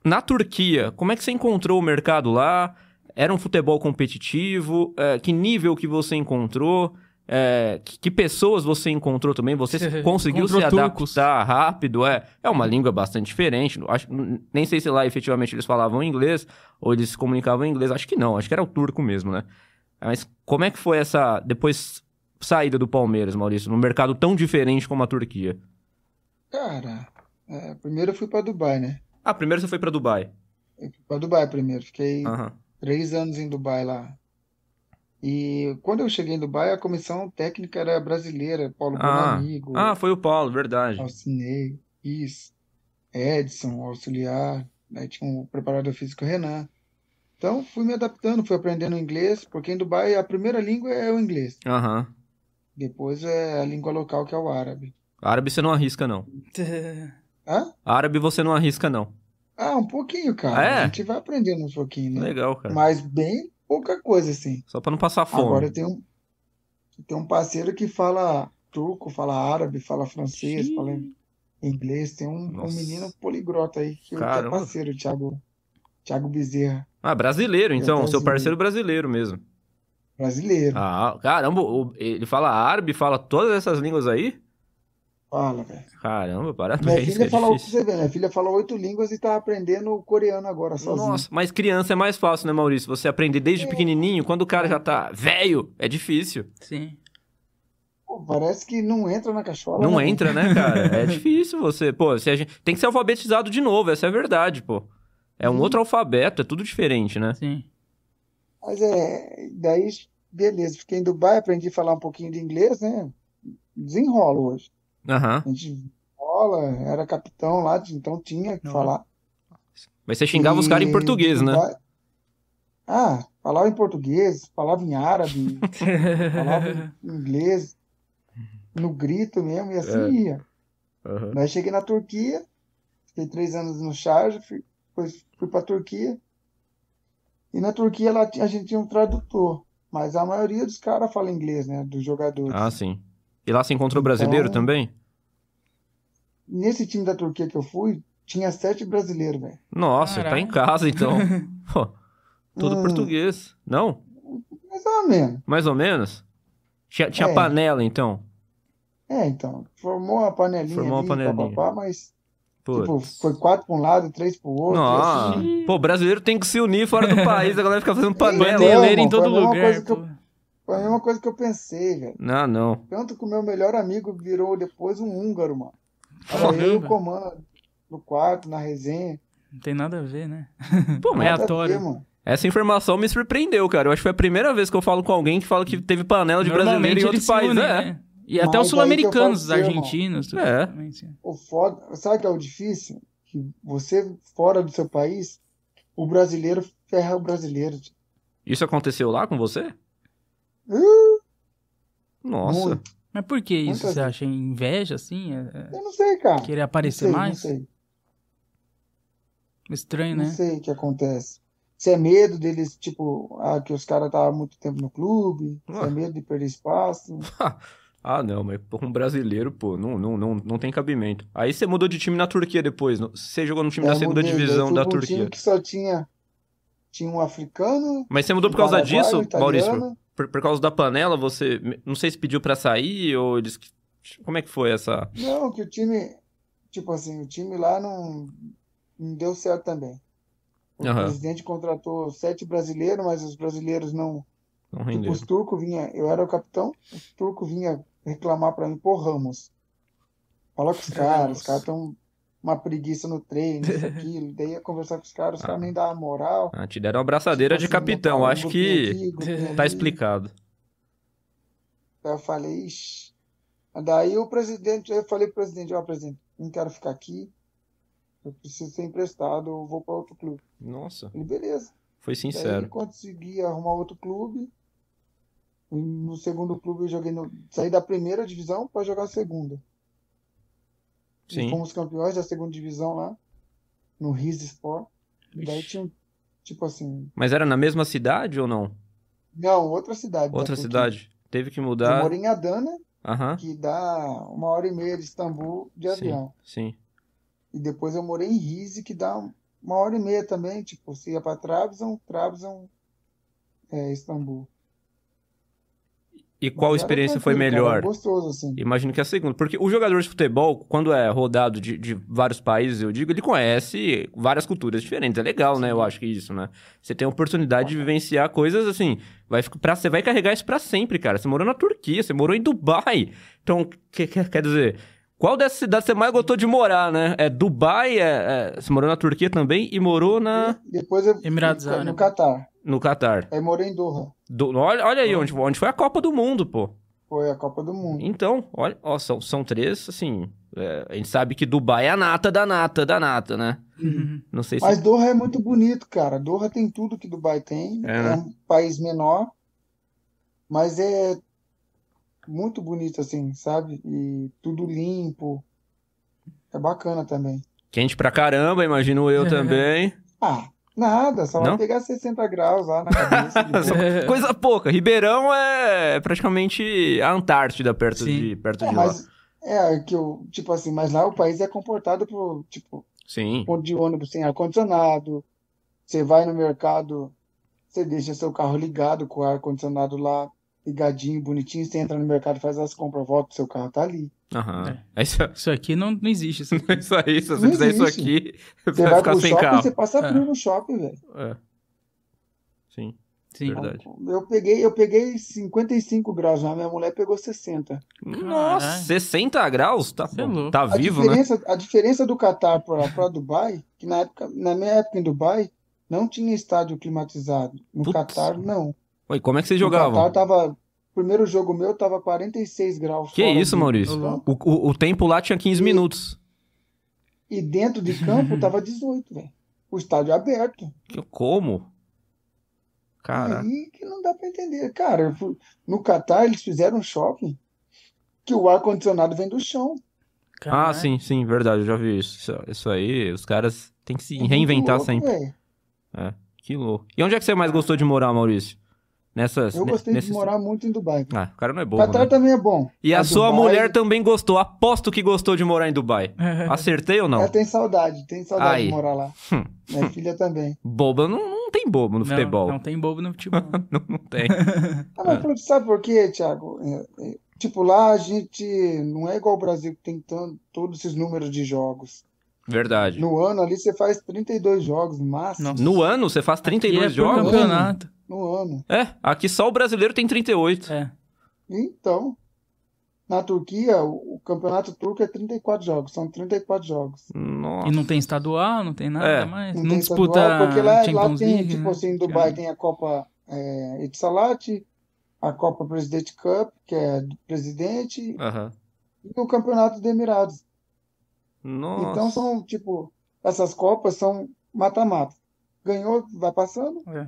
na Turquia, como é que você encontrou o mercado lá? Era um futebol competitivo? É, que nível que você encontrou? É, que, que pessoas você encontrou também? Você (laughs) conseguiu se encontrou turcos. adaptar rápido? É, é uma língua bastante diferente. Acho, nem sei se lá efetivamente eles falavam inglês ou eles se comunicavam em inglês. Acho que não, acho que era o turco mesmo, né? Mas como é que foi essa depois saída do Palmeiras, Maurício, num mercado tão diferente como a Turquia? Cara, é, primeiro eu fui pra Dubai, né? Ah, primeiro você foi pra Dubai. Eu fui pra Dubai primeiro, fiquei três anos em Dubai lá. E quando eu cheguei em Dubai, a comissão técnica era brasileira, Paulo Ah, Bonamigo, ah, foi o Paulo, verdade. Alcinei, isso, Edson, auxiliar, né? Tinha um preparador físico, Renan. Então, fui me adaptando, fui aprendendo inglês, porque em Dubai a primeira língua é o inglês, Aham. depois é a língua local, que é o árabe. Árabe você não arrisca, não. (laughs) Hã? Árabe você não arrisca, não. Ah, um pouquinho, cara. É? A gente vai aprendendo um pouquinho, né? Legal, cara. Mas bem pouca coisa, assim. Só pra não passar Agora fome. tem um, tem um parceiro que fala turco, fala árabe, fala francês, fala inglês. Tem um, um menino poligrota aí, que é Caramba. parceiro, o Thiago, Thiago Bezerra, Ah, brasileiro, então. Seu parceiro brasileiro mesmo. brasileiro. Ah, caramba, ele fala árabe, fala todas essas línguas aí? Fala, velho. Caramba, Minha parabéns, filha é fala, você ver, minha filha fala oito línguas e tá aprendendo coreano agora, sozinha. Nossa, mas criança é mais fácil, né, Maurício? Você aprender desde pequenininho, quando o cara já tá velho, é difícil. Sim. Pô, parece que não entra na cachola, Não né? entra, né, cara? É difícil você. Pô, se a gente... tem que ser alfabetizado de novo, essa é a verdade, pô. É um Uhum. outro alfabeto, é tudo diferente, né? Sim. Mas é, daí, beleza, fiquei em Dubai, aprendi a falar um pouquinho de inglês, né? Desenrolo hoje. Aham. A gente rola, era capitão lá, então tinha que Não. falar. Mas você xingava os caras em E português, né? Ah, falava em português, falava em árabe, (laughs) falava em inglês, no grito mesmo, e assim É. ia. Aham. Daí cheguei na Turquia, fiquei três anos no Sharjah, fui, depois fui pra Turquia. E na Turquia lá a gente tinha um tradutor, mas a maioria dos caras fala inglês, né? Dos jogadores. Ah, sim. E lá você encontrou brasileiro Então- também? Nesse time da Turquia que eu fui, tinha sete brasileiros, velho. Nossa, tá em casa então. (laughs) Pô, tudo Hum. português. Não? Mais ou menos. Mais ou menos? Tinha, tinha É. panela, então? É, então, formou uma panelinha Formou uma ali, panelinha. papapá, mas tipo, foi quatro pra um lado, três pro outro, Nossa. assim. Pô, brasileiro tem que se unir fora do (laughs) país, a galera fica fazendo panela. Paneleiro em a todo mesma lugar. Foi a mesma coisa que eu pensei, velho. Não, não. Tanto que o meu melhor amigo virou depois um húngaro, mano. Era eu o comando no quarto, na resenha. Não tem nada a ver, né? (laughs) Pô, mas a Aleatório. ver, mano. essa informação me surpreendeu, cara. Eu acho que foi a primeira vez que eu falo com alguém que fala que teve panela de brasileiro em outro país. unem, é. né? E Mas até os sul-americanos, os argentinos. tudo É. também. O foda, sabe o que é o difícil? Que você, fora do seu país, o brasileiro ferra o brasileiro. Isso aconteceu lá com você? Uh, Nossa. muito. Mas por que isso? Você acha inveja, assim? É- é Eu não sei, cara. Querer Não aparecer sei, mais? não sei. Estranho, Não né? sei o que acontece. Se é medo deles, tipo, ah, que os caras estavam muito tempo no clube, se Ah. é medo de perder espaço. (laughs) Ah, não, mas um brasileiro, pô, não, não, não, não tem cabimento. Aí você mudou de time na Turquia depois. Você jogou no time É, da segunda mudei, divisão fui da um Turquia. time que só tinha, tinha um africano, Mas você mudou um por causa disso, italiano. Maurício? Por, por causa da panela, você. Não sei se pediu pra sair ou eles. Como é que foi essa. Não, que o time, tipo assim, o time lá não, não deu certo também. O Aham. presidente contratou sete brasileiros, mas os brasileiros não. Não Tipo, rendeu. os turcos vinha, eu era o capitão, os turcos vinha reclamar pra mim, pô, Ramos, fala com os caras, os caras estão uma preguiça no treino, isso, (laughs) aquilo. Daí ia conversar com os caras, os caras nem davam moral. Ah, te deram uma abraçadeira de Tipo assim, capitão. Acho que aqui, (laughs) grupinho tá explicado. Aí eu falei, ixi. Daí o presidente, eu falei pro presidente, ó, presidente, não quero ficar aqui, eu preciso ser emprestado, eu vou para outro clube. Nossa, Ele, beleza. foi Daí sincero. consegui arrumar outro clube. No segundo clube eu joguei no, saí da primeira divisão para jogar a segunda. E Sim. fomos campeões da segunda divisão lá, no Riz Sport. E daí tinha, um- tipo assim, Mas era na mesma cidade ou não? não, outra cidade da Outra cidade. Teve que Eu mudar. morei em Adana, Aham. que dá uma hora e meia de Istambul de Sim, avião. sim. E depois eu morei em Rize, que dá uma hora e meia também. Tipo, você ia para Trabzon, Trabzon, é, Istambul. E qual experiência foi cara, melhor? era gostoso, assim. Imagino que a segunda. Porque o jogador de futebol, quando é rodado de, de vários países, eu digo, ele conhece várias culturas diferentes. É legal, né? Eu acho que isso, né? Você tem a oportunidade de vivenciar coisas assim. Vai, pra, você vai carregar isso pra sempre, cara. Você morou na Turquia, você morou em Dubai. Então, que- que- quer dizer, Qual dessas cidades você mais gostou de morar, né? É Dubai, é, é- você morou na Turquia também e morou na Depois eu Emirados fui no Árabes. Catar. no Catar. Aí morei em Doha. Do- olha, olha aí onde, onde foi a Copa do Mundo, pô. Foi a Copa do Mundo. Então, olha, ó, são, são três, assim. é, a gente sabe que Dubai é a nata da nata da nata, né? Uhum. Não sei se. Mas Doha é muito bonito, cara. Doha tem tudo que Dubai tem. É, É, né? um país menor, mas é muito bonito, assim, sabe? E tudo limpo. É bacana também. Quente pra caramba, imagino eu também. Ah, nada, só vai Não? pegar 60 graus lá na cabeça. de. (laughs) (laughs) Coisa pouca. Ribeirão é praticamente a Antártida perto Sim. de, perto É, de lá. mas é que eu, tipo assim, mas lá o país é comportado por, tipo, Sim. ponto de ônibus sem ar-condicionado. Você vai no mercado, você deixa seu carro ligado com o ar-condicionado lá, ligadinho, bonitinho. Você entra no mercado, faz as compras, volta, seu carro tá ali. Aham. É isso, Isso aqui não, não existe. Isso (laughs) aqui. é isso aí. Se você Não fizer isso existe. aqui, Você vai vai ficar sem shopping, carro. você passa É. frio no shopping, velho. É. Sim. Sim. Verdade. Eu peguei, eu peguei 55 graus lá, minha mulher pegou 60. Nossa, Caralho. 60 graus? Tá, é bom. tá A vivo, né? diferença, a diferença do Catar para Dubai, que na época, na minha época em Dubai, não tinha estádio climatizado. No Putz. Catar, não. Oi, como é que vocês No jogavam? Catar tava, primeiro jogo meu tava 46 graus Que isso, Maurício? O, o, o tempo lá tinha 15 minutos. E dentro de campo (laughs) tava 18, velho. O estádio aberto. Que- Como? Cara, Aí que não dá pra entender. Cara, no Catar eles fizeram um shopping que o ar-condicionado vem do chão. ah, sim, sim, verdade, eu já vi isso. Isso, isso aí, os caras têm que se É reinventar louco, sempre. É, que louco. E onde é que você mais gostou de morar, Maurício? Nessas, Eu gostei de nesses- morar muito em Dubai. Ah, o cara não é bobo, Catar né? também é bom. E a Mas sua Dubai- mulher também gostou. Aposto que gostou de morar em Dubai. (laughs) Acertei ou não? Ela tem saudade, tem saudade Aí. de morar lá. Hum. Minha filha também. Boba não, não tem bobo no Não, futebol. Não tem bobo no futebol. (laughs) Não, não tem. (laughs) Ah, mas por- sabe por quê, Thiago? É, é, tipo, lá a gente não é igual o Brasil que tem tanto, todos esses números de jogos. Verdade. No ano ali você faz 32 jogos no máximo. Nossa. No ano você faz 32 E é jogos? campeonato. No ano. É, aqui só o brasileiro tem 38. É. Então, na Turquia, o, campeonato turco é 34 jogos. São 34 jogos. Nossa. E não tem estadual, não tem nada É. mais. Não Não, tem disputa estadual, porque lá, lá tem, League, tipo né? assim, em Dubai tem a Copa é, Etisalat, a Copa Presidente Cup, que é do presidente, Aham. e o Campeonato dos Emirados. Nossa. Então são, tipo, essas Copas são mata-mata. Ganhou, vai passando. É.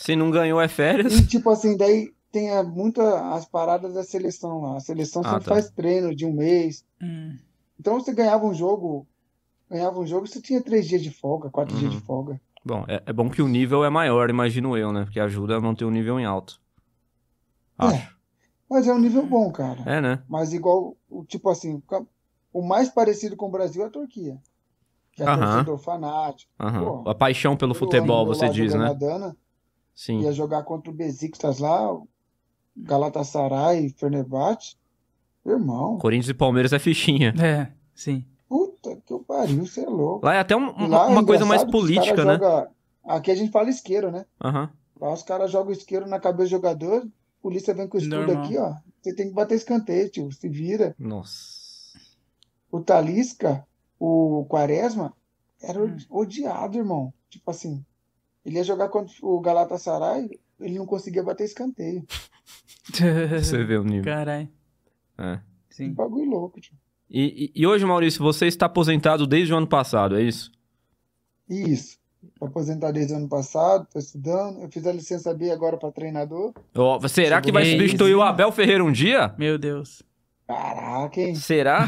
Se não ganhou é férias. E, tipo assim, daí tem a, muita as paradas da seleção lá. A seleção Ah, sempre tá. faz treino de um mês. Hum. Então você ganhava um jogo, ganhava um jogo, você tinha três dias de folga, quatro dias Uhum. de folga. Bom, é, é bom que o nível é maior, imagino eu, né? Porque ajuda a manter o nível em alto. Acho. Mas é um nível bom, cara. É, né? Mas igual, o tipo assim, o mais parecido com o Brasil é a Turquia. Que é Aham. torcedor fanático. Aham. Pô, A paixão pelo futebol, você diz, né? a Dana, Sim. ia jogar contra o Besiktas lá, o Galatasaray, Fenerbahçe. Irmão, Corinthians e Palmeiras é fichinha. É, sim. puta que eu pariu, você é louco. Lá é até um- E uma, lá é uma coisa mais política, né? joga- Aqui a gente fala isqueiro, né? Aham. Lá os caras jogam isqueiro na cabeça do jogador, a polícia vem com o escudo Normal. aqui, ó. Você tem que bater escanteio, tio, se vira. Nossa. O Talisca, o Quaresma, era Hum. odiado, irmão. Tipo assim, ele ia jogar contra o Galatasaray, ele não conseguia bater escanteio. (laughs) Você vê o nível. Caralho. É. Que Sim. bagulho louco, tio. E, e- e hoje, Maurício, você está aposentado desde o ano passado, é isso? Isso. Tô aposentado desde o ano passado, tô estudando. Eu fiz a licença B agora para treinador. Ó, será que vai substituir o. Abel Ferreira um dia? Meu Deus. Caraca, hein? Será?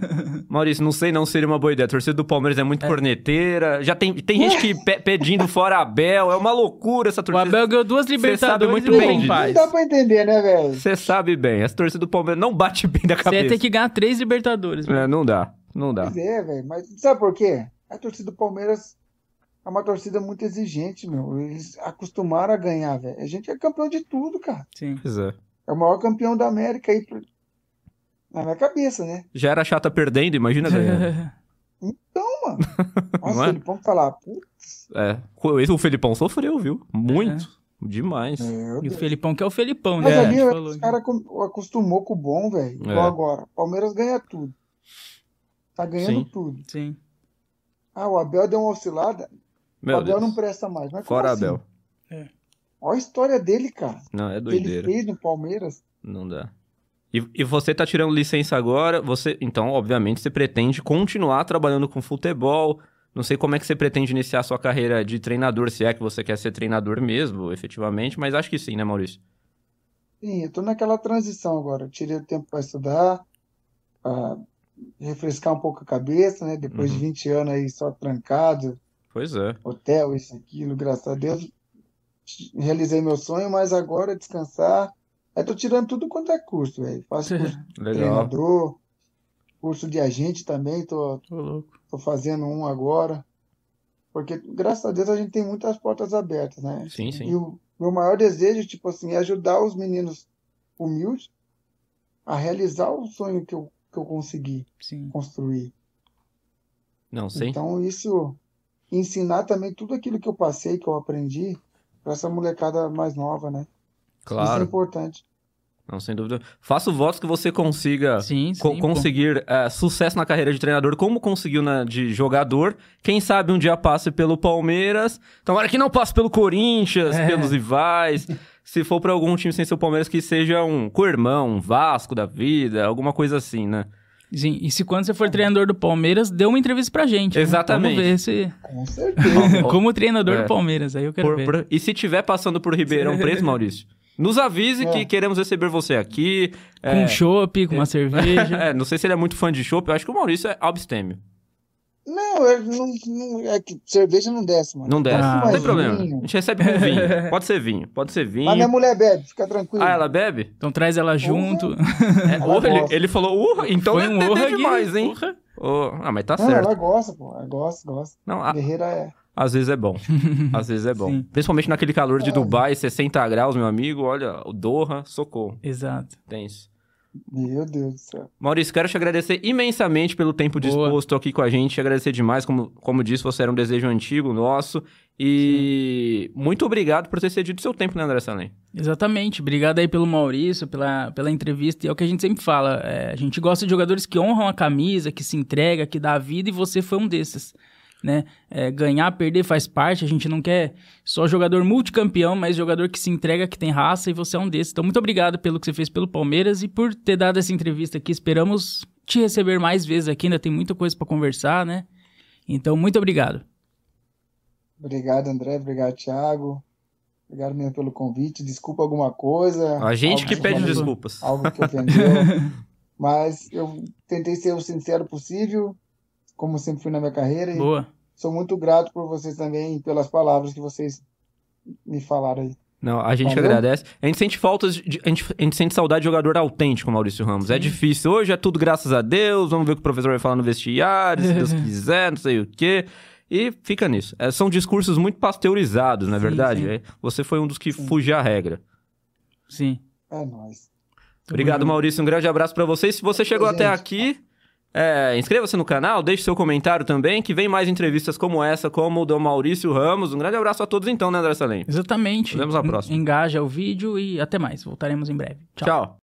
(laughs) Maurício, não sei não seria uma boa ideia. A torcida do Palmeiras é muito corneteira. Já tem, tem gente que pe- pedindo fora Abel. É uma loucura essa O torcida. Abel ganhou duas sabe Libertadores muito bem não disso. Não dá pra entender, né, velho? Você sabe bem. Essa torcida do Palmeiras não bate bem da Você cabeça. ia ter que ganhar três Libertadores. É, não dá. Não dá. Pois é, velho. Mas sabe por quê? A torcida do Palmeiras é uma torcida muito exigente, meu. Eles acostumaram a ganhar, velho. A gente é campeão de tudo, cara. Sim. Pois é. É o maior campeão da América aí. Na minha cabeça, né? Já era chata perdendo, imagina ganhando. (laughs) Então, mano. (laughs) Nossa, Não é? ele pode falar, putz, É. O Felipão sofreu, viu? Muito. Demais. meu E o. Felipão, que é o Felipão, Mas né? A ali gente os caras acostumou com o bom, velho. É. Igual agora. Palmeiras ganha tudo. Tá ganhando Sim. tudo. Sim. Ah, o Abel deu uma oscilada. Meu o Abel Deus. não presta mais. Mas Fora como assim? Abel. Olha a história dele, cara. Não, é Que ele doideira. fez no Palmeiras. Não dá. E, e você tá tirando licença agora, você. Então, obviamente, você pretende continuar trabalhando com futebol. Não sei como é que você pretende iniciar sua carreira de treinador, se é que você quer ser treinador mesmo, efetivamente, mas acho que sim, né, Maurício? Sim, eu tô naquela transição agora. Eu tirei o tempo para estudar, para refrescar um pouco a cabeça, né? Depois Uhum. de 20 anos aí só trancado, Pois é. hotel, isso, aquilo, graças a Deus. Realizei meu sonho, mas agora é descansar. Aí tô tirando tudo quanto é curso, velho. Faço (laughs) curso de treinador, curso de agente também, tô, Tô louco. tô fazendo um agora. Porque, graças a Deus, a gente tem muitas portas abertas, né? Sim, E sim. o meu maior desejo, tipo assim, é ajudar os meninos humildes a realizar o sonho que eu, que eu consegui Sim. construir. Não, sim. Então, isso, ensinar também tudo aquilo que eu passei, que eu aprendi, para essa molecada mais nova, né? Isso é Claro. importante. Não, sem dúvida. Faço votos que você consiga Sim, sim. co- conseguir é, sucesso na carreira de treinador, como conseguiu na de jogador. Quem sabe um dia passe pelo Palmeiras. Tomara que não passe pelo Corinthians, É. pelos rivais. Se for pra algum time sem ser o Palmeiras, que seja um co-irmão, um Vasco da vida, alguma coisa assim, né? Sim, e se quando você for treinador do Palmeiras, dê uma entrevista pra gente. né? Exatamente. Vamos ver se... Com certeza. (laughs) Como treinador É. do Palmeiras, aí eu quero Por- ver. por- E se tiver passando por Ribeirão Preto, (laughs) Maurício, nos avise É. que queremos receber você aqui. Com É, um chopp, com uma cerveja. (laughs) é, não sei se ele é muito fã de chopp, eu acho que o Maurício é abstêmio. Não, é, não, não- é que cerveja não desce, mano. Não desce, Ah, não tem problema. vinho. A gente recebe com vinho. (laughs) Pode ser vinho, pode ser vinho. Mas minha mulher bebe, fica tranquilo. Ah, ela bebe? Então traz ela junto. É, Ela urra, ele, ele falou urra, então Foi é um urra aqui, demais, hein? urra. Ô, ah, mas tá Não, certo. ela gosta, pô. Ela gosta, gosta. Não, a- Guerreira é. Às vezes é bom. (laughs) Às vezes é bom. Sim. Principalmente naquele calor de É. Dubai, 60 graus, meu amigo. Olha, o Doha, socorro. Exato. Tenso. Meu Deus do céu. Maurício, quero te agradecer imensamente pelo tempo Boa. disposto aqui com a gente. Te agradecer demais, como, como disse, você era um desejo antigo nosso. E muito obrigado por ter cedido seu tempo, né, André Salem? Exatamente. Obrigado aí pelo Maurício, pela, pela entrevista. E é o que a gente sempre fala. é, a gente gosta de jogadores que honram a camisa, que se entrega, que dá a vida, e você foi um desses. Né? É, ganhar, perder faz parte. A gente não quer só jogador multicampeão, mas jogador que se entrega, que tem raça, e você é um desses. Então, muito obrigado pelo que você fez pelo Palmeiras e por ter dado essa entrevista aqui. Esperamos te receber mais vezes aqui. Ainda tem muita coisa para conversar, né? Então, muito obrigado. Obrigado, André. Obrigado, Thiago. Obrigado mesmo pelo convite. Desculpa alguma coisa. A gente que pede desculpas. Algo que ofendeu. (laughs) Mas eu tentei ser o sincero possível, como sempre fui na minha carreira. E Boa. sou muito grato por vocês também e pelas palavras que vocês me falaram aí. Não, a gente que Valeu. agradece. A gente sente faltas, de, a, gente, a gente sente saudade de jogador autêntico, Maurício Ramos. É Sim. difícil. Hoje é tudo graças a Deus. Vamos ver o que o professor vai falar no vestiário, se Deus (laughs) quiser, não sei o quê. E fica nisso. É, são discursos muito pasteurizados, na Sim, verdade. sim. É, você foi um dos que Sim. fugiu à regra. Sim. É nóis. Obrigado. Maurício. Um grande abraço pra vocês. Se você chegou Gente. até aqui, é, inscreva-se no canal, deixe seu comentário também, que vem mais entrevistas como essa, como o do Maurício Ramos. Um grande abraço a todos então, né, André Salem? Exatamente. Nos vemos na próxima. Engaja o vídeo e até mais. Voltaremos em breve. Tchau. Tchau.